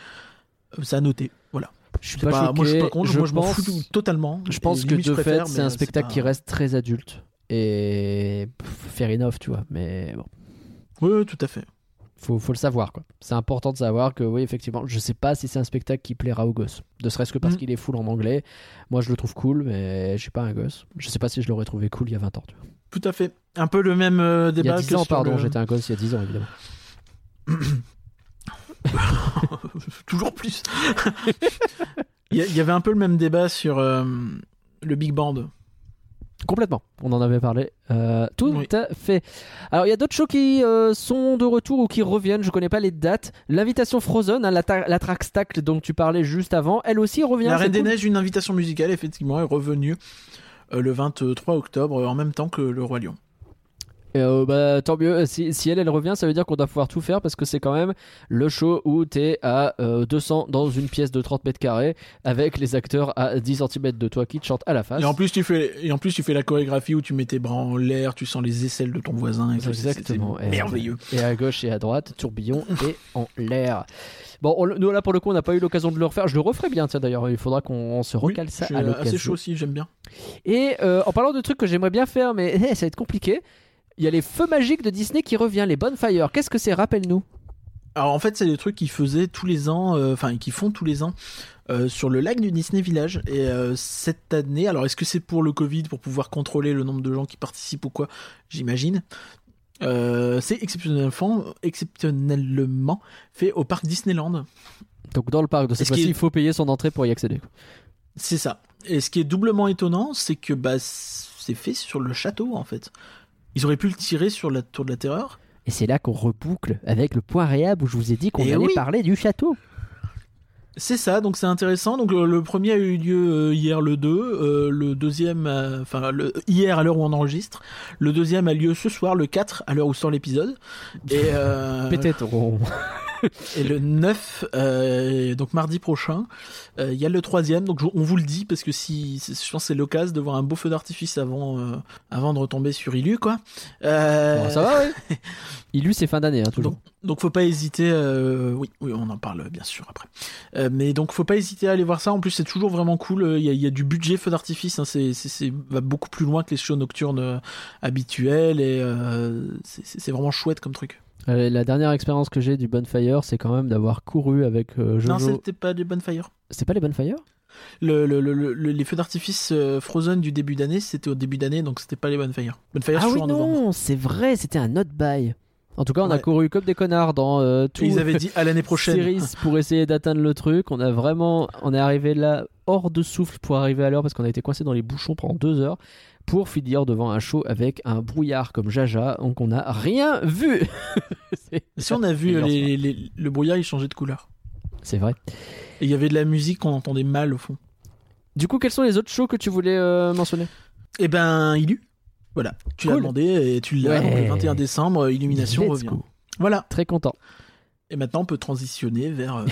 Speaker 2: Euh, ça a noté. Voilà.
Speaker 1: Je suis
Speaker 2: C'est
Speaker 1: pas,
Speaker 2: pas- moi, je suis
Speaker 1: choqué.
Speaker 2: pas contre.
Speaker 1: Je
Speaker 2: moi, je m'en fous totalement.
Speaker 1: Je pense que de fait, c'est un
Speaker 2: c'est
Speaker 1: spectacle
Speaker 2: pas-
Speaker 1: qui reste très adulte. Et fair enough, tu vois. Mais bon,
Speaker 2: Oui, oui, tout à fait.
Speaker 1: faut, faut le savoir, quoi. C'est important de savoir que, oui, effectivement, je sais pas si c'est un spectacle qui plaira aux gosses. Ne serait-ce que parce
Speaker 2: Mm.
Speaker 1: qu'il est full en anglais. Moi, je le trouve cool, mais je suis pas un gosse. Je sais pas si je l'aurais trouvé cool il y a 20 ans. tu vois.
Speaker 2: Tout à fait. Un peu le même euh,
Speaker 1: Il y
Speaker 2: débat
Speaker 1: a 10
Speaker 2: que
Speaker 1: ans, pardon,
Speaker 2: le-
Speaker 1: j'étais un gosse il y a 10 ans, évidemment. <coughs>
Speaker 2: Toujours plus. <laughs> Il y, a- il y avait un peu le même débat sur euh, le Big Band.
Speaker 1: Complètement, on en avait parlé. Euh, tout
Speaker 2: Oui.
Speaker 1: à fait. Alors, il y a d'autres shows qui euh, sont de retour ou qui reviennent, je connais pas les dates. L'invitation Frozen, hein, la, la Trackstack dont tu parlais juste avant, elle aussi revient.
Speaker 2: La Reine des
Speaker 1: cool.
Speaker 2: Neiges, une invitation musicale, effectivement, est revenue euh, le 23 octobre, en même temps que le Roi Lion.
Speaker 1: Et, euh, bah, tant mieux. Si, si elle, elle revient, ça veut dire qu'on doit pouvoir tout faire parce que c'est quand même le show où t'es à euh, 200 dans une pièce de 30 mètres carrés avec les acteurs à 10 cm de toi qui te chantent à la face.
Speaker 2: Et en plus, tu fais, et en plus, tu fais la chorégraphie où tu mets tes bras en l'air, tu sens les aisselles de ton voisin. Et
Speaker 1: Exactement. Et-
Speaker 2: merveilleux.
Speaker 1: Et à gauche et à droite, tourbillon et en l'air. Bon, on nous là pour le coup, on n'a pas eu l'occasion de le refaire. Je le referai bien, tiens d'ailleurs. Il faudra qu'on se
Speaker 2: Oui,
Speaker 1: recale ça à
Speaker 2: assez
Speaker 1: l'occasion.
Speaker 2: chaud aussi, j'aime bien.
Speaker 1: Et euh, en parlant de trucs que j'aimerais bien faire, mais eh, <laughs> ça va être compliqué. Il y a les feux magiques de Disney qui revient, les Bonfire. Qu'est-ce que c'est? Rappelle-nous.
Speaker 2: Alors en fait, c'est des trucs qu'ils faisaient tous les ans, euh, enfin qu'ils font tous les ans euh, sur le lac du Disney Village. Et euh, cette année, alors est-ce que c'est pour le Covid, pour pouvoir contrôler le nombre de gens qui participent ou quoi? J'imagine. C'est exceptionnellement, exceptionnellement fait au parc Disneyland.
Speaker 1: Donc dans le parc de cette fois-ci, il faut payer son entrée pour y accéder.
Speaker 2: C'est ça. Et ce qui est doublement étonnant, c'est que bah, c'est fait sur le château en fait. Ils auraient pu le tirer sur la tour de la terreur.
Speaker 1: Et c'est là qu'on reboucle avec le point réhab où je vous ai dit qu'on
Speaker 2: Eh
Speaker 1: allait
Speaker 2: oui.
Speaker 1: parler du château.
Speaker 2: C'est ça, donc c'est intéressant. Donc le, le premier a eu lieu euh, hier le 2, euh, le deuxième, euh, enfin le, hier à l'heure où on enregistre, le deuxième a lieu ce soir, le 4 à l'heure où sort l'épisode, et, euh, <laughs>
Speaker 1: Pétez ton-
Speaker 2: et le 9, euh, donc mardi prochain, euh, il y a le troisième. Donc on vous le dit parce que si, c'est- je pense que c'est l'occasion de voir un beau feu d'artifice avant, euh, avant de retomber sur Ilu quoi.
Speaker 1: Bon, ça va, oui. <laughs> Il eut ses fins d'année, hein, toujours.
Speaker 2: donc, donc faut pas hésiter. oui, oui, on en parle bien sûr après. Mais donc faut pas hésiter à aller voir ça. En plus, c'est toujours vraiment cool. Il y, a- il y a du budget feu d'artifice. Hein, c'est, c'est, c'est- va beaucoup plus loin que les shows nocturnes habituels et c'est, c'est- c'est vraiment chouette comme truc.
Speaker 1: Euh, la dernière expérience que j'ai du Bonfire, c'est quand même d'avoir couru avec euh,
Speaker 2: Non,
Speaker 1: Jojo.
Speaker 2: c'était pas des Bonfire.
Speaker 1: C'était pas les Bonfire?
Speaker 2: Le, le, le- le- le- les feux d'artifice euh, Frozen du début d'année, c'était au début d'année, donc c'était pas les Bonfire. Bonfire,
Speaker 1: Ah
Speaker 2: c'est
Speaker 1: oui,
Speaker 2: en
Speaker 1: non, c'est vrai, c'était un not buy. En tout cas, on a couru comme des connards dans euh, tout
Speaker 2: Ils avaient dit à l'année <laughs> prochaine.
Speaker 1: Series pour essayer d'atteindre le truc. On a vraiment, on est arrivé là hors de souffle pour arriver à l'heure parce qu'on a été coincé dans les bouchons pendant deux heures pour finir devant un show avec un brouillard comme Jaja, donc on n'a rien vu. <laughs>
Speaker 2: Si on a vu les- les- le brouillard, il changeait de couleur.
Speaker 1: C'est vrai.
Speaker 2: Et il y avait de la musique qu'on entendait mal au fond.
Speaker 1: Du coup, quels sont les autres shows que tu voulais euh, mentionner?
Speaker 2: Eh ben, Illu. Voilà, tu l'as demandé et tu l'as.
Speaker 1: Ouais.
Speaker 2: Donc, le 21 décembre, Illumination
Speaker 1: Let's
Speaker 2: revient.
Speaker 1: go.
Speaker 2: Voilà.
Speaker 1: Très content.
Speaker 2: Et maintenant, on peut transitionner vers.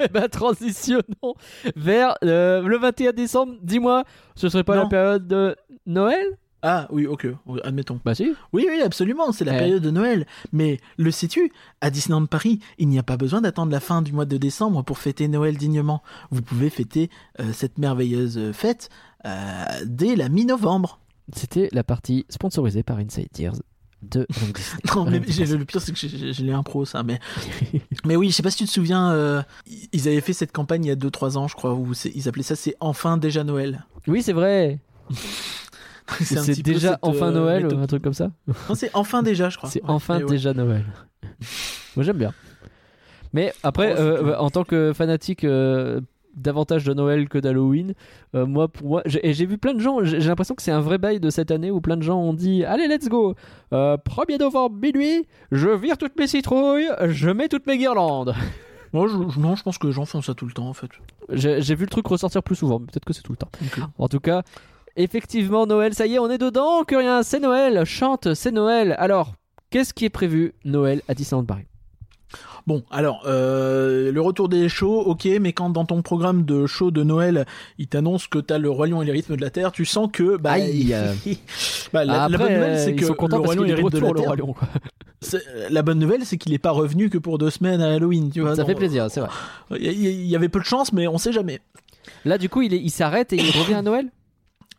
Speaker 1: Eh <laughs> ben, transitionnons vers euh, le 21 décembre. Dis-moi, ce serait pas
Speaker 2: Non.
Speaker 1: la période de Noël?
Speaker 2: Ah oui, ok, admettons.
Speaker 1: Bah si.
Speaker 2: Oui, oui, absolument, c'est la
Speaker 1: Eh.
Speaker 2: période de Noël. Mais le sais-tu À Disneyland Paris, il n'y a pas besoin d'attendre la fin du mois de décembre pour fêter Noël dignement. Vous pouvez fêter euh, cette merveilleuse fête euh, dès la mi-novembre.
Speaker 1: C'était la partie sponsorisée par Inside Tears de.
Speaker 2: Non, mais le pire, c'est que j'ai les impro, ça. Mais, <laughs> mais oui, je sais pas si tu te souviens, euh, ils avaient fait cette campagne il y a 2-3 ans, je crois, où ils appelaient ça C'est enfin déjà Noël.
Speaker 1: Oui, c'est vrai. <laughs> C'est déjà
Speaker 2: cette,
Speaker 1: enfin
Speaker 2: euh,
Speaker 1: Noël
Speaker 2: méthode-
Speaker 1: ou un truc comme ça.
Speaker 2: Non, c'est enfin déjà, je crois.
Speaker 1: C'est
Speaker 2: Ouais,
Speaker 1: enfin
Speaker 2: ouais.
Speaker 1: déjà Noël. <laughs> Moi j'aime bien. Mais après,
Speaker 2: Oh,
Speaker 1: euh, en tant que fanatique euh, davantage de Noël que d'Halloween, euh, moi pour moi, j'ai- et j'ai vu plein de gens, j'ai j'ai l'impression que c'est un vrai bail de cette année où plein de gens ont dit allez let's go, Euh, 1er novembre minuit, je vire toutes mes citrouilles, je mets toutes mes guirlandes. <laughs>
Speaker 2: Moi, je, je- non, je pense que les gens font ça tout le temps, en fait.
Speaker 1: J'ai j'ai vu le truc ressortir plus souvent, mais peut-être que c'est tout le temps. En tout cas, effectivement, Noël, ça y est, on est dedans, que rien, c'est Noël, chante, c'est Noël. Alors, qu'est-ce qui est prévu Noël à Disneyland Paris?
Speaker 2: Bon, alors, euh, le retour des shows, ok, mais quand dans ton programme de show de Noël, il t'annonce que t'as le Roi Lion et les rythmes de la Terre, tu sens que, bah,
Speaker 1: Aïe. <laughs>
Speaker 2: bah, la, bonne nouvelle, c'est que le Roi Lion
Speaker 1: qu'il
Speaker 2: et
Speaker 1: est
Speaker 2: les
Speaker 1: de
Speaker 2: rythmes de la
Speaker 1: retour, le
Speaker 2: Terre,
Speaker 1: Roi Lion. quoi.
Speaker 2: c'est- la bonne nouvelle, c'est qu'il est pas revenu que pour deux semaines à Halloween, tu vois.
Speaker 1: Ça
Speaker 2: non,
Speaker 1: fait plaisir, c'est vrai.
Speaker 2: Il y, avait peu de chance, mais on sait jamais.
Speaker 1: Là, du coup, il s'arrête et il revient à Noël?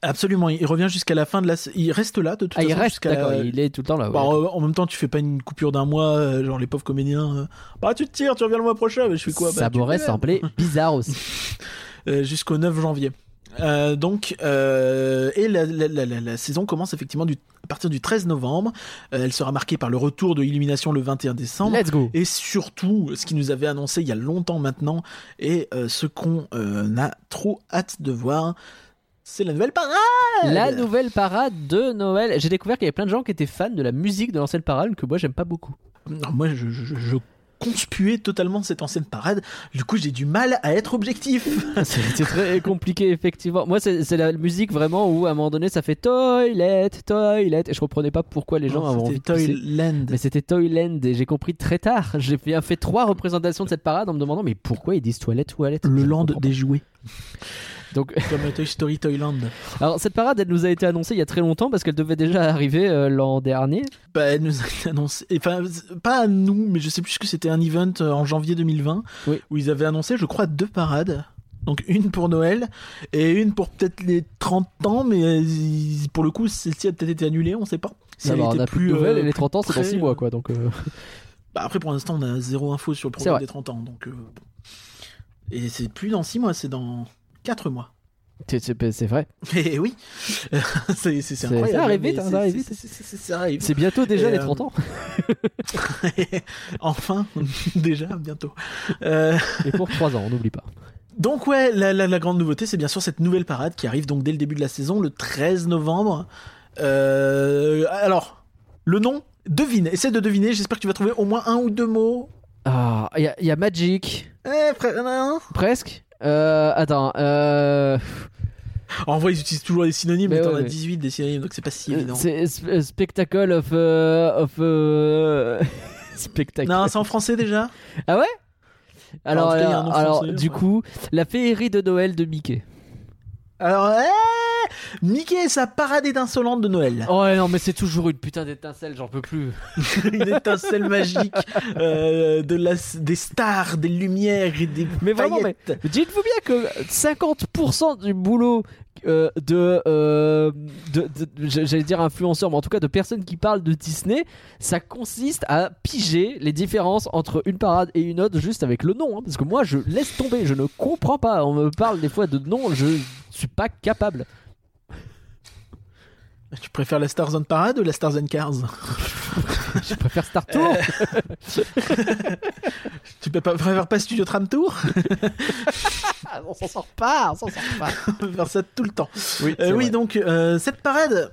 Speaker 2: Absolument, il revient jusqu'à la fin de la. Il reste là de toute
Speaker 1: Ah, il
Speaker 2: façon.
Speaker 1: reste,
Speaker 2: la-
Speaker 1: d'accord, il est tout le temps là. ouais.
Speaker 2: Bah, euh, en même temps, tu fais pas une coupure d'un mois, euh, genre les pauvres comédiens. euh, bah, tu te tires, tu reviens le mois prochain. Mais je fais quoi? Bah,
Speaker 1: Ça
Speaker 2: fais,
Speaker 1: sembler <laughs> bizarre aussi.
Speaker 2: euh, Jusqu'au 9 janvier. Euh, donc, euh, et la, saison commence effectivement du, à partir du 13 novembre. Elle sera marquée par le retour de Illumination le 21 décembre.
Speaker 1: Let's go.
Speaker 2: Et surtout, ce qui nous avait annoncé il y a longtemps maintenant, et ce qu'on a trop hâte de voir, c'est la nouvelle parade
Speaker 1: La nouvelle parade de Noël. J'ai découvert qu'il y avait plein de gens qui étaient fans de la musique de l'ancienne parade que moi j'aime pas beaucoup.
Speaker 2: Non, moi, je, je, je conspuais totalement cette ancienne parade. Du coup, j'ai du mal à être objectif. <laughs>
Speaker 1: C'était très compliqué effectivement. Moi c'est la musique vraiment où à un moment donné ça fait toilet, toilet et je comprenais pas pourquoi les gens
Speaker 2: Non,
Speaker 1: avaient envie.
Speaker 2: Toyland.
Speaker 1: Mais c'était Toyland et j'ai compris très tard. J'ai bien fait trois représentations de cette parade en me demandant mais pourquoi ils disent toilette, toilette?
Speaker 2: Le land des jouets.
Speaker 1: Donc <laughs>
Speaker 2: Comme Toy Story Toyland.
Speaker 1: alors cette parade elle nous a été annoncée il y a très longtemps parce qu'elle devait déjà arriver euh, l'an dernier.
Speaker 2: Bah, elle nous a <laughs> été annoncé. Enfin, pas à nous, mais je sais plus que c'était un event euh, en janvier 2020
Speaker 1: Oui.
Speaker 2: où ils avaient annoncé, je crois, deux parades. Donc une pour Noël et une pour peut-être les 30 ans, mais euh, pour le coup, celle-ci a peut-être été annulée, on sait pas. Si elle
Speaker 1: Alors, on
Speaker 2: était
Speaker 1: a plus de nouvelles et les
Speaker 2: plus
Speaker 1: 30 ans c'est dans
Speaker 2: près,
Speaker 1: 6 mois quoi donc. euh, <laughs>
Speaker 2: Bah après, pour l'instant, on a zéro info sur le programme des 30 ans. Donc, euh. Et c'est plus dans 6 mois, c'est dans 4 mois. <laughs> <laughs>
Speaker 1: c'est- c'est vrai.
Speaker 2: Et oui, c'est incroyable.
Speaker 1: ça arrive vite, ça arrive
Speaker 2: c'est-
Speaker 1: bientôt déjà
Speaker 2: Et,
Speaker 1: les
Speaker 2: euh,
Speaker 1: 30 ans. <laughs>
Speaker 2: enfin, déjà, bientôt. Euh,
Speaker 1: Et pour 3 ans on n'oublie pas.
Speaker 2: donc ouais, la, la- la grande nouveauté, c'est bien sûr cette nouvelle parade qui arrive donc dès le début de la saison, le 13 novembre. Euh, alors, le nom, devine, essaie de deviner, j'espère que tu vas trouver au moins un ou deux mots.
Speaker 1: Ah il y, a- il y a Magic
Speaker 2: Eh, non.
Speaker 1: presque. Euh, attends. Euh,
Speaker 2: En vrai, ils utilisent toujours les synonymes,
Speaker 1: Mais
Speaker 2: mais t'en
Speaker 1: ouais,
Speaker 2: as
Speaker 1: mais-
Speaker 2: 18 des synonymes, donc c'est pas si évident.
Speaker 1: c'est sp- spectacle of euh, of euh, <laughs> spectacle.
Speaker 2: Non, c'est en français déjà?
Speaker 1: Ah ouais? Alors, alors, du coup, la féerie de Noël de Mickey.
Speaker 2: Alors, eh Mickey et sa parade étincelante de Noël.
Speaker 1: Ouais, non, mais c'est toujours une putain d'étincelle, j'en peux plus. <laughs>
Speaker 2: Une étincelle magique euh, de la, des stars, des lumières et des
Speaker 1: Mais vraiment, mais-. Dites-vous bien que 50% du boulot euh, de, euh, de, de- j'allais dire influenceurs, mais en tout cas de personnes qui parlent de Disney, ça consiste à piger les différences entre une parade et une autre juste avec le nom. hein, parce que moi, je laisse tomber, je ne comprends pas. On me parle des fois de noms, je suis pas capable.
Speaker 2: Tu préfères la Stars on Parade ou la Stars on Cars
Speaker 1: Je préfère Star Tour. <laughs>
Speaker 2: Tu peux pas- préfères pas Studio Tram Tour
Speaker 1: Ah, on s'en sort pas, on s'en sort pas.
Speaker 2: On peut faire ça tout le temps.
Speaker 1: Oui,
Speaker 2: Euh, oui, donc euh, cette parade.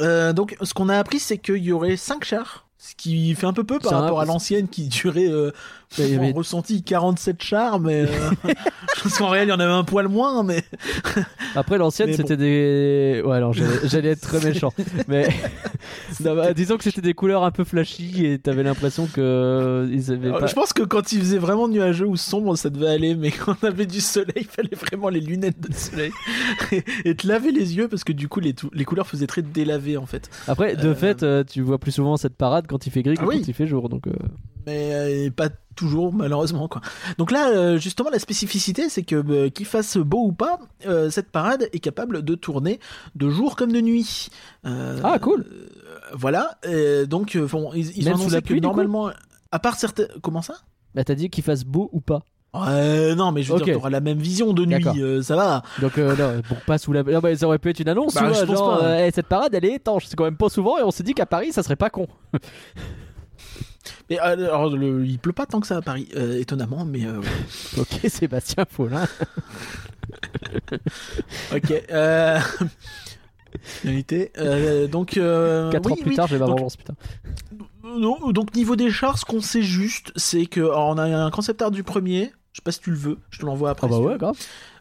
Speaker 2: euh, donc, ce qu'on a appris, c'est qu'il y aurait 5 chars. Ce qui fait un peu peu par
Speaker 1: un-
Speaker 2: rapport à l'ancienne qui durait, euh,
Speaker 1: Il y
Speaker 2: on ressenti 47 chars, mais euh, <laughs> je pense qu'en réel, il y en avait un poil moins, mais <laughs>
Speaker 1: Après l'ancienne c'était des ouais alors j'allais être très méchant <laughs> mais Non, bah, disons que c'était des couleurs un peu flashy et t'avais l'impression que euh, ils avaient
Speaker 2: Alors,
Speaker 1: pas
Speaker 2: je pense que quand il faisait vraiment nuageux ou sombre, ça devait aller, mais quand on avait du soleil, il fallait vraiment les lunettes de soleil et, te laver les yeux parce que du coup, les, les couleurs faisaient très délavé en fait.
Speaker 1: après de
Speaker 2: Euh,
Speaker 1: fait euh, tu vois plus souvent cette parade quand il fait gris que
Speaker 2: Ah oui.
Speaker 1: quand il fait jour donc euh,
Speaker 2: mais euh, pas toujours malheureusement quoi. Donc là euh, justement la spécificité c'est que euh, qu'il fasse beau ou pas, euh, cette parade est capable de tourner de jour comme de nuit. Euh,
Speaker 1: Ah, cool.
Speaker 2: euh, voilà, euh, donc euh, bon, ils, ils ont annoncé que normalement à part certains comment ça?
Speaker 1: Bah t'as dit qu'il fasse beau ou pas
Speaker 2: Ouais, non mais je veux
Speaker 1: Ok.
Speaker 2: dire t'auras la même vision de nuit, euh, ça va.
Speaker 1: donc euh, non pour pas sous la non, bah, ça aurait pu être une annonce
Speaker 2: Bah, pense pas.
Speaker 1: euh, Eh, cette parade elle est étanche c'est quand même pas souvent et on s'est dit qu'à Paris ça serait pas con <laughs>
Speaker 2: Mais euh, alors le- il pleut pas tant que ça à Paris, euh, étonnamment, mais euh, <laughs>
Speaker 1: ok Sébastien Paulin <laughs>
Speaker 2: ok. Euh... <laughs> Euh, donc euh,
Speaker 1: 4
Speaker 2: oui,
Speaker 1: ans plus
Speaker 2: oui.
Speaker 1: tard j'ai ma
Speaker 2: Donc,
Speaker 1: vengeance putain
Speaker 2: Non, donc niveau des chars, ce qu'on sait juste, c'est que alors, on a un concept art du premier. Je sais pas si tu le veux, je te l'envoie après.
Speaker 1: ah bah
Speaker 2: si
Speaker 1: ouais grave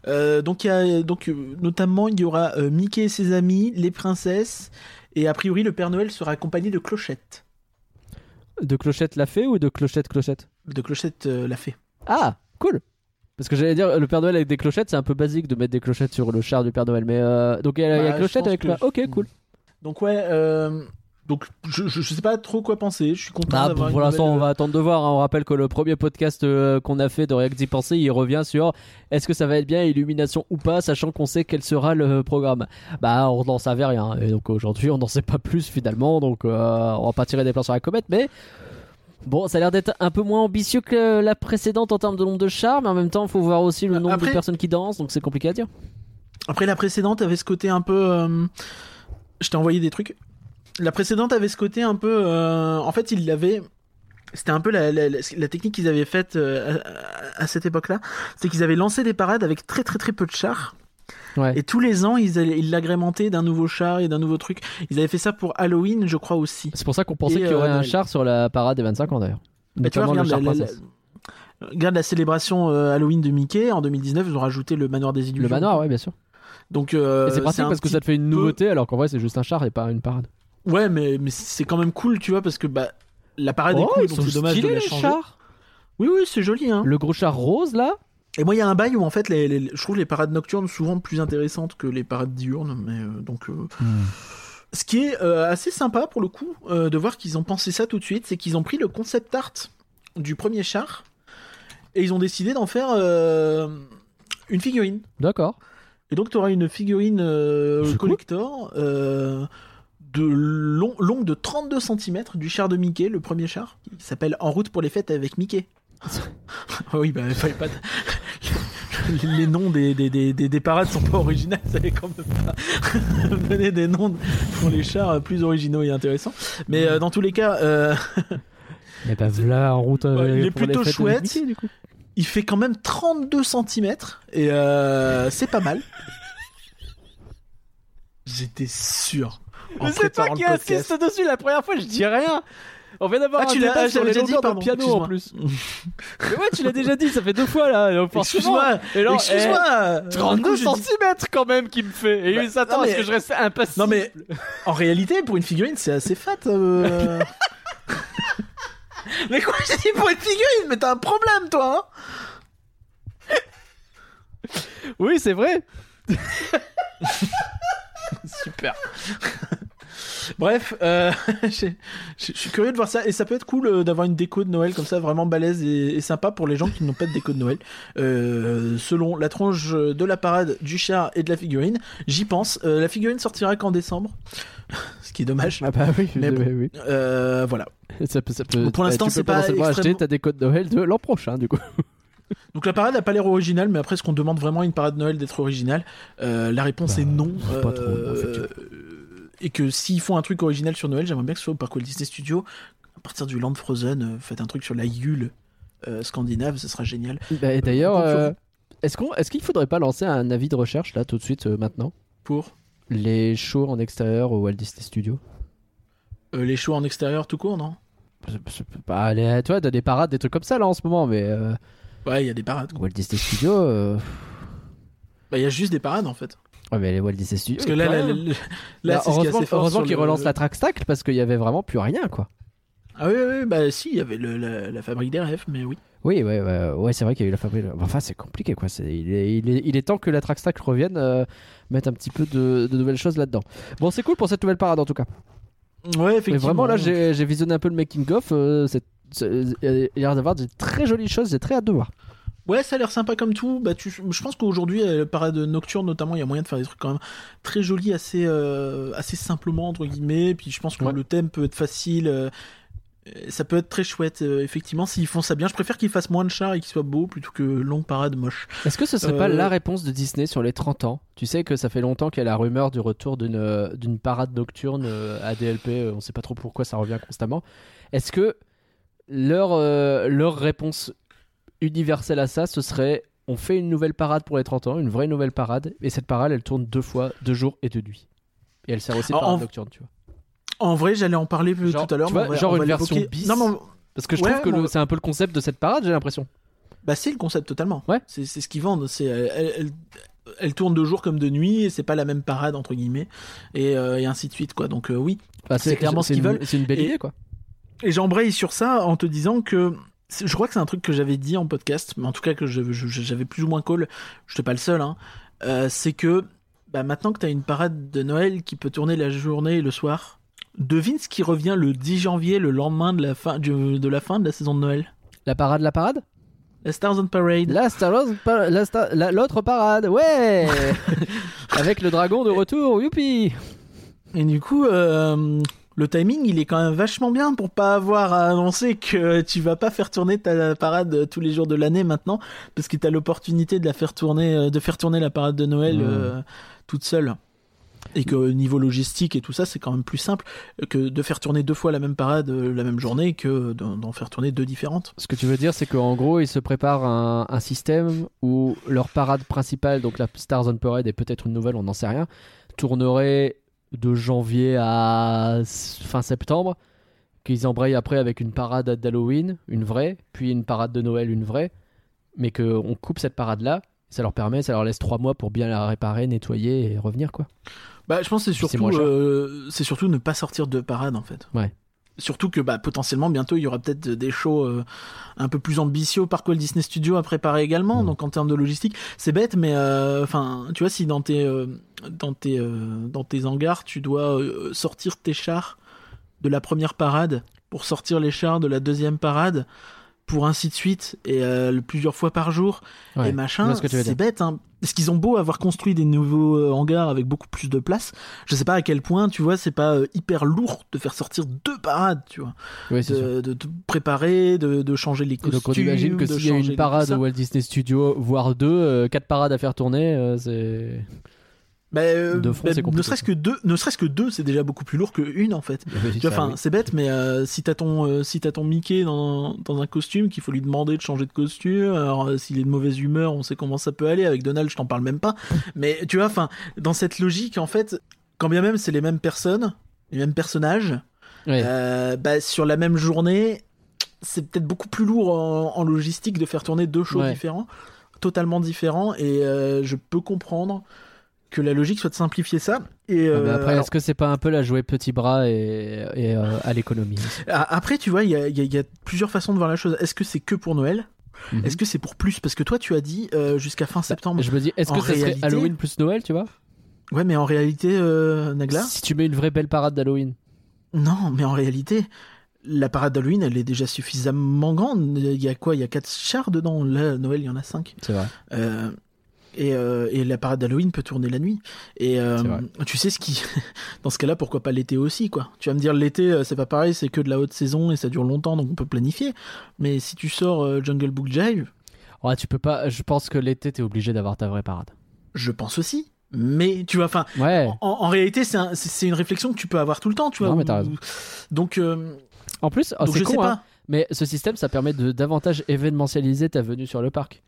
Speaker 2: Euh, donc y a donc notamment il y aura Mickey et ses amis, les princesses, et a priori le Père Noël sera accompagné de clochettes.
Speaker 1: De Clochette l'a fait ou de Clochette Clochette?
Speaker 2: De Clochette euh, l'a fait.
Speaker 1: Ah, cool. Parce que j'allais dire, le Père Noël avec des clochettes, c'est un peu basique de mettre des clochettes sur le char du Père Noël. Mais euh, donc il y a, il y a
Speaker 2: Bah,
Speaker 1: clochette avec
Speaker 2: que
Speaker 1: la. Ok, cool.
Speaker 2: Donc ouais, euh, donc je, je, je sais pas trop quoi penser. Je suis content
Speaker 1: Bah,
Speaker 2: d'avoir
Speaker 1: pour l'instant, on va attendre de voir. hein. On rappelle que le premier podcast euh, qu'on a fait de React d'y penser, il revient sur est-ce que ça va être bien Illumination ou pas, sachant qu'on sait quel sera le programme. Bah, on n'en savait rien. Et donc aujourd'hui, on n'en sait pas plus finalement. Donc euh, on va pas tirer des plans sur la comète, mais. Bon, ça a l'air d'être un peu moins ambitieux que la précédente en termes de nombre de chars, mais en même temps, il faut voir aussi le nombre de personnes qui dansent, donc c'est compliqué à dire.
Speaker 2: Après la précédente avait ce côté un peu. euh, Je t'ai envoyé des trucs. La précédente avait ce côté un peu. euh, En fait, il l'avait. C'était un peu la, la- la- la technique qu'ils avaient faite euh, à, à cette époque-là. C'est qu'ils avaient lancé des parades avec très très très peu de chars.
Speaker 1: Ouais.
Speaker 2: Et tous les ans, ils l'agrémentaient d'un nouveau char et d'un nouveau truc. Ils avaient fait ça pour Halloween, je crois aussi.
Speaker 1: C'est pour ça qu'on pensait qu'il y aurait
Speaker 2: euh,
Speaker 1: un char sur la parade des 25 ans d'ailleurs.
Speaker 2: Bah, tu vois,
Speaker 1: Notamment le
Speaker 2: regarde
Speaker 1: char
Speaker 2: la, regarde la célébration Halloween de Mickey. En 2019, ils ont rajouté le manoir des illusions.
Speaker 1: Le manoir, ouais, bien sûr.
Speaker 2: Donc, euh,
Speaker 1: Et c'est pratique parce que ça te fait une
Speaker 2: peu-
Speaker 1: nouveauté alors qu'en vrai c'est juste un char et pas une parade.
Speaker 2: Ouais, mais, mais c'est quand même cool, tu vois, parce que bah, la parade est
Speaker 1: Oh,
Speaker 2: cool,
Speaker 1: ils
Speaker 2: donc c'est dommage de la changer.
Speaker 1: chars.
Speaker 2: Oui, oui, c'est joli. Hein.
Speaker 1: Le gros char rose là
Speaker 2: Et moi, il y a un bail où en fait, les, les- je trouve les parades nocturnes souvent plus intéressantes que les parades diurnes. Mais euh, donc, euh, ce qui est euh, assez sympa pour le coup de voir qu'ils ont pensé ça tout de suite, c'est qu'ils ont pris le concept art du premier char et ils ont décidé d'en faire une figurine.
Speaker 1: D'accord.
Speaker 2: Et donc, tu auras une figurine
Speaker 1: cool.
Speaker 2: De long, longue de 32 cm du char de Mickey, le premier char, qui s'appelle En route pour les fêtes avec Mickey. Ah <laughs> oui, bah, il fallait pas. <laughs> les noms des, des, des, des, des parades sont pas originaux, ça allait quand même pas <laughs> donner des noms pour les chars plus originaux et intéressants. Mais euh, dans tous les cas, euh,
Speaker 1: Et bah voilà en route. euh,
Speaker 2: il est plutôt chouette.
Speaker 1: Mickey, du coup.
Speaker 2: il fait quand même 32 cm et euh, c'est pas mal. J'étais sûr. En préparant le podcast.
Speaker 1: dessus la première fois, je dis rien. On vient d'avoir
Speaker 2: Ah, tu l'as- ah, dit, pardon,
Speaker 1: piano en plus. <laughs> Mais ouais, tu l'as déjà dit, ça fait deux fois là.
Speaker 2: Excuse-moi, excuse-moi.
Speaker 1: eh, 32
Speaker 2: Du coup, je dis-
Speaker 1: cm quand même qui me fait. Et
Speaker 2: Bah,
Speaker 1: il s'attend
Speaker 2: non,
Speaker 1: à
Speaker 2: mais-
Speaker 1: ce que je reste impassible.
Speaker 2: Non mais en réalité pour une figurine c'est assez fat. euh. <laughs> mais quoi j'ai dit pour une figurine Mais t'as un problème toi hein
Speaker 1: Oui, c'est vrai. <laughs>
Speaker 2: Super. Bref, euh, <laughs> je suis curieux de voir ça et ça peut être cool euh, d'avoir une déco de Noël comme ça vraiment balèze et, et sympa pour les gens qui n'ont pas de déco de Noël. Euh, selon la tronche de la parade, du char et de la figurine, j'y pense. Euh, la figurine sortira qu'en décembre, <laughs> ce qui est dommage.
Speaker 1: Ah bah oui,
Speaker 2: Mais bon.
Speaker 1: oui.
Speaker 2: Euh, voilà.
Speaker 1: Ça peut, ça peut,
Speaker 2: pour
Speaker 1: bah,
Speaker 2: l'instant,
Speaker 1: tu
Speaker 2: c'est pas
Speaker 1: acheter
Speaker 2: extrêmement-
Speaker 1: ta déco de Noël de l'an prochain, du coup. <laughs>
Speaker 2: Donc la parade n'a pas l'air originale, mais après, est-ce qu'on demande vraiment à une parade de Noël d'être originale? Euh, La réponse
Speaker 1: Bah,
Speaker 2: est non.
Speaker 1: sais pas trop,
Speaker 2: Euh,
Speaker 1: en fait, tu vois.
Speaker 2: Et que s'ils font un truc original sur Noël, j'aimerais bien que ce soit au Parc Walt Disney Studios. À partir du Land Frozen, euh, faites un truc sur la Yule euh, scandinave, ce sera génial.
Speaker 1: Bah, et D'ailleurs, euh, est-ce qu'on, est-ce qu'il faudrait pas lancer un avis de recherche là tout de suite maintenant?
Speaker 2: Pour?
Speaker 1: Les shows en extérieur au Walt Disney Studios
Speaker 2: euh, les shows en extérieur tout court, non?
Speaker 1: Pas aller, tu vois, t'as des parades, des trucs comme ça là en ce moment, mais euh,
Speaker 2: Ouais, il y a des parades. quoi.
Speaker 1: Walt Disney Studios. euh,
Speaker 2: Bah, il y a juste des parades en fait.
Speaker 1: Ouais, mais les Walt Disney Studios.
Speaker 2: Parce que là, c'est
Speaker 1: heureusement, heureusement qu'ils
Speaker 2: le-
Speaker 1: relancent la track stack parce qu'il y avait vraiment plus rien quoi.
Speaker 2: Ah oui, oui, bah si, il y avait le- la, la fabrique des rêves, mais oui.
Speaker 1: Oui, ouais, ouais, ouais c'est vrai qu'il y a eu la fabrique. Enfin, c'est compliqué quoi. C'est, il, est, il, est, il est temps que la track stack revienne, euh, mettre un petit peu de, de nouvelles choses là-dedans. Bon, c'est cool pour cette nouvelle parade en tout cas.
Speaker 2: Ouais,
Speaker 1: Mais
Speaker 2: effectivement.
Speaker 1: vraiment, là, j'ai j'ai visionné un peu le making-of. euh, il y a l'air d'avoir de très jolies choses. J'ai très hâte de voir.
Speaker 2: Ouais, ça a l'air sympa comme tout. Bah, tu, je pense qu'aujourd'hui, euh, parade nocturne notamment, il y a moyen de faire des trucs quand même très jolis, assez, euh, assez simplement entre guillemets. Puis je pense que
Speaker 1: Ouais.
Speaker 2: le thème peut être facile. euh, ça peut être très chouette, euh, effectivement, s'ils font ça bien. Je préfère qu'ils fassent moins de chars et qu'ils soient beaux plutôt que longue parade moche.
Speaker 1: Est-ce que ce serait pas la réponse de Disney sur les 30 ans? Tu sais que ça fait longtemps qu'il y a la rumeur du retour d'une parade nocturne à DLP. On sait pas trop pourquoi ça revient constamment. Est-ce que leur, euh, leur réponse universelle à ça, ce serait on fait une nouvelle parade pour les 30 ans, une vraie nouvelle parade, et cette parade, elle tourne deux fois, deux jours et deux nuits. Et elle sert aussi de
Speaker 2: En-
Speaker 1: parade
Speaker 2: en-
Speaker 1: nocturne, tu vois.
Speaker 2: En vrai, j'allais en parler plus
Speaker 1: Genre,
Speaker 2: tout à l'heure.
Speaker 1: genre une version bis.
Speaker 2: Non, mais on-
Speaker 1: Parce que je
Speaker 2: Ouais,
Speaker 1: trouve que c'est un peu le concept de cette parade, j'ai l'impression.
Speaker 2: Bah c'est le concept totalement.
Speaker 1: Ouais.
Speaker 2: C'est ce qu'ils vendent. C'est elle, elle, elle tourne de jour comme de nuit et c'est pas la même parade entre guillemets et, euh, et ainsi de suite quoi. Donc euh, oui.
Speaker 1: Enfin,
Speaker 2: C'est clairement ce qu'ils veulent.
Speaker 1: C'est une belle
Speaker 2: Et-
Speaker 1: idée, quoi.
Speaker 2: et j'embraye sur ça en te disant que je crois que c'est un truc que j'avais dit en podcast, mais en tout cas que j'avais plus ou moins call, je n'étais pas le seul, hein, euh, c'est que bah, maintenant que tu as une parade de Noël qui peut tourner la journée et le soir, devine ce qui revient le 10 janvier, le lendemain de la fin, du- de la, fin de la saison de Noël.
Speaker 1: La parade, la parade?
Speaker 2: La Stars on Parade.
Speaker 1: La Star Wars, pa- la Star- la- l'autre parade, ouais <laughs> Avec le dragon de retour, youpi
Speaker 2: Et du coup, euh, le timing, il est quand même vachement bien pour pas avoir à annoncer que tu vas pas faire tourner ta parade tous les jours de l'année maintenant, parce que tu as l'opportunité de la faire tourner, euh, de faire tourner la parade de Noël
Speaker 1: Mmh.
Speaker 2: euh, toute seule. Et que au niveau logistique et tout ça, c'est quand même plus simple que de faire tourner deux fois la même parade euh, la même journée que d'en d'en faire tourner deux différentes.
Speaker 1: Ce que tu veux dire, c'est qu'en gros, ils se préparent un, un système où leur parade principale, donc la Stars on Parade et peut-être une nouvelle, on n'en sait rien, tournerait de janvier à fin septembre, qu'ils embrayent après avec une parade d'Halloween, une vraie, puis une parade de Noël, une vraie, mais qu'on coupe cette parade-là, ça leur permet, ça leur laisse trois mois pour bien la réparer, nettoyer et revenir, quoi.
Speaker 2: Bah, je pense que c'est surtout, euh, c'est surtout ne pas sortir de parade en fait.
Speaker 1: Ouais.
Speaker 2: Surtout que bah, potentiellement bientôt il y aura peut-être des shows euh, un peu plus ambitieux par Walt Disney Studios à préparer également.
Speaker 1: Mm.
Speaker 2: Donc en termes de logistique, c'est bête, mais euh, enfin, tu vois, si dans tes euh, dans tes dans tes hangars tu dois sortir tes chars de la première parade pour sortir les chars de la deuxième parade pour ainsi de suite et euh, plusieurs fois par jour
Speaker 1: Ouais,
Speaker 2: et machin,
Speaker 1: ce
Speaker 2: c'est bête. Hein. Parce qu'ils ont beau avoir construit des nouveaux euh, hangars avec beaucoup plus de place, je sais pas à quel point, tu vois, c'est pas euh, hyper lourd de faire sortir deux parades, tu vois,
Speaker 1: Oui,
Speaker 2: de, de, de préparer, de, de changer les costumes.
Speaker 1: donc on imagine que s'il y a une parade
Speaker 2: ça.
Speaker 1: Walt Disney Studio, voire deux, euh, quatre parades à faire tourner, euh, c'est...
Speaker 2: Bah, euh,
Speaker 1: de front,
Speaker 2: bah,
Speaker 1: c'est compliqué,
Speaker 2: ne serait-ce que deux, ne serait-ce que deux, c'est déjà beaucoup plus lourd que une en fait. <laughs> Enfin,
Speaker 1: oui.
Speaker 2: c'est bête, mais euh, si t'as ton, euh, si t'as ton Mickey dans, dans un costume, qu'il faut lui demander de changer de costume, alors s'il est de mauvaise humeur, on sait comment ça peut aller. Avec Donald, je t'en parle même pas. <laughs> Mais tu vois, enfin, dans cette logique, en fait, quand bien même c'est les mêmes personnes, les mêmes personnages,
Speaker 1: Ouais.
Speaker 2: bah, sur la même journée, c'est peut-être beaucoup plus lourd en, en logistique de faire tourner deux shows
Speaker 1: Ouais.
Speaker 2: différents, totalement différents, et je peux comprendre que la logique soit de simplifier ça. Et
Speaker 1: Ouais, mais
Speaker 2: euh,
Speaker 1: après,
Speaker 2: alors-
Speaker 1: est-ce que c'est pas un peu la jouer petit bras et, et, euh, à l'économie aussi?
Speaker 2: A- Après, tu vois, il y a, il y a- il y a plusieurs façons de voir la chose. Est-ce que c'est que pour Noël?
Speaker 1: Mhm.
Speaker 2: Est-ce que c'est pour plus? Parce que toi, tu as dit euh, jusqu'à fin septembre.
Speaker 1: Je me dis, est-ce que ça serait Halloween plus Noël, tu vois?
Speaker 2: Ouais, mais en réalité, euh, Nagla?
Speaker 1: Si tu mets une vraie belle parade d'Halloween.
Speaker 2: Non, mais en réalité, la parade d'Halloween, elle est déjà suffisamment grande. Il y a quoi? Il y a 4 chars dedans. Là, Noël, il y en a 5.
Speaker 1: C'est vrai.
Speaker 2: Euh, et, euh, et la parade d'Halloween peut tourner la nuit. Et euh, tu sais ce qui. <laughs> Dans ce cas-là, pourquoi pas l'été aussi, quoi Tu vas me dire, l'été, euh, c'est pas pareil, c'est que de la haute saison et ça dure longtemps, donc on peut planifier. Mais si tu sors euh, Jungle Book Jive,
Speaker 1: Ouais, tu peux pas. Je pense que l'été, t'es obligé d'avoir ta vraie parade.
Speaker 2: je pense aussi. Mais tu vois, enfin,
Speaker 1: Ouais.
Speaker 2: en, en réalité, c'est un- c'est c'est une réflexion que tu peux avoir tout le temps, tu vois.
Speaker 1: Non, mais t'as raison.
Speaker 2: Donc,
Speaker 1: En plus, oh, c'est
Speaker 2: je
Speaker 1: con,
Speaker 2: sais
Speaker 1: hein,
Speaker 2: pas.
Speaker 1: mais ce système, ça permet de davantage événementialiser ta venue sur le parc.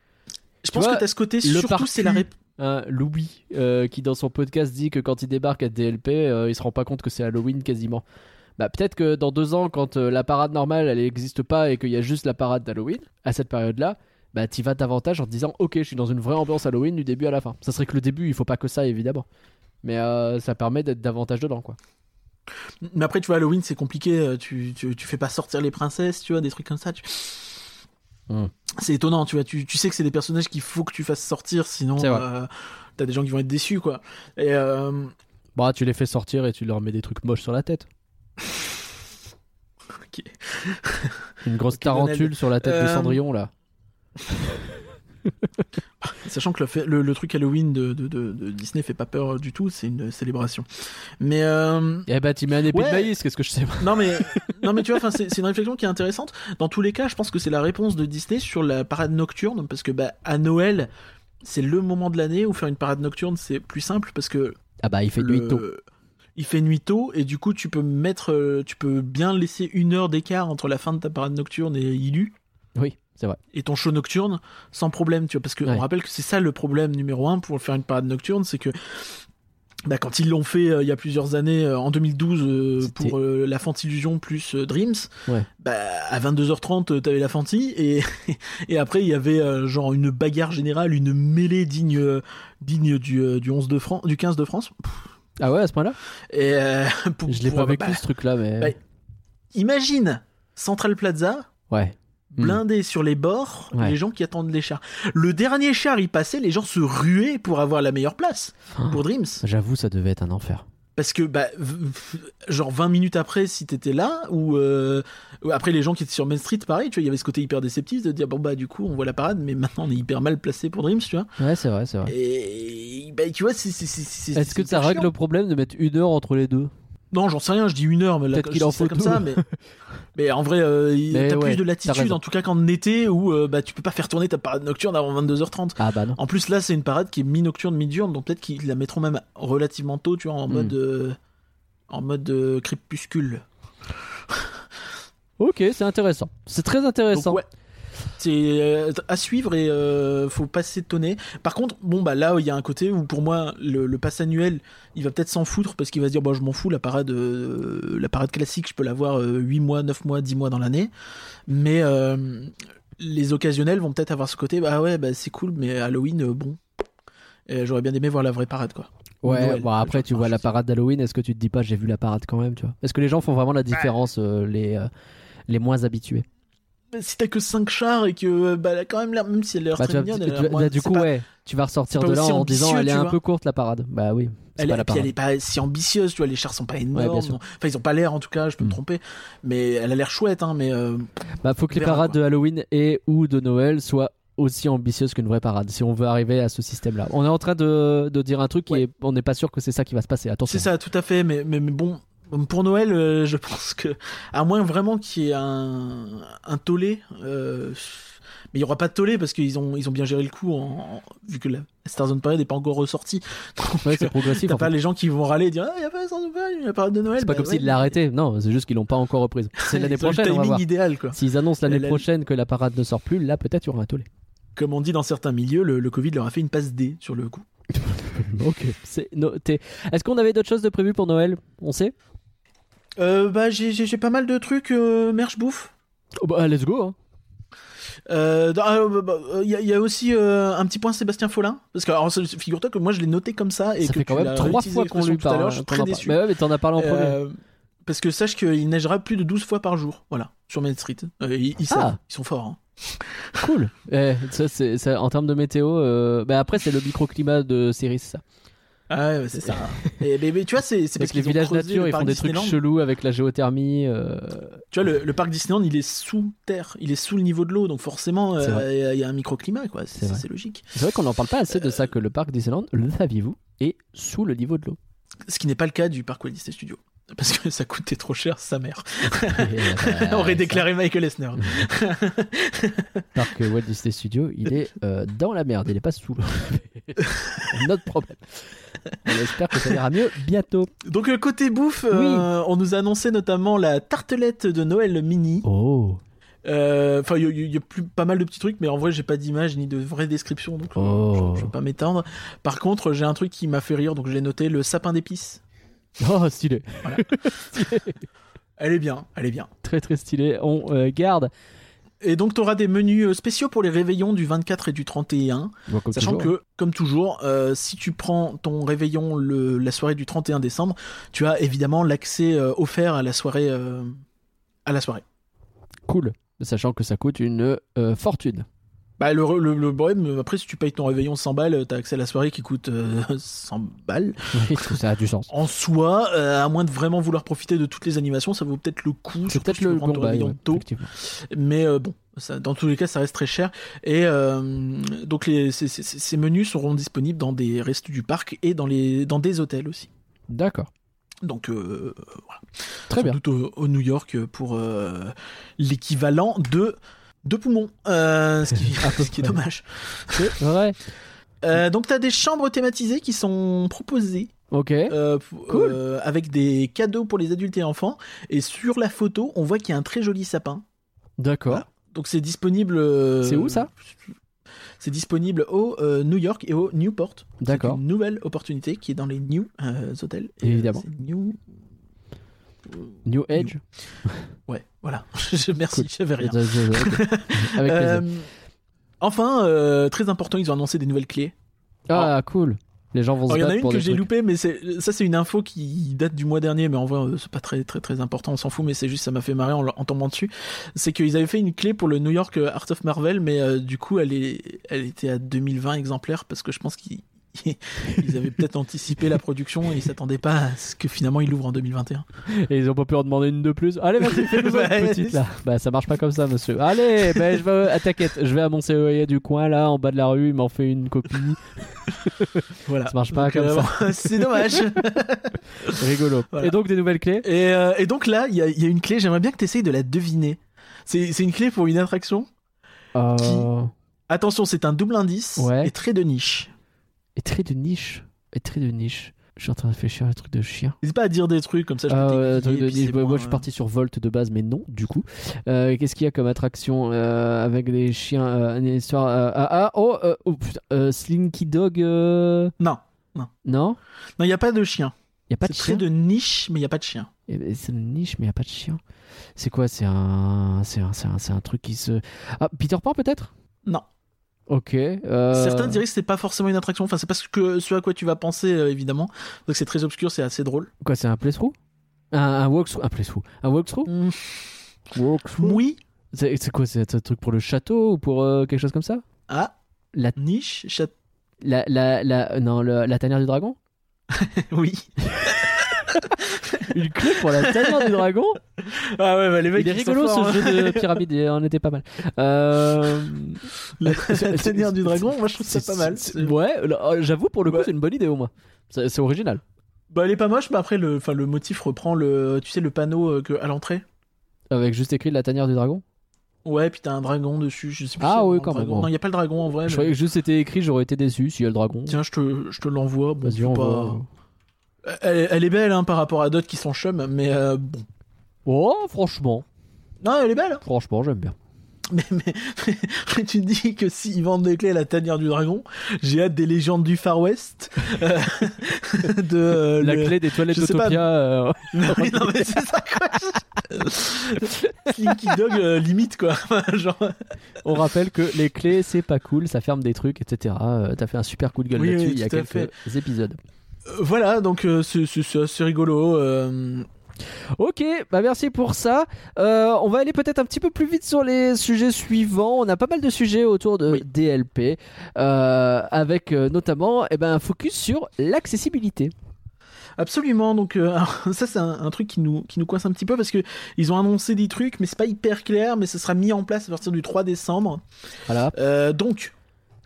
Speaker 2: Pense
Speaker 1: vois,
Speaker 2: que t'as ce côté,
Speaker 1: le
Speaker 2: surtout, c'est la réponse.
Speaker 1: Hein, Louis, euh, qui dans son podcast dit que quand il débarque à DLP, euh, il se rend pas compte que c'est Halloween quasiment. Bah peut-être que dans deux ans, quand euh, la parade normale elle n'existe pas et qu'il y a juste la parade d'Halloween à cette période-là, bah t'y vas davantage en te disant ok, je suis dans une vraie ambiance Halloween du début à la fin. Ça serait que le début, il faut pas que ça évidemment, mais euh, ça permet d'être davantage dedans quoi.
Speaker 2: Mais après, tu vois, Halloween, c'est compliqué. Tu, tu, tu fais pas sortir les princesses, tu vois, des trucs comme ça. tu-
Speaker 1: Hmm.
Speaker 2: C'est étonnant, tu vois. Tu, tu sais que c'est des personnages qu'il faut que tu fasses sortir, sinon euh, t'as des gens qui vont être déçus, quoi. Et euh,
Speaker 1: Bah tu les fais sortir et tu leur mets des trucs moches sur la tête. <laughs> Une grosse <laughs>
Speaker 2: Ok,
Speaker 1: tarentule
Speaker 2: Donald.
Speaker 1: sur la tête de
Speaker 2: Euh,
Speaker 1: Cendrillon là. <laughs> <laughs>
Speaker 2: sachant que le, fait- le, le truc Halloween de, de, de- de Disney fait pas peur du tout, c'est une célébration. Mais euh,
Speaker 1: Eh bah tu mets un épi
Speaker 2: Ouais.
Speaker 1: de maïs, qu'est-ce que je sais
Speaker 2: non mais <laughs> non mais tu vois, c'est une réflexion qui est intéressante. Dans tous les cas, je pense que c'est la réponse de Disney sur la parade nocturne parce que bah à Noël, c'est le moment de l'année où faire une parade nocturne c'est plus simple parce que
Speaker 1: Ah bah il fait
Speaker 2: le-
Speaker 1: nuit tôt.
Speaker 2: Il fait nuit tôt et du coup tu peux mettre, euh, tu peux bien laisser une heure d'écart entre la fin de ta parade nocturne et Ilu
Speaker 1: Oui, c'est vrai.
Speaker 2: et ton show nocturne sans problème, tu vois, parce que
Speaker 1: Ouais.
Speaker 2: on rappelle que c'est ça le problème numéro un pour faire une parade nocturne, c'est que bah, quand ils l'ont fait euh, il y a plusieurs années, euh, en 2012, euh, pour la Fantillusion plus Dreams,
Speaker 1: Ouais.
Speaker 2: bah, à 22h30, euh, t'avais la Fanti, et, <laughs> et après, il y avait genre une bagarre générale, une mêlée digne, digne du, euh, du, 11 de Fran- du 15 de France.
Speaker 1: Ah ouais à ce point-là?
Speaker 2: Et, <laughs> pour-
Speaker 1: Je l'ai pas vécu
Speaker 2: bah,
Speaker 1: ce truc là mais.
Speaker 2: bah, imagine Central Plaza,
Speaker 1: Ouais. Hmm.
Speaker 2: blindé sur les bords,
Speaker 1: Ouais.
Speaker 2: les gens qui attendent les chars. Le dernier char, il passait, les gens se ruaient pour avoir la meilleure place
Speaker 1: Ah.
Speaker 2: pour Dreams.
Speaker 1: J'avoue, ça devait être un enfer.
Speaker 2: Parce que, bah, genre 20 minutes après, si t'étais là, ou euh, après les gens qui étaient sur Main Street, pareil, tu vois, il y avait ce côté hyper déceptif de dire, bon, bah, du coup, on voit la parade, mais maintenant on est hyper mal placé pour Dreams, tu vois.
Speaker 1: Ouais, c'est vrai, c'est vrai.
Speaker 2: Et, bah, tu vois, c'est. c'est-
Speaker 1: Est-ce que ça règle le problème de mettre une heure entre les deux?
Speaker 2: Non, j'en sais rien, je dis une heure, mais là,
Speaker 1: qu'il en faut
Speaker 2: comme ça, mais, <laughs> mais en vrai, euh, t'as
Speaker 1: ouais,
Speaker 2: plus de latitude, en tout cas qu'en été, où euh, bah, tu peux pas faire tourner ta parade nocturne avant 22h30.
Speaker 1: Ah bah non.
Speaker 2: En plus, là, c'est une parade qui est mi-nocturne, mi-diurne, donc peut-être qu'ils la mettront même relativement tôt, tu vois, en
Speaker 1: Hmm.
Speaker 2: mode. euh, en mode crépuscule.
Speaker 1: Ok, c'est intéressant. C'est très intéressant.
Speaker 2: Donc, ouais. C'est euh, à suivre et euh, faut pas s'étonner. Par contre, bon bah là il y a un côté où pour moi le, le pass annuel, il va peut-être s'en foutre parce qu'il va se dire bon je m'en fous la parade euh, la parade classique, je peux l'avoir euh, 8 mois, 9 mois, 10 mois dans l'année. Mais euh, les occasionnels vont peut-être avoir ce côté bah ouais bah c'est cool mais Halloween euh, bon. Euh, J'aurais bien aimé voir la vraie parade quoi.
Speaker 1: Ouais,
Speaker 2: Noël,
Speaker 1: bon après
Speaker 2: genre,
Speaker 1: tu vois la parade d'Halloween, est-ce que tu te dis pas j'ai vu la parade quand même, tu vois? Est-ce que les gens font vraiment la différence, euh, les, euh, les moins habitués?
Speaker 2: Si t'as que 5 chars et que bah elle a quand même l'air même si elle a l'air
Speaker 1: Bah,
Speaker 2: très mignonne, elle a l'air moins-
Speaker 1: Du
Speaker 2: c'est
Speaker 1: coup,
Speaker 2: pas-
Speaker 1: ouais, tu vas ressortir de là
Speaker 2: aussi
Speaker 1: en disant
Speaker 2: ambitieux,
Speaker 1: elle est
Speaker 2: tu
Speaker 1: un
Speaker 2: vois.
Speaker 1: peu courte la parade. Bah oui, c'est
Speaker 2: Elle,
Speaker 1: pas
Speaker 2: est,
Speaker 1: la
Speaker 2: puis elle
Speaker 1: parade.
Speaker 2: est pas si ambitieuse, tu vois, les chars sont pas énormes.
Speaker 1: bien sûr.
Speaker 2: non. Enfin, ils ont pas l'air en tout cas, je peux
Speaker 1: Mm.
Speaker 2: me tromper. Mais elle a l'air chouette, hein, mais euh,
Speaker 1: Bah faut que les
Speaker 2: verra,
Speaker 1: parades
Speaker 2: quoi.
Speaker 1: de Halloween et ou de Noël soient aussi ambitieuses qu'une vraie parade si on veut arriver à ce système-là. On est en train de, de dire un truc
Speaker 2: Ouais.
Speaker 1: est, on n'est pas sûr que c'est ça qui va se passer. Attention.
Speaker 2: c'est ça, tout à fait. Mais, mais, mais bon, pour Noël, euh, je pense que, à moins vraiment qu'il y ait un, un tollé, euh, mais il y aura pas de tollé parce qu'ils ont, ils ont bien géré le coup, en, en- vu que la Star Zone Parade n'est pas encore ressortie. <laughs> Donc,
Speaker 1: Ouais, c'est progressif.
Speaker 2: T'as
Speaker 1: en
Speaker 2: pas
Speaker 1: fait.
Speaker 2: les gens qui vont râler et dire Ah, y a pas Star Zone Parade, il y a la parade de Noël.
Speaker 1: C'est pas
Speaker 2: Bah
Speaker 1: comme
Speaker 2: ouais,
Speaker 1: s'ils
Speaker 2: mais-
Speaker 1: l'arrêtaient. Non, c'est juste qu'ils l'ont pas encore reprise. <laughs> C'est l'année
Speaker 2: ont le
Speaker 1: prochaine, on va
Speaker 2: timing
Speaker 1: voir.
Speaker 2: idéal, quoi.
Speaker 1: S'ils annoncent l'année
Speaker 2: La-
Speaker 1: prochaine que la parade ne sort plus, là peut-être il y aura un tollé.
Speaker 2: Comme on dit dans certains milieux, le, le Covid leur a fait une passe D sur le coup. <laughs>
Speaker 1: Ok, c'est noté. Est-ce qu'on avait d'autres choses de prévues pour Noël? On sait?
Speaker 2: Euh, bah, j'ai- pas mal de trucs, euh, merch bouffe.
Speaker 1: oh, bah, Let's go. hein.
Speaker 2: Euh, dans- ah, bah, bah, Il y, a- il y a aussi euh, un petit point Sébastien Follin. Parce que, figure-toi que moi je l'ai noté comme ça. Et
Speaker 1: Ça
Speaker 2: que
Speaker 1: fait quand même trois fois qu'on lui parle.
Speaker 2: Je suis
Speaker 1: qu'on
Speaker 2: très déçu.
Speaker 1: Mais ouais, mais t'en as parlé en premier.
Speaker 2: Euh, parce que sache qu'il neigera plus de 12 fois par jour. Voilà, sur Main Street. Euh, ils, savent,
Speaker 1: Ah.
Speaker 2: ils sont forts. hein.
Speaker 1: Cool. Eh, ça, c'est, ça, en termes de météo, euh, bah après c'est le microclimat de Ceris, ça.
Speaker 2: Ah ouais, c'est ça. et, mais, mais tu vois, c'est c'est parce
Speaker 1: Avec les villages nature,
Speaker 2: le
Speaker 1: ils font des trucs chelous avec la géothermie. euh,
Speaker 2: Tu vois, le, le parc Disneyland, il est sous terre, il est sous le niveau de l'eau, donc forcément, euh, il y a- un microclimat, quoi.
Speaker 1: C'est
Speaker 2: logique.
Speaker 1: C'est vrai qu'on n'en parle pas assez de ça que le parc Disneyland, le saviez-vous, est sous le niveau de l'eau.
Speaker 2: Ce qui n'est pas le cas du parc Walt Disney Studios. Parce que ça coûtait trop cher, sa mère. <laughs>
Speaker 1: Euh,
Speaker 2: Aurait
Speaker 1: ça,
Speaker 2: déclaré Michael Esner.
Speaker 1: Le parc Walt Disney Studio, il est euh, dans la merde, il est pas sous. <laughs> Notre problème. On espère que ça ira mieux bientôt.
Speaker 2: Donc euh, côté bouffe, euh, on nous a annoncé notamment la tartelette de Noël mini.
Speaker 1: Oh.
Speaker 2: Enfin, il y, a- il y a plus pas mal de petits trucs, mais en vrai, j'ai pas d'image ni de vraie description, donc euh,
Speaker 1: Oh.
Speaker 2: je, je vais pas m'étendre. Par contre, j'ai un truc qui m'a fait rire, donc je l'ai noté, le sapin d'épices. <laughs>
Speaker 1: Oh, stylé. <laughs> Stylé.
Speaker 2: Elle est bien, elle est bien.
Speaker 1: Très très stylé. On euh, garde.
Speaker 2: Et donc, tu auras des menus euh, spéciaux pour les réveillons du 24 et du 31.
Speaker 1: Bon, comme
Speaker 2: Sachant
Speaker 1: toujours.
Speaker 2: que, comme toujours, euh, si tu prends ton réveillon le, la soirée du 31 décembre, tu as évidemment l'accès euh, offert à la soirée. à la soirée.
Speaker 1: Cool. Sachant que ça coûte une fortune.
Speaker 2: Bah, le, le, le problème, euh, après, si tu payes ton réveillon 100 balles, t'as accès à la soirée qui coûte euh, <laughs> 100 balles.
Speaker 1: Oui, ça a du sens.
Speaker 2: En soi, euh, à moins de vraiment vouloir profiter de toutes les animations, ça vaut peut-être le coup.
Speaker 1: C'est peut-être
Speaker 2: si
Speaker 1: le bon
Speaker 2: ton réveillon
Speaker 1: ouais,
Speaker 2: tôt.
Speaker 1: effectivement.
Speaker 2: Mais euh, bon, ça, dans tous les cas, ça reste très cher. Et euh, donc, les, ces, ces- ces menus seront disponibles dans des restos du parc et dans, les, dans des hôtels aussi.
Speaker 1: D'accord.
Speaker 2: Donc, euh,
Speaker 1: Très
Speaker 2: sans
Speaker 1: bien.
Speaker 2: doute au, au New York pour euh, l'équivalent de deux poumons, euh, ce qui, <laughs> <laughs> ce est dommage. Euh, donc, tu as des chambres thématisées qui sont proposées
Speaker 1: Ok.
Speaker 2: euh,
Speaker 1: Cool.
Speaker 2: euh, avec des cadeaux pour les adultes et enfants. Et sur la photo, on voit qu'il y a un très joli sapin.
Speaker 1: D'accord.
Speaker 2: Voilà. Donc c'est disponible.
Speaker 1: C'est où, ça?
Speaker 2: C'est disponible au New York et au Newport.
Speaker 1: D'accord.
Speaker 2: C'est une nouvelle opportunité qui est dans les New euh,
Speaker 1: Évidemment.
Speaker 2: New.
Speaker 1: New Age. <laughs>
Speaker 2: Ouais, voilà. <laughs> Merci,
Speaker 1: Cool.
Speaker 2: j'avais rien. <laughs>
Speaker 1: Avec plaisir.
Speaker 2: Euh, enfin, euh, très important, ils ont annoncé des nouvelles clés.
Speaker 1: Ah, cool. Les gens vont se
Speaker 2: Alors, il y en a une que j'ai loupée, mais c'est ça c'est une info qui date du mois dernier, mais en vrai euh, c'est pas très très très important, on s'en fout, mais c'est juste ça m'a fait marrer en, en tombant dessus. C'est qu'ils avaient fait une clé pour le New York Art of Marvel, mais euh, du coup elle est elle était à 2020 exemplaires parce que je pense qu'ils <laughs> ils avaient peut-être anticipé la production et ils s'attendaient pas à ce que finalement ils l'ouvrent en 2021.
Speaker 1: Et ils ont pas pu en demander une de plus. Allez, vas-y, fais-nous <laughs> une
Speaker 2: Ouais.
Speaker 1: petite là. Bah, ça marche pas comme ça, monsieur. Allez, ben je vais à t'inquiète. Je vais à mon COE du coin là, en bas de la rue. Il m'en fait une copie. <laughs>
Speaker 2: Voilà.
Speaker 1: Ça marche pas
Speaker 2: Donc,
Speaker 1: comme
Speaker 2: euh,
Speaker 1: ça.
Speaker 2: c'est dommage.
Speaker 1: Rigolo.
Speaker 2: Voilà.
Speaker 1: Et donc, des nouvelles clés?
Speaker 2: Et, euh, et donc là, il y a, il y a une clé, j'aimerais bien que tu essayes de la deviner. C'est une clé pour une attraction.
Speaker 1: Euh,
Speaker 2: Attention, c'est un double indice
Speaker 1: Ouais.
Speaker 2: et très de niche.
Speaker 1: Et très de niche. Et très de niche. Je suis en train de réfléchir à un truc de chien.
Speaker 2: N'hésite pas à dire des trucs comme ça. Je
Speaker 1: Ah ouais,
Speaker 2: t'aiguiller,
Speaker 1: truc de
Speaker 2: puis
Speaker 1: niche.
Speaker 2: c'est moins,
Speaker 1: moi, je suis
Speaker 2: euh,
Speaker 1: parti sur Volt de base, mais non, du coup. Euh, Qu'est-ce qu'il y a comme attraction euh, avec les chiens euh, Une histoire. euh, ah, ah, oh, euh, oh, putain, euh, Slinky Dog. euh,
Speaker 2: Non,
Speaker 1: Non
Speaker 2: non, il n'y a pas de chien.
Speaker 1: Il n'y a pas
Speaker 2: C'est
Speaker 1: de
Speaker 2: très
Speaker 1: chien?
Speaker 2: de niche, mais il n'y a pas de chien.
Speaker 1: Eh ben, C'est une niche, mais il n'y a pas de chien. C'est quoi? C'est un... C'est un, c'est un, c'est un truc qui se. Ah, Peter Pan peut-être?
Speaker 2: Non.
Speaker 1: Ok. euh,
Speaker 2: Certains diraient que c'est pas forcément une attraction. Enfin, c'est pas ce, que, ce à quoi tu vas penser, euh, évidemment. Donc c'est très obscur, c'est assez drôle.
Speaker 1: Quoi, c'est un playthrough? Un, un walkthrough Un playthrough Un walkthrough?
Speaker 2: Mm,
Speaker 1: Walkthrough?
Speaker 2: Oui.
Speaker 1: C'est quoi C'est un truc pour le château ou pour euh, quelque chose comme ça?
Speaker 2: Ah,
Speaker 1: La,
Speaker 2: niche, chat.
Speaker 1: la, la, la, non, la tanière du dragon? <laughs>
Speaker 2: Oui. <laughs> <laughs>
Speaker 1: Une clé pour la tanière du dragon
Speaker 2: Ah ouais, bah, les mecs.
Speaker 1: Il est rigolo ce
Speaker 2: hein.
Speaker 1: jeu de <laughs> pyramide, et on était pas mal. Euh...
Speaker 2: La, tanière du dragon, moi je trouve ça
Speaker 1: c'est-
Speaker 2: pas mal.
Speaker 1: Ouais, euh, j'avoue pour le coup
Speaker 2: Ouais.
Speaker 1: c'est une bonne idée au moins. C'est original.
Speaker 2: Bah, elle est pas moche, mais après, le, enfin, le motif reprend le, tu sais, le panneau euh, que, à l'entrée.
Speaker 1: Avec juste écrit la tanière du dragon
Speaker 2: Ouais, puis t'as un dragon dessus. Je sais plus
Speaker 1: Ah
Speaker 2: a
Speaker 1: oui, quand même,
Speaker 2: dragon.
Speaker 1: bon.
Speaker 2: Non, il y a pas le dragon en vrai.
Speaker 1: Je
Speaker 2: mais-
Speaker 1: croyais que juste c'était écrit, j'aurais été déçu s'il y a le dragon.
Speaker 2: Tiens, je te, je te l'envoie. Bon,
Speaker 1: Vas-y, on
Speaker 2: pas-
Speaker 1: va.
Speaker 2: Elle, elle est belle hein, par rapport à d'autres qui sont chum, mais euh, bon.
Speaker 1: Oh, franchement,
Speaker 2: Non, elle est belle. hein.
Speaker 1: franchement, j'aime bien.
Speaker 2: Mais, mais, mais <laughs> tu te dis que s'ils vendent des clés à la tanière du dragon, j'ai hâte des légendes du Far West. euh, <laughs> de euh,
Speaker 1: La
Speaker 2: le-
Speaker 1: clé des toilettes
Speaker 2: je sais pas.
Speaker 1: Utopia. euh, <laughs>
Speaker 2: Non, oui, non, mais c'est ça quoi. Slinky Dog euh, limite quoi. Genre.
Speaker 1: on rappelle que les clés, c'est pas cool, ça ferme des trucs, etc. Euh, T'as fait un super coup de gueule
Speaker 2: Oui,
Speaker 1: là-dessus
Speaker 2: oui,
Speaker 1: il y a
Speaker 2: tout à
Speaker 1: quelques épisodes.
Speaker 2: Voilà, donc euh, c'est rigolo. euh,
Speaker 1: Ok, bah merci pour ça. Euh, on va aller peut-être un petit peu plus vite sur les sujets suivants. On a pas mal de sujets autour de
Speaker 2: Oui.
Speaker 1: DLP, euh, avec euh, notamment eh ben, un focus sur l'accessibilité.
Speaker 2: Absolument, donc euh, <laughs> ça c'est un, un truc qui nous, qui nous coince un petit peu parce que ils ont annoncé des trucs, mais c'est pas hyper clair, mais ça sera mis en place à partir du 3 décembre.
Speaker 1: Voilà.
Speaker 2: Euh, donc,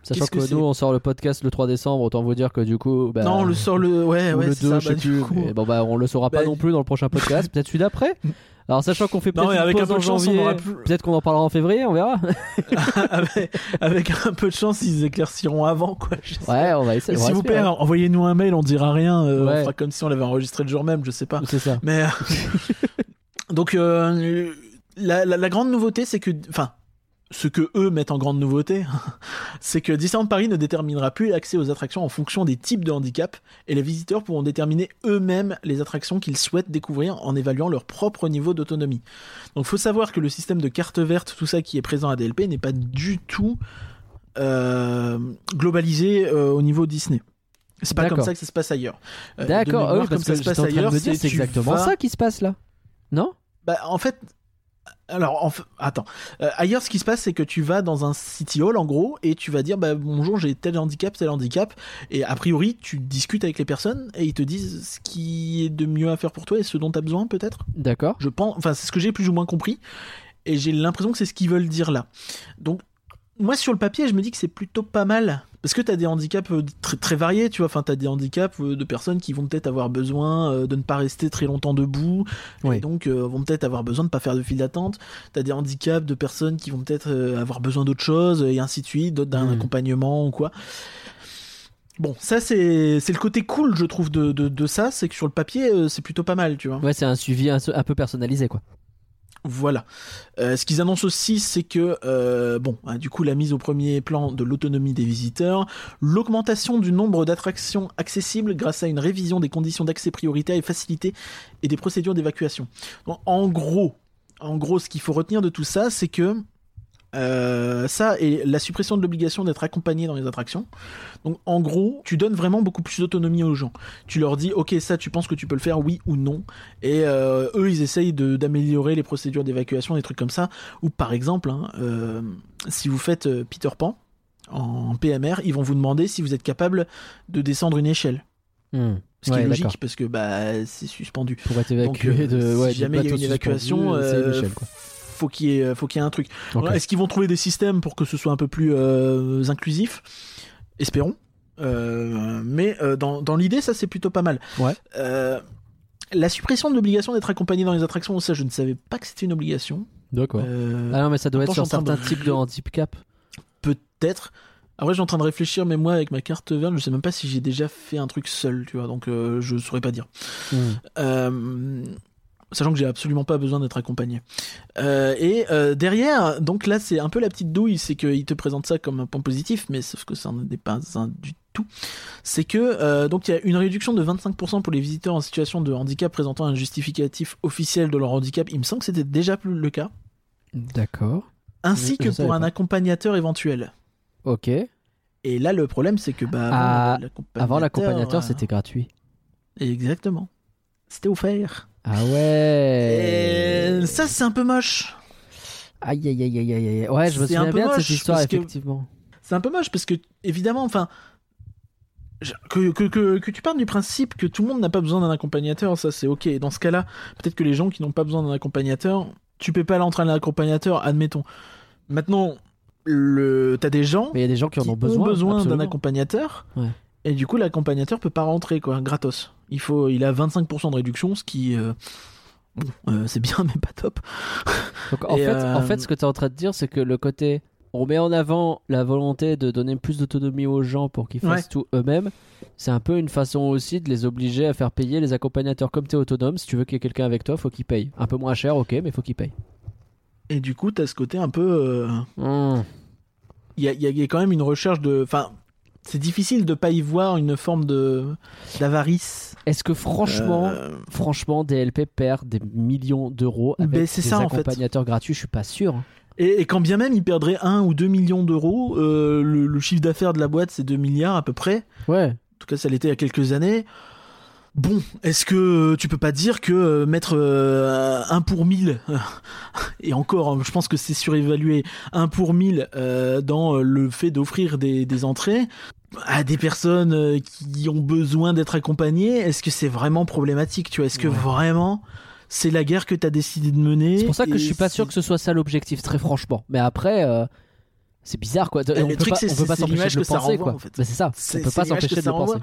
Speaker 1: Sachant
Speaker 2: que
Speaker 1: nous, on sort le podcast le 3 décembre, autant vous dire que du coup. bah,
Speaker 2: non, on le sort le, ouais,
Speaker 1: ou
Speaker 2: ouais,
Speaker 1: le
Speaker 2: c'est
Speaker 1: 2,
Speaker 2: ça,
Speaker 1: je sais
Speaker 2: bah, du
Speaker 1: plus.
Speaker 2: coup.
Speaker 1: mais bon, bah, on le saura pas non plus dans le prochain <laughs> podcast. peut-être celui d'après. Alors, sachant qu'on fait peut-être une
Speaker 2: avec un
Speaker 1: pause
Speaker 2: peu
Speaker 1: en
Speaker 2: de chance, on
Speaker 1: janvier,
Speaker 2: aura plus.
Speaker 1: peut-être qu'on en parlera en février, on verra. <laughs> <laughs>
Speaker 2: avec, avec un peu de chance, ils éclairciront avant, quoi. je sais.
Speaker 1: ouais, on va essayer.
Speaker 2: S'il vous plaît, envoyez-nous un mail, on dira rien. euh,
Speaker 1: Ouais.
Speaker 2: On fera comme si on l'avait enregistré le jour même, je sais pas.
Speaker 1: C'est ça.
Speaker 2: Mais euh, donc euh, la, la- la grande nouveauté, c'est que, enfin, ce que eux mettent en grande nouveauté, <laughs> c'est que Disneyland Paris ne déterminera plus l'accès aux attractions en fonction des types de handicap, et les visiteurs pourront déterminer eux-mêmes les attractions qu'ils souhaitent découvrir en évaluant leur propre niveau d'autonomie. Donc, faut savoir que le système de carte verte, tout ça qui est présent à DLP, n'est pas du tout euh, globalisé euh, au niveau Disney. C'est pas comme ça que ça se passe ailleurs. Euh,
Speaker 1: D'accord, ah oui,
Speaker 2: comme ça se passe ailleurs,
Speaker 1: c'est exactement
Speaker 2: vas-
Speaker 1: ça qui se passe là. Non?
Speaker 2: Bah, en fait, alors, en attends. Euh, ailleurs, ce qui se passe, c'est que tu vas dans un city hall, en gros, et tu vas dire, bah, bonjour, j'ai tel handicap, tel handicap, et a priori, tu discutes avec les personnes, et ils te disent ce qui est de mieux à faire pour toi et ce dont tu as besoin, peut-être.
Speaker 1: D'accord.
Speaker 2: Je pense, enfin, c'est ce que j'ai plus ou moins compris, et j'ai l'impression que c'est ce qu'ils veulent dire là. Donc, moi, sur le papier, je me dis que c'est plutôt pas mal. Parce que t'as des handicaps euh, très, très variés, tu vois? Enfin, t'as des handicaps euh, de personnes qui vont peut-être avoir besoin euh, de ne pas rester très longtemps debout,
Speaker 1: Oui.
Speaker 2: et donc euh, vont peut-être avoir besoin de pas faire de file d'attente. T'as des handicaps de personnes qui vont peut-être euh, avoir besoin d'autre chose, et ainsi de suite, d'autres d'un
Speaker 1: Mm.
Speaker 2: accompagnement ou quoi. Bon, ça c'est c'est le côté cool, je trouve, de, de, de ça, c'est que sur le papier, euh, c'est plutôt pas mal, tu vois.
Speaker 1: Ouais, c'est un suivi un, un peu personnalisé quoi.
Speaker 2: Voilà. Euh, ce qu'ils annoncent aussi, c'est que, euh, bon, hein, du coup, la mise au premier plan de l'autonomie des visiteurs, l'augmentation du nombre d'attractions accessibles grâce à une révision des conditions d'accès prioritaires et facilité et des procédures d'évacuation. En gros, en gros, ce qu'il faut retenir de tout ça, c'est que Euh, ça et la suppression de l'obligation d'être accompagné dans les attractions. Donc en gros, tu donnes vraiment beaucoup plus d'autonomie aux gens. Tu leur dis, ok, ça, tu penses que tu peux le faire, oui ou non. Et euh, eux, ils essayent d'améliorer les procédures d'évacuation, des trucs comme ça. Ou par exemple, hein, euh, si vous faites Peter Pan en PMR, ils vont vous demander si vous êtes capable de descendre une échelle.
Speaker 1: Hmm.
Speaker 2: Ce qui
Speaker 1: Ouais,
Speaker 2: est logique parce que bah c'est suspendu.
Speaker 1: Pour être évacué de. Ouais,
Speaker 2: si jamais il y a une évacuation,
Speaker 1: suspendu,
Speaker 2: euh. Faut qu'il y ait, faut qu'il y ait un truc. Est-ce qu'ils vont trouver des systèmes pour que ce soit un peu plus euh, inclusif? Espérons. Euh, mais euh, dans, dans l'idée, ça c'est plutôt pas mal.
Speaker 1: Ouais.
Speaker 2: Euh, la suppression de l'obligation d'être accompagné dans les attractions, ça je ne savais pas que c'était une obligation.
Speaker 1: D'accord.
Speaker 2: Euh,
Speaker 1: Ah non, mais ça doit être sur certains
Speaker 2: de-
Speaker 1: types de handicap.
Speaker 2: Peut-être. Après, je suis en train de réfléchir, mais moi, avec ma carte verte, je sais même pas si j'ai déjà fait un truc seul, tu vois, donc euh, je saurais pas dire.
Speaker 1: Hmm.
Speaker 2: Euh, sachant que j'ai absolument pas besoin d'être accompagné. Euh, et euh, derrière, donc là c'est un peu la petite douille, c'est qu'il te présente ça comme un point positif, mais sauf que ça n'en est pas un du tout. C'est que euh, donc il y a une réduction de 25% pour les visiteurs en situation de handicap présentant un justificatif officiel de leur handicap. Il me semble que c'était déjà plus le cas.
Speaker 1: D'accord.
Speaker 2: Ainsi
Speaker 1: Je-
Speaker 2: que
Speaker 1: je
Speaker 2: pour un
Speaker 1: pas.
Speaker 2: accompagnateur éventuel.
Speaker 1: Ok.
Speaker 2: Et là le problème c'est que bah
Speaker 1: Ah,
Speaker 2: l'accompagnateur,
Speaker 1: Avant, l'accompagnateur,
Speaker 2: euh,
Speaker 1: c'était gratuit.
Speaker 2: exactement. C'était offert.
Speaker 1: Ah ouais.
Speaker 2: Et ça c'est un peu moche.
Speaker 1: Aïe aïe aïe aïe aïe aïe. Ouais, je me
Speaker 2: C'est un
Speaker 1: souviens
Speaker 2: peu
Speaker 1: bien de
Speaker 2: moche,
Speaker 1: cette histoire,
Speaker 2: que-
Speaker 1: effectivement.
Speaker 2: C'est un peu moche parce que, évidemment, enfin. Que, que, que, que tu parles du principe que tout le monde n'a pas besoin d'un accompagnateur, ça c'est ok. Dans ce cas-là, peut-être que les gens qui n'ont pas besoin d'un accompagnateur, tu paies pas l'entraîner d'un accompagnateur, admettons. Maintenant, le... t'as des gens
Speaker 1: Mais il y a des gens qui en ont besoin.
Speaker 2: d'un
Speaker 1: absolument.
Speaker 2: accompagnateur,
Speaker 1: Ouais.
Speaker 2: Et du coup l'accompagnateur peut pas rentrer quoi, gratos. Il faut, il a 25% de réduction, ce qui, euh, bon, euh, c'est bien <laughs> mais pas top.
Speaker 1: Donc, en,
Speaker 2: Et,
Speaker 1: fait,
Speaker 2: euh,
Speaker 1: en fait, ce que tu es en train de dire, c'est que le côté. On met en avant la volonté de donner plus d'autonomie aux gens pour qu'ils fassent
Speaker 2: Ouais.
Speaker 1: tout eux-mêmes. C'est un peu une façon aussi de les obliger à faire payer les accompagnateurs. Comme tu es autonome, si tu veux qu'il y ait quelqu'un avec toi, faut qu'il paye. Un peu moins cher, ok, mais faut qu'il paye.
Speaker 2: Et du coup, t'as ce côté un peu. euh,
Speaker 1: Hmm.
Speaker 2: il y y y a quand même une recherche de. Enfin, c'est difficile de pas y voir une forme de d'avarice.
Speaker 1: Est-ce que franchement,
Speaker 2: Euh,
Speaker 1: franchement, DLP perd des millions d'euros avec
Speaker 2: Ben,
Speaker 1: des
Speaker 2: ça, en fait.
Speaker 1: accompagnateurs gratuits Je suis pas sûr. hein.
Speaker 2: et, et quand bien même il perdrait 1 ou 2 millions d'euros, euh, le, le chiffre d'affaires de la boîte c'est 2 milliards à peu près.
Speaker 1: Ouais.
Speaker 2: En tout cas, ça l'était il y a quelques années. Bon, est-ce que tu peux pas dire que euh, mettre 1 pour 1000, <laughs> et encore, hein, je pense que c'est surévalué, 1 pour 1000 euh, dans euh, le fait d'offrir des, des entrées à des personnes euh, qui ont besoin d'être accompagnées, est-ce que c'est vraiment problématique tu vois? Est-ce que
Speaker 1: Ouais.
Speaker 2: vraiment c'est la guerre que tu as décidé de mener
Speaker 1: C'est pour ça que je suis pas sûr que ce soit ça l'objectif, très franchement. Mais après, euh, c'est bizarre quoi.
Speaker 2: le
Speaker 1: on peut
Speaker 2: truc,
Speaker 1: pas, on peut pas s'empêcher de le penser
Speaker 2: renvoie,
Speaker 1: quoi.
Speaker 2: en fait.
Speaker 1: Bah, c'est ça. On peut pas s'empêcher de le penser.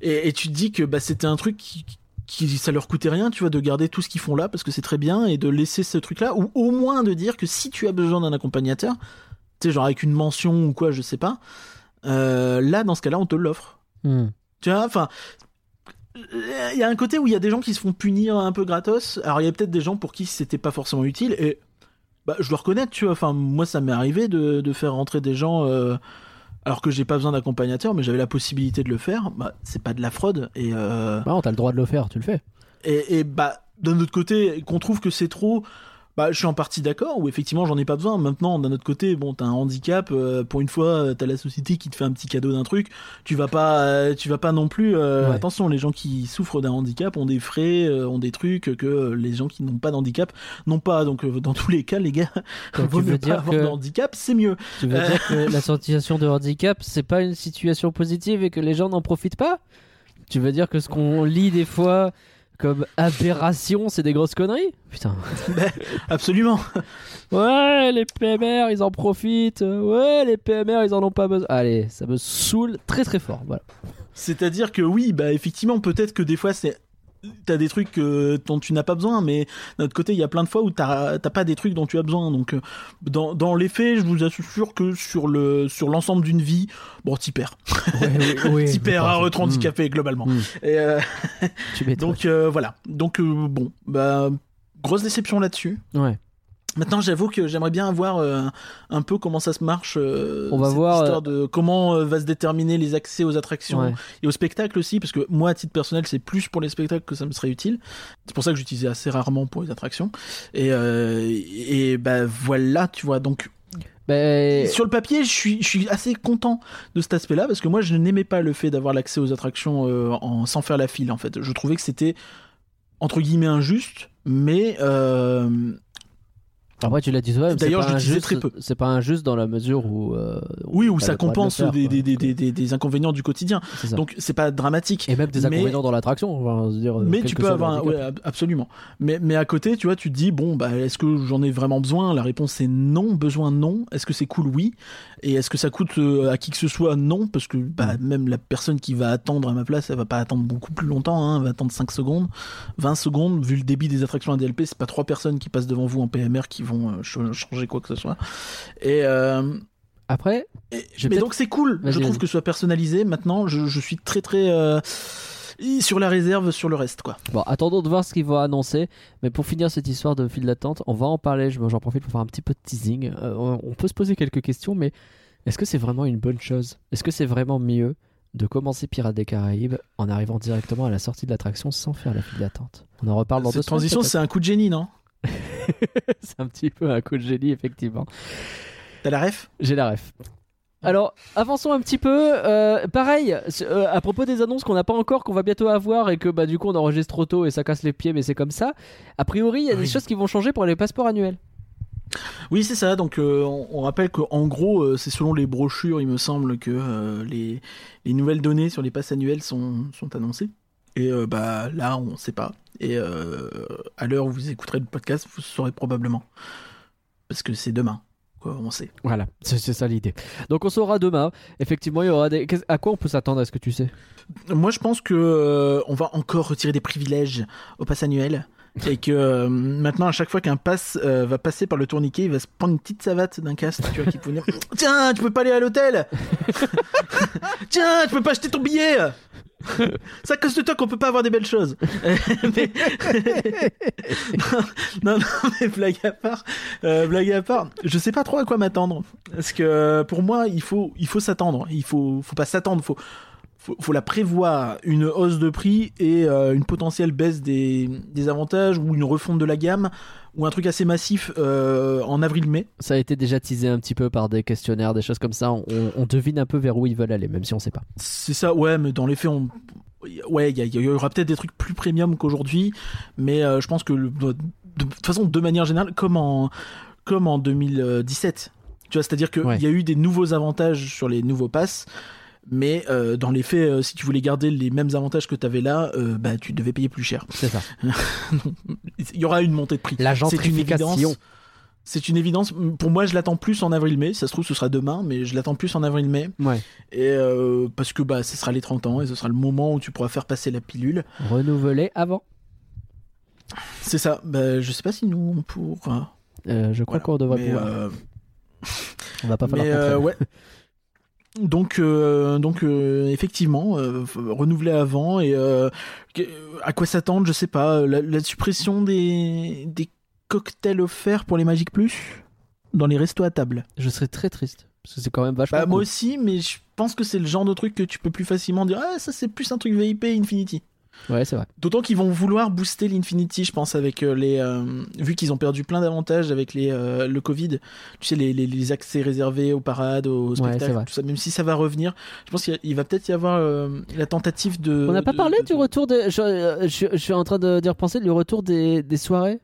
Speaker 2: Et, et tu te dis que bah, c'était un truc qui, qui ça leur coûtait rien, tu vois, de garder tout ce qu'ils font là parce que c'est très bien et de laisser ce truc là ou au moins de dire que si tu as besoin d'un accompagnateur, tu sais genre avec une mention ou quoi, je sais pas, euh, là dans ce cas-là on te l'offre.
Speaker 1: Hmm.
Speaker 2: Tu vois, enfin. Il y a un côté où il y a des gens qui se font punir un peu gratos. Alors il y a peut-être des gens pour qui c'était pas forcément utile et bah, je dois reconnaître, tu vois. Enfin, moi ça m'est arrivé de, de faire rentrer des gens euh, alors que j'ai pas besoin d'accompagnateur, mais j'avais la possibilité de le faire. Bah, c'est pas de la fraude et euh,
Speaker 1: Bah, non, t'as le droit de le faire, tu le fais.
Speaker 2: et, et bah d'un autre côté qu'on trouve que c'est trop. Bah, je suis en partie d'accord, ou effectivement j'en ai pas besoin. Maintenant, d'un autre côté, bon, t'as un handicap, euh, pour une fois, t'as la société qui te fait un petit cadeau d'un truc. Tu vas pas, euh, tu vas pas non plus. euh,
Speaker 1: Ouais.
Speaker 2: Attention, les gens qui souffrent d'un handicap ont des frais, euh, ont des trucs que les gens qui n'ont pas d'handicap n'ont pas. Donc, dans tous les cas, les gars, <laughs>
Speaker 1: Donc,
Speaker 2: vaut
Speaker 1: tu veux
Speaker 2: pas
Speaker 1: dire
Speaker 2: avoir
Speaker 1: que-
Speaker 2: de handicap, c'est mieux.
Speaker 1: Tu veux dire que la situation de handicap, c'est pas une situation positive et que les gens n'en profitent pas? Tu veux dire que ce qu'on lit des fois comme aberration, c'est des grosses conneries? Putain. <laughs>
Speaker 2: Absolument.
Speaker 1: Ouais, les PMR, ils en profitent. Ouais, les PMR, ils en ont pas besoin. Allez, ça me saoule très très fort. Voilà.
Speaker 2: C'est-à-dire que oui, bah effectivement, peut-être que des fois c'est t'as des trucs euh, dont tu n'as pas besoin, mais d'un autre côté, il y a plein de fois où t'as pas des trucs dont tu as besoin. Donc, euh, dans, dans les faits, je vous assure que sur le sur l'ensemble d'une vie, bon, t'y perds.
Speaker 1: Ouais, <laughs>
Speaker 2: T'y perds à retrait handicapé globalement.
Speaker 1: Mm.
Speaker 2: Et euh,
Speaker 1: Tu <laughs>
Speaker 2: donc euh, voilà. Donc bon, bah grosse déception là-dessus.
Speaker 1: Ouais.
Speaker 2: Maintenant, j'avoue que j'aimerais bien voir euh, un peu comment ça se marche. euh,
Speaker 1: On va
Speaker 2: cette
Speaker 1: voir,
Speaker 2: histoire de comment euh, va se déterminer les accès aux attractions
Speaker 1: Ouais.
Speaker 2: et au spectacle aussi, parce que moi, à titre personnel, c'est plus pour les spectacles que ça me serait utile. C'est pour ça que j'utilisais assez rarement pour les attractions. Et, euh, et bah voilà, tu vois. Donc
Speaker 1: Ben,
Speaker 2: Sur le papier, je suis, je suis assez content de cet aspect-là parce que moi, je n'aimais pas le fait d'avoir l'accès aux attractions euh, en, sans faire la file. En fait, je trouvais que c'était entre guillemets injuste, mais euh,
Speaker 1: Après, tu l'as dit toi-même. c'est
Speaker 2: D'ailleurs, je l'utilisais très peu.
Speaker 1: C'est pas injuste dans la mesure où. euh,
Speaker 2: oui, où ça
Speaker 1: droit de
Speaker 2: compense
Speaker 1: faire,
Speaker 2: des, des, des, des, inconvénients du quotidien. Donc, c'est pas dramatique.
Speaker 1: Et même des
Speaker 2: mais-
Speaker 1: inconvénients dans l'attraction. Enfin, dire, euh,
Speaker 2: Mais tu peux avoir un, ouais, ab- absolument. Mais, mais à côté, tu vois, tu te dis, bon, bah, est-ce que j'en ai vraiment besoin? La réponse est non. Besoin, non. Est-ce que c'est cool? Oui. Et est-ce que ça coûte euh, à qui que ce soit Non. Parce que bah, même la personne qui va attendre à ma place, elle va pas attendre beaucoup plus longtemps. Hein, elle va attendre 5 secondes, 20 secondes. Vu le débit des attractions à DLP, c'est pas trois personnes qui passent devant vous en PMR qui vont euh, ch- changer quoi que ce soit. Et. euh,
Speaker 1: Après,
Speaker 2: et- mais donc c'est cool. Je trouve que ce soit personnalisé. Maintenant, je, je suis très très euh, sur la réserve sur le reste, quoi.
Speaker 1: bon, attendons de voir ce qu'ils vont annoncer. Mais pour finir cette histoire de file d'attente, on va en parler. Je- J'en profite pour faire un petit peu de teasing. Euh, on peut se poser quelques questions, mais est-ce que c'est vraiment une bonne chose? Est-ce que c'est vraiment mieux de commencer Pirates des Caraïbes en arrivant directement à la sortie de l'attraction sans faire la file d'attente? On en reparle dans deux
Speaker 2: Cette transition, c'est un coup de génie, non? <laughs>
Speaker 1: C'est un petit peu un coup de génie, effectivement.
Speaker 2: T'as la ref?
Speaker 1: J'ai la ref. Alors, avançons un petit peu. Euh, pareil, euh, à propos des annonces qu'on n'a pas encore, qu'on va bientôt avoir et que bah, du coup on enregistre trop tôt et ça casse les pieds, mais c'est comme ça. A priori, il y a des choses qui vont changer pour les passeports annuels.
Speaker 2: Oui, c'est ça. Donc, euh, on, on rappelle qu'en gros, euh, c'est selon les brochures, il me semble, que euh, les, les nouvelles données sur les passes annuelles sont, sont annoncées. Et bah là, on sait pas. Et à l'heure où vous écouterez le podcast, vous saurez probablement. Parce que c'est demain. Quoi, on sait.
Speaker 1: Voilà, c'est ça l'idée. Donc on saura demain. Effectivement, il y aura des. À quoi on peut s'attendre? Est-ce que tu sais?
Speaker 2: Moi, je pense que euh, on va encore retirer des privilèges au pass annuel. Et que euh, maintenant, à chaque fois qu'un pass euh, va passer par le tourniquet, il va se prendre une petite savate d'un tu vois, qui peut venir. <laughs> Tiens, tu peux pas aller à l'hôtel <laughs> Tiens, tu peux pas acheter ton billet <laughs> C'est à cause de toi qu'on peut pas avoir des belles choses. <laughs> Mais- <laughs> non, non, mais blague à part, euh, blague à part, je sais pas trop à quoi m'attendre. Parce que euh, pour moi, il faut, il faut s'attendre. Il faut, faut pas s'attendre. Faut, faut, faut la prévoir une hausse de prix et euh, une potentielle baisse des, des avantages ou une refonte de la gamme ou un truc assez massif euh, en avril-mai.
Speaker 1: Ça a été déjà teasé un petit peu par des questionnaires, des choses comme ça. On, on devine un peu vers où ils veulent aller, même si on sait pas.
Speaker 2: C'est ça, ouais, mais dans les faits, on... ouais, il y, aura peut-être des trucs plus premium qu'aujourd'hui, mais euh, je pense que le- de, de toute façon, de manière générale, comme en, comme en 2017, tu vois, c'est-à-dire qu'il
Speaker 1: Ouais.
Speaker 2: y a eu des nouveaux avantages sur les nouveaux passes. Mais euh, dans les faits, euh, si tu voulais garder les mêmes avantages que tu avais là, euh, bah, tu devais payer plus cher.
Speaker 1: C'est ça. <laughs>
Speaker 2: Il y aura une montée de prix.
Speaker 1: La
Speaker 2: C'est une évidence. C'est une évidence. Pour moi, je l'attends plus en avril-mai. Ça se trouve, ce sera demain, mais je l'attends plus en avril-mai.
Speaker 1: Ouais.
Speaker 2: Et euh, parce que bah, ce sera les 30 ans et ce sera le moment où tu pourras faire passer la pilule.
Speaker 1: Renouveler avant.
Speaker 2: C'est ça. Bah, je sais pas si nous on pourra.
Speaker 1: Je crois
Speaker 2: Voilà.
Speaker 1: qu'on devrait pouvoir. On va pas <laughs> falloir
Speaker 2: mais, ouais. <laughs> Donc, euh, donc euh, effectivement, euh, faut renouveler avant et euh, à quoi s'attendre, je sais pas. La, la suppression des, des cocktails offerts pour les Magic Plus dans les restos à table.
Speaker 1: Je serais très triste. Parce que c'est quand même vachement.
Speaker 2: Bah, moi aussi, mais je pense que c'est le genre de truc que tu peux plus facilement dire Ah, ça c'est plus un truc VIP Infinity.
Speaker 1: Ouais, c'est vrai.
Speaker 2: D'autant qu'ils vont vouloir booster l'Infinity, je pense, avec euh, les. euh, vu qu'ils ont perdu plein d'avantages avec les, euh, le Covid, tu sais, les, les, les accès réservés aux parades, aux spectacles, tout ça, même si ça va revenir, je pense qu'il va peut-être y avoir euh, la tentative de.
Speaker 1: On n'a pas
Speaker 2: de-
Speaker 1: parlé
Speaker 2: de-
Speaker 1: du retour des. Je, je- je suis en train de d'y repenser, du retour des, des soirées?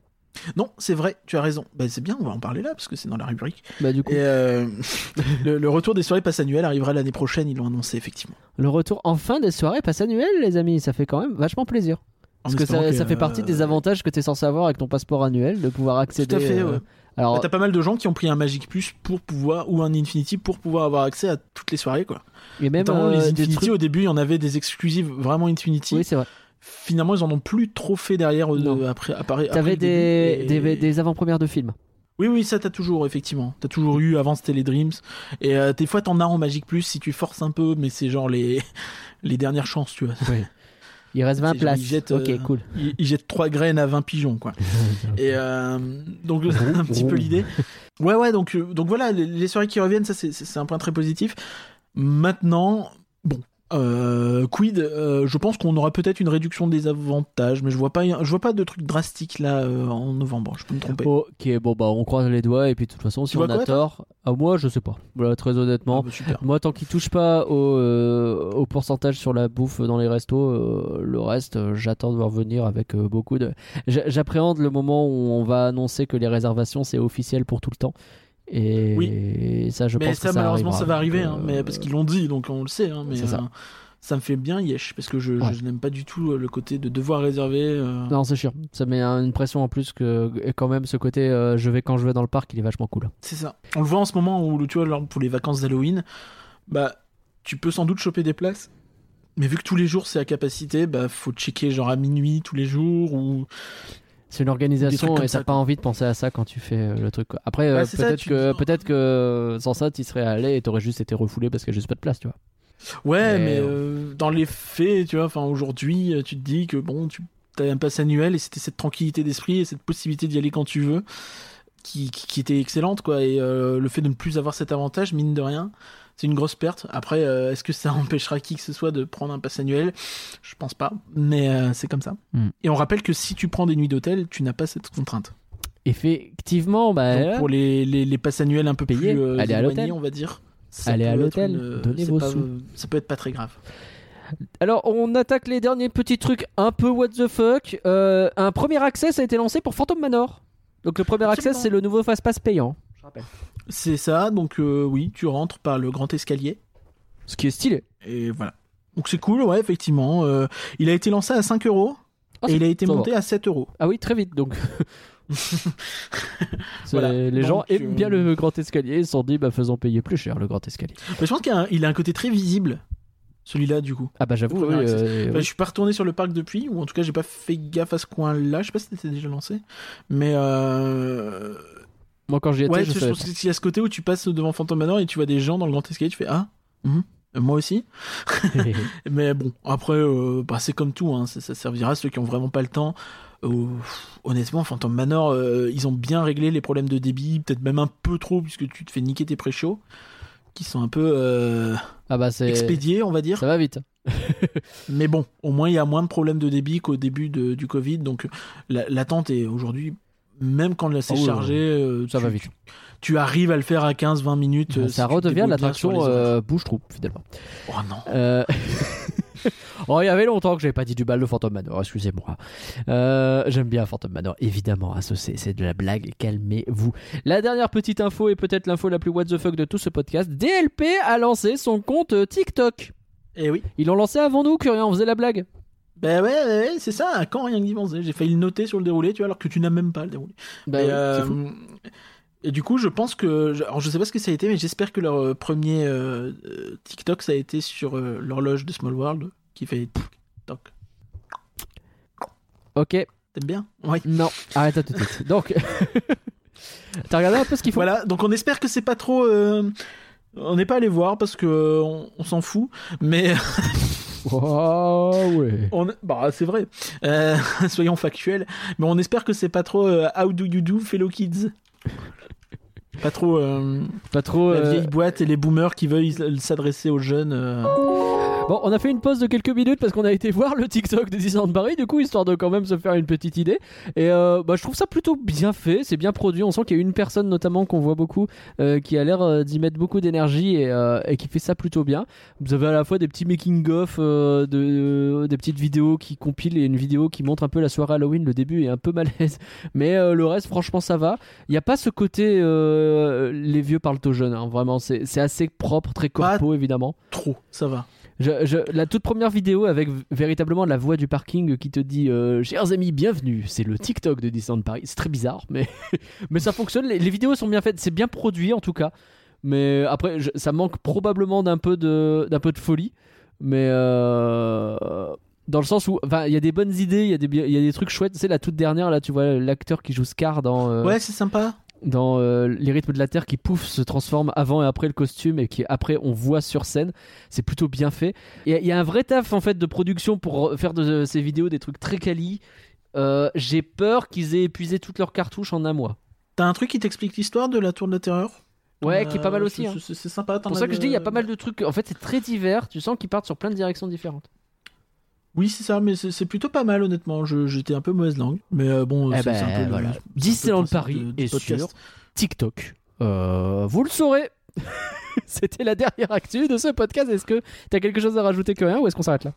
Speaker 2: Non, c'est vrai, tu as raison. Bah, c'est bien, on va en parler là, parce que c'est dans la rubrique.
Speaker 1: Bah, du coup,
Speaker 2: Et euh, <laughs> le, le retour des soirées passe annuelles arrivera l'année prochaine, ils l'ont annoncé, effectivement.
Speaker 1: le retour enfin des soirées passe annuelles, les amis. Ça fait quand même vachement plaisir.
Speaker 2: En
Speaker 1: Parce que ça,
Speaker 2: que,
Speaker 1: ça fait partie des
Speaker 2: euh,
Speaker 1: avantages que tu es censé avoir avec ton passeport annuel, de pouvoir accéder.
Speaker 2: Tout à fait,
Speaker 1: euh,
Speaker 2: ouais.
Speaker 1: Alors,
Speaker 2: Bah, T'as pas mal de gens qui ont pris un Magic Plus pour pouvoir, ou un Infinity pour pouvoir avoir accès à toutes les soirées, quoi.
Speaker 1: et même
Speaker 2: Notamment les
Speaker 1: des
Speaker 2: Infinity,
Speaker 1: trucs-
Speaker 2: au début, il y en avait des exclusives vraiment Infinity.
Speaker 1: Oui, c'est vrai.
Speaker 2: Finalement, ils en ont plus trop fait derrière euh, après,
Speaker 1: T'avais des,
Speaker 2: et-
Speaker 1: des, des avant-premières de films.
Speaker 2: Oui, oui, ça t'as toujours, effectivement. T'as toujours eu, avant c'était les Dreams. Et euh, des fois, t'en as en Magic Plus si tu forces un peu, mais c'est genre les, <laughs> les dernières chances, tu vois.
Speaker 1: Il reste 20
Speaker 2: C'est genre,
Speaker 1: places.
Speaker 2: ils jettent,
Speaker 1: ok,
Speaker 2: euh,
Speaker 1: cool.
Speaker 2: Ils, ils jettent trois graines à 20 pigeons, quoi. <laughs> Et euh, donc, <laughs> un petit peu l'idée. Ouais, ouais, donc, euh, donc voilà, les, les soirées qui reviennent, ça c'est un point très positif. Maintenant, bon, Euh, quid euh, Je pense qu'on aura peut-être une réduction des avantages, mais je vois pas, je vois pas de truc drastique là euh, en novembre. Je peux me tromper.
Speaker 1: Ok, bon bah on croise les doigts et puis de toute façon si
Speaker 2: Tu
Speaker 1: on a tort, ah, moi je sais pas. Voilà, très honnêtement.
Speaker 2: Ah bah, super.
Speaker 1: Moi, tant qu'il touche pas au, euh, au pourcentage sur la bouffe dans les restos, le reste, j'attends de voir venir avec beaucoup de. J'a- J'appréhende le moment où on va annoncer que les réservations c'est officiel pour tout le temps. Et ça, je
Speaker 2: mais
Speaker 1: pense
Speaker 2: ça,
Speaker 1: que ça
Speaker 2: malheureusement,
Speaker 1: arrivera.
Speaker 2: ça va arriver, hein,
Speaker 1: euh,
Speaker 2: mais parce qu'ils l'ont dit, donc on le sait. Hein, mais
Speaker 1: ça.
Speaker 2: euh, ça me fait bien yesh parce que je, je-
Speaker 1: Ouais.
Speaker 2: je n'aime pas du tout euh, le côté de devoir réserver. euh,
Speaker 1: Non, c'est chiant. Ça met un- une pression en plus que et quand même ce côté euh, je vais quand je vais dans le parc, il est vachement cool.
Speaker 2: C'est ça. On le voit en ce moment où, tu vois, pour les vacances d'Halloween, bah, tu peux sans doute choper des places. Mais vu que tous les jours c'est à capacité, bah, faut checker genre à minuit tous les jours ou.
Speaker 1: C'est une organisation et t'as pas envie de penser à ça quand tu fais euh, le truc. quoi. Après, euh,
Speaker 2: Ouais, c'est ça,
Speaker 1: peut-être que peut-être que sans ça, tu serais allé et t'aurais juste été refoulé parce qu'il y a juste pas de place, tu vois.
Speaker 2: Ouais,
Speaker 1: Mais,
Speaker 2: mais
Speaker 1: euh,
Speaker 2: euh, dans les faits, tu vois, enfin aujourd'hui, euh, tu te dis que bon, tu as un pass annuel et c'était cette tranquillité d'esprit et cette possibilité d'y aller quand tu veux qui, qui, qui était excellente, quoi. Et euh, le fait de ne plus avoir cet avantage, mine de rien, c'est une grosse perte. Après, euh, est-ce que ça <laughs> empêchera qui que ce soit de prendre un pass annuel? Je pense pas, mais euh, c'est comme ça.
Speaker 1: Hmm.
Speaker 2: Et on rappelle que si tu prends des nuits d'hôtel, tu n'as pas cette contrainte.
Speaker 1: Effectivement, bah,
Speaker 2: Donc pour les, les, les passes annuels un peu
Speaker 1: Payez,
Speaker 2: plus euh,
Speaker 1: allez à l'hôtel.
Speaker 2: on va dire.
Speaker 1: Allez à l'hôtel,
Speaker 2: une-
Speaker 1: donnez
Speaker 2: c'est
Speaker 1: vos
Speaker 2: pas-
Speaker 1: sous.
Speaker 2: Ça peut être pas très grave.
Speaker 1: Alors, on attaque les derniers petits trucs un peu what the fuck. Euh, un premier accès a été lancé pour Phantom Manor. Donc, le premier accès, c'est le nouveau Fast Pass payant.
Speaker 2: C'est ça, donc euh, oui, tu rentres par le grand escalier.
Speaker 1: Ce qui est stylé.
Speaker 2: Et voilà. Donc c'est cool, ouais, effectivement. Euh, il a été lancé à 5 euros
Speaker 1: Ah,
Speaker 2: et il a été
Speaker 1: va.
Speaker 2: monté à 7 euros.
Speaker 1: Ah oui, très vite donc. <laughs>
Speaker 2: Voilà.
Speaker 1: Les
Speaker 2: Donc,
Speaker 1: gens aiment
Speaker 2: euh,
Speaker 1: bien le grand escalier, ils se sont dit, bah faisons payer plus cher le grand escalier.
Speaker 2: Mais je pense qu'il a, un- il a un côté très visible, celui-là, du coup.
Speaker 1: Ah bah j'avoue, oui,
Speaker 2: accès.
Speaker 1: euh,
Speaker 2: Enfin,
Speaker 1: oui.
Speaker 2: je suis pas retourné sur le parc depuis, ou en tout cas, j'ai pas fait gaffe à ce coin-là. Je sais pas si c'était déjà lancé. Mais euh...
Speaker 1: moi quand j'y étais,
Speaker 2: ouais,
Speaker 1: je
Speaker 2: je, pense qu'il y a ce côté où tu passes devant Phantom Manor et tu vois des gens dans le grand escalier, tu fais Ah, mhm, euh, moi aussi. <laughs> Mais bon, après, euh, bah, c'est comme tout, hein, ça, ça servira à ceux qui ont vraiment pas le temps. Euh, honnêtement, Phantom Manor, euh, ils ont bien réglé les problèmes de débit, peut-être même un peu trop, puisque tu te fais niquer tes pré-shows, qui sont un peu
Speaker 1: ah bah
Speaker 2: expédiés, on va dire.
Speaker 1: Ça va vite.
Speaker 2: Mais bon, au moins, il y a moins de problèmes de débit qu'au début de- du Covid, donc la- l'attente est aujourd'hui, même quand c'est
Speaker 1: oui,
Speaker 2: chargé, euh,
Speaker 1: Ça
Speaker 2: tu,
Speaker 1: va vite.
Speaker 2: Tu, tu arrives à le faire à 15-20 minutes. euh,
Speaker 1: ça redevient l'attraction euh, bouche-trou, finalement.
Speaker 2: Oh non.
Speaker 1: Euh, <laughs> Oh, il y avait longtemps que j'avais pas dit du mal de Phantom Manor, excusez-moi. Euh, J'aime bien Phantom Manor, évidemment, hein, c'est de la blague, calmez-vous. La dernière petite info, et peut-être l'info la plus what the fuck de tout ce podcast, DLP a lancé son compte TikTok.
Speaker 2: Eh oui.
Speaker 1: Ils l'ont lancé avant nous, que rien, on faisait la blague.
Speaker 2: Ben ouais, ouais, ouais, c'est ça, quand rien que d'y penser. J'ai failli le noter sur le déroulé, tu vois, alors que tu n'as même pas le déroulé.
Speaker 1: Bah
Speaker 2: et,
Speaker 1: oui,
Speaker 2: euh,
Speaker 1: c'est fou.
Speaker 2: et du coup, je pense que. Alors, je sais pas ce que ça a été, mais j'espère que leur euh, premier euh, TikTok, ça a été sur euh, l'horloge de Small World, qui fait TikTok.
Speaker 1: Ok,
Speaker 2: T'aimes bien? Oui.
Speaker 1: non, arrête à tout de suite. Donc, <laughs> t'as regardé un peu ce qu'il faut
Speaker 2: Voilà, donc on espère que c'est pas trop. On n'est pas allé voir parce que euh, on, on s'en fout, mais <laughs>
Speaker 1: Oh, ouais.
Speaker 2: on... bah c'est vrai. Euh, <laughs> soyons factuels, mais on espère que c'est pas trop euh, How do you do, fellow kids? Pas trop euh,
Speaker 1: Pas trop.
Speaker 2: la
Speaker 1: euh,
Speaker 2: vieille boîte et les boomers qui veulent s'adresser aux jeunes. euh.
Speaker 1: Bon, on a fait une pause de quelques minutes parce qu'on a été voir le TikTok de Disneyland Paris, du coup, histoire de quand même se faire une petite idée. Et euh, bah, je trouve ça plutôt bien fait, c'est bien produit. On sent qu'il y a une personne notamment qu'on voit beaucoup euh, qui a l'air d'y mettre beaucoup d'énergie et, euh, et qui fait ça plutôt bien. Vous avez à la fois des petits making-of, de, des petites vidéos qui compilent et une vidéo qui montre un peu la soirée Halloween. Le début est un peu <laughs> malaise, mais le reste, franchement, ça va. Il n'y a pas ce côté euh, les vieux parlent aux jeunes, hein, vraiment. C'est assez propre, très
Speaker 2: Pas-
Speaker 1: corpo évidemment.
Speaker 2: Trop, ça va.
Speaker 1: Je- je- la toute première vidéo avec véritablement la voix du parking qui te dit euh, Chers amis, bienvenue, c'est le TikTok de Disneyland Paris. C'est très bizarre, mais, <laughs> mais ça fonctionne. Les, les vidéos sont bien faites, c'est bien produit en tout cas. Mais après, je- ça manque probablement d'un peu de, peu de folie. Mais euh, dans le sens où, il y a des bonnes idées, il y, y a des trucs chouettes. C'est la toute dernière, là, tu vois, l'acteur qui joue Scar dans. euh,
Speaker 2: Ouais, c'est sympa.
Speaker 1: Dans euh, les rythmes de la terre qui pouf se transforme avant et après le costume et qui après on voit sur scène c'est plutôt bien fait il y, a- il y a un vrai taf en fait de production pour faire de ces vidéos des trucs très quali Euh, j'ai peur qu'ils aient épuisé toutes leurs cartouches en un mois
Speaker 2: T'as un truc qui t'explique l'histoire de la tour de la terreur?
Speaker 1: Ouais, qui est pas mal
Speaker 2: Euh,
Speaker 1: aussi.
Speaker 2: c'est-
Speaker 1: hein.
Speaker 2: C'est sympa.
Speaker 1: C'est pour ça que je dis, il y a pas mal de trucs. En fait, c'est très divers. Tu sens qu'ils partent sur plein de directions différentes.
Speaker 2: Oui, c'est ça, mais c'est plutôt pas mal, honnêtement. J'étais un peu mauvaise langue. Mais euh, bon,
Speaker 1: Eh
Speaker 2: c'est
Speaker 1: ben,
Speaker 2: c'est un peu
Speaker 1: voilà.
Speaker 2: le
Speaker 1: Disneyland Paris
Speaker 2: de- podcast.
Speaker 1: sur TikTok. Euh, vous le saurez. <laughs> C'était la dernière actu de ce podcast. Est-ce que t'as quelque chose à rajouter que rien ou est-ce qu'on s'arrête là?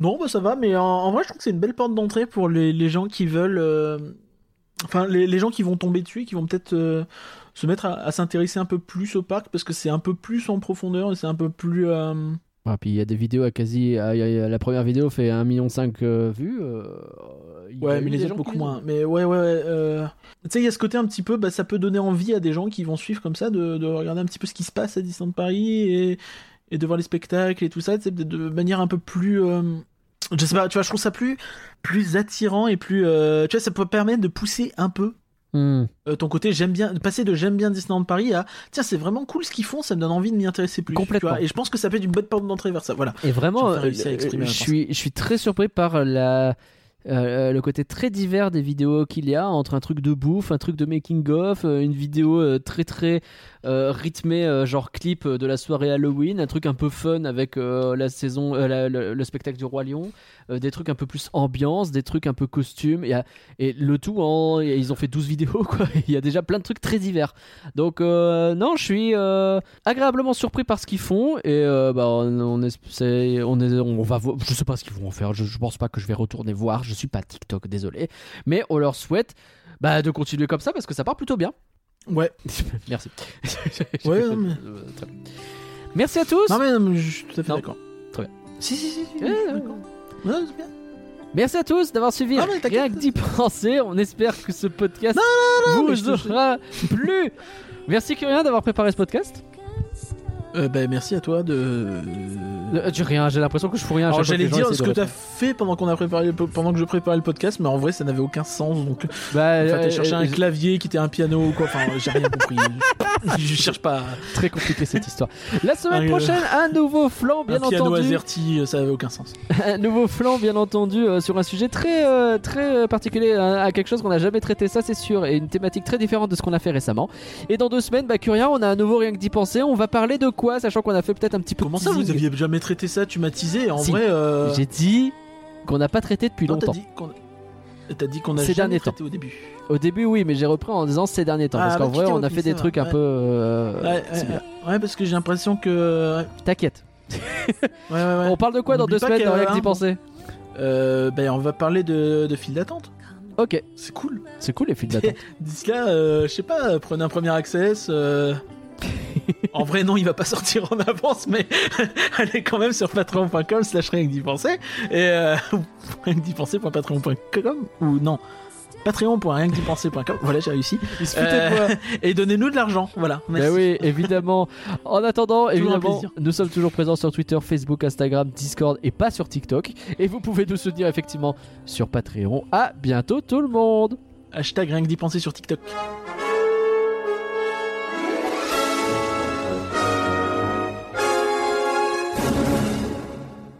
Speaker 2: Non, bah ça va, mais en, en vrai, je trouve que c'est une belle porte d'entrée pour les, les gens qui veulent. euh, Enfin, les, les gens qui vont tomber dessus, et qui vont peut-être euh, se mettre à, à s'intéresser un peu plus au parc, parce que c'est un peu plus en profondeur et c'est un peu plus.
Speaker 1: Ah, puis il y a des vidéos à quasi. ah, la première vidéo fait 1,5 million euh, vues. euh,
Speaker 2: Ouais, mais les autres beaucoup moins. Mais ouais, ouais, ouais. euh, Tu sais, il y a ce côté un petit peu, bah, ça peut donner envie à des gens qui vont suivre comme ça, de, de regarder un petit peu ce qui se passe à Disneyland Paris et, et de voir les spectacles et tout ça, de, de manière un peu plus. euh, Je sais pas, tu vois, je trouve ça plus, plus attirant et plus. Tu vois, ça peut permettre de pousser un peu
Speaker 1: Hmm.
Speaker 2: euh, ton côté j'aime bien passer de j'aime bien Disneyland Paris à tiens c'est vraiment cool ce qu'ils font ça me donne envie de m'y intéresser plus tu
Speaker 1: Complètement.
Speaker 2: vois. et je pense que ça peut être une bonne porte d'entrée vers ça voilà
Speaker 1: Et vraiment, euh, je suis, je suis très surpris par la, euh, le côté très divers des vidéos qu'il y a entre un truc de bouffe, un truc de making of, euh, une vidéo euh, très très rythmée genre clip de la soirée Halloween, un truc un peu fun avec la saison, le, le spectacle du roi lion, des trucs un peu plus ambiance, des trucs un peu costume, et, le tout ils ont fait 12 <laughs> vidéos quoi. Il y a déjà plein de trucs très divers. Donc non, je suis agréablement surpris par ce qu'ils font et bah, on, va je sais pas ce qu'ils vont en faire. Je, pense pas que je vais retourner voir. Suis pas TikTok, désolé, mais on leur souhaite bah, de continuer comme ça parce que ça part plutôt bien.
Speaker 2: ouais <laughs>
Speaker 1: Merci.
Speaker 2: Ouais, non, mais- <laughs>
Speaker 1: très bien. Merci à tous.
Speaker 2: non mais, non, mais je suis tout à fait
Speaker 1: Non.
Speaker 2: d'accord
Speaker 1: Très bien.
Speaker 2: si si si,
Speaker 1: Ouais,
Speaker 2: je c'est bien.
Speaker 1: Merci à tous d'avoir suivi
Speaker 2: Ah.
Speaker 1: Rien que d'y penser. On espère que ce podcast
Speaker 2: mais
Speaker 1: vous
Speaker 2: je te-
Speaker 1: aura plu. Merci Curien d'avoir préparé ce podcast.
Speaker 2: Euh, bah, merci à toi de
Speaker 1: Euh, j'ai rien, j'ai l'impression que je fous rien. à
Speaker 2: alors j'allais dire ce que t'as fait pendant qu'on a préparé pendant que je préparais le podcast mais en vrai ça n'avait aucun sens donc
Speaker 1: Bah,
Speaker 2: enfin,
Speaker 1: euh,
Speaker 2: t'as cherché
Speaker 1: euh,
Speaker 2: un
Speaker 1: je-
Speaker 2: clavier qui était un piano ou quoi enfin j'ai rien compris <laughs> je, cherche pas
Speaker 1: Très compliqué cette histoire. La semaine
Speaker 2: euh,
Speaker 1: prochaine, un nouveau flanc, bien
Speaker 2: un piano
Speaker 1: entendu.
Speaker 2: AZERTY euh, ça avait aucun sens <laughs>
Speaker 1: Un nouveau flanc, bien entendu, euh, sur un sujet très, euh, très euh, particulier, à quelque chose qu'on n'a jamais traité, ça c'est sûr, et une thématique très différente de ce qu'on a fait récemment. Et dans deux semaines, bah, Curien, on a un nouveau rien que d'y penser. On va parler de quoi, sachant qu'on a fait peut-être un petit peu.
Speaker 2: comment
Speaker 1: de
Speaker 2: ça vous
Speaker 1: teasing.
Speaker 2: aviez jamais traité ça tu m'as teasé en
Speaker 1: Si.
Speaker 2: vrai euh...
Speaker 1: J'ai dit qu'on n'a pas traité depuis
Speaker 2: non, t'as
Speaker 1: longtemps.
Speaker 2: dit qu'on t'as dit qu'on a
Speaker 1: Ces
Speaker 2: jamais
Speaker 1: derniers temps.
Speaker 2: traité au début
Speaker 1: Au début, oui, mais j'ai repris en disant ces derniers temps,
Speaker 2: Ah,
Speaker 1: parce qu'en
Speaker 2: bah,
Speaker 1: vrai,
Speaker 2: qui t'a
Speaker 1: on a
Speaker 2: repris,
Speaker 1: fait des
Speaker 2: ça
Speaker 1: trucs un
Speaker 2: ouais.
Speaker 1: peu. euh,
Speaker 2: ouais, ouais,
Speaker 1: similaires.
Speaker 2: ouais. Ouais, parce que j'ai l'impression que ouais
Speaker 1: T'inquiète. <laughs>
Speaker 2: ouais ouais, ouais.
Speaker 1: On parle de quoi dans
Speaker 2: N'oublie
Speaker 1: deux
Speaker 2: pas
Speaker 1: semaines rien que d'y penser
Speaker 2: Euh, ben on va parler de, de file d'attente
Speaker 1: Ok,
Speaker 2: c'est cool
Speaker 1: c'est cool les files d'attente. <laughs>
Speaker 2: D'ici là, euh, je sais pas, euh, prenez un premier access. euh, en vrai, non, il va pas sortir en avance, mais <laughs> allez quand même sur patreon.com slash rien que d'y penser. Et euh, <laughs> rien que d'y penser.patreon.com ou non, patreon.rien que d'y penser.com. Voilà, j'ai réussi.
Speaker 1: Il se de
Speaker 2: Euh,
Speaker 1: moi. <laughs>
Speaker 2: et donnez-nous de l'argent. Voilà. Merci.
Speaker 1: Bah oui, évidemment. En attendant, évidemment, nous sommes toujours présents sur Twitter, Facebook, Instagram, Discord et pas sur TikTok. Et vous pouvez nous soutenir effectivement sur Patreon. À bientôt tout le monde
Speaker 2: Hashtag rien que d'y penser sur TikTok.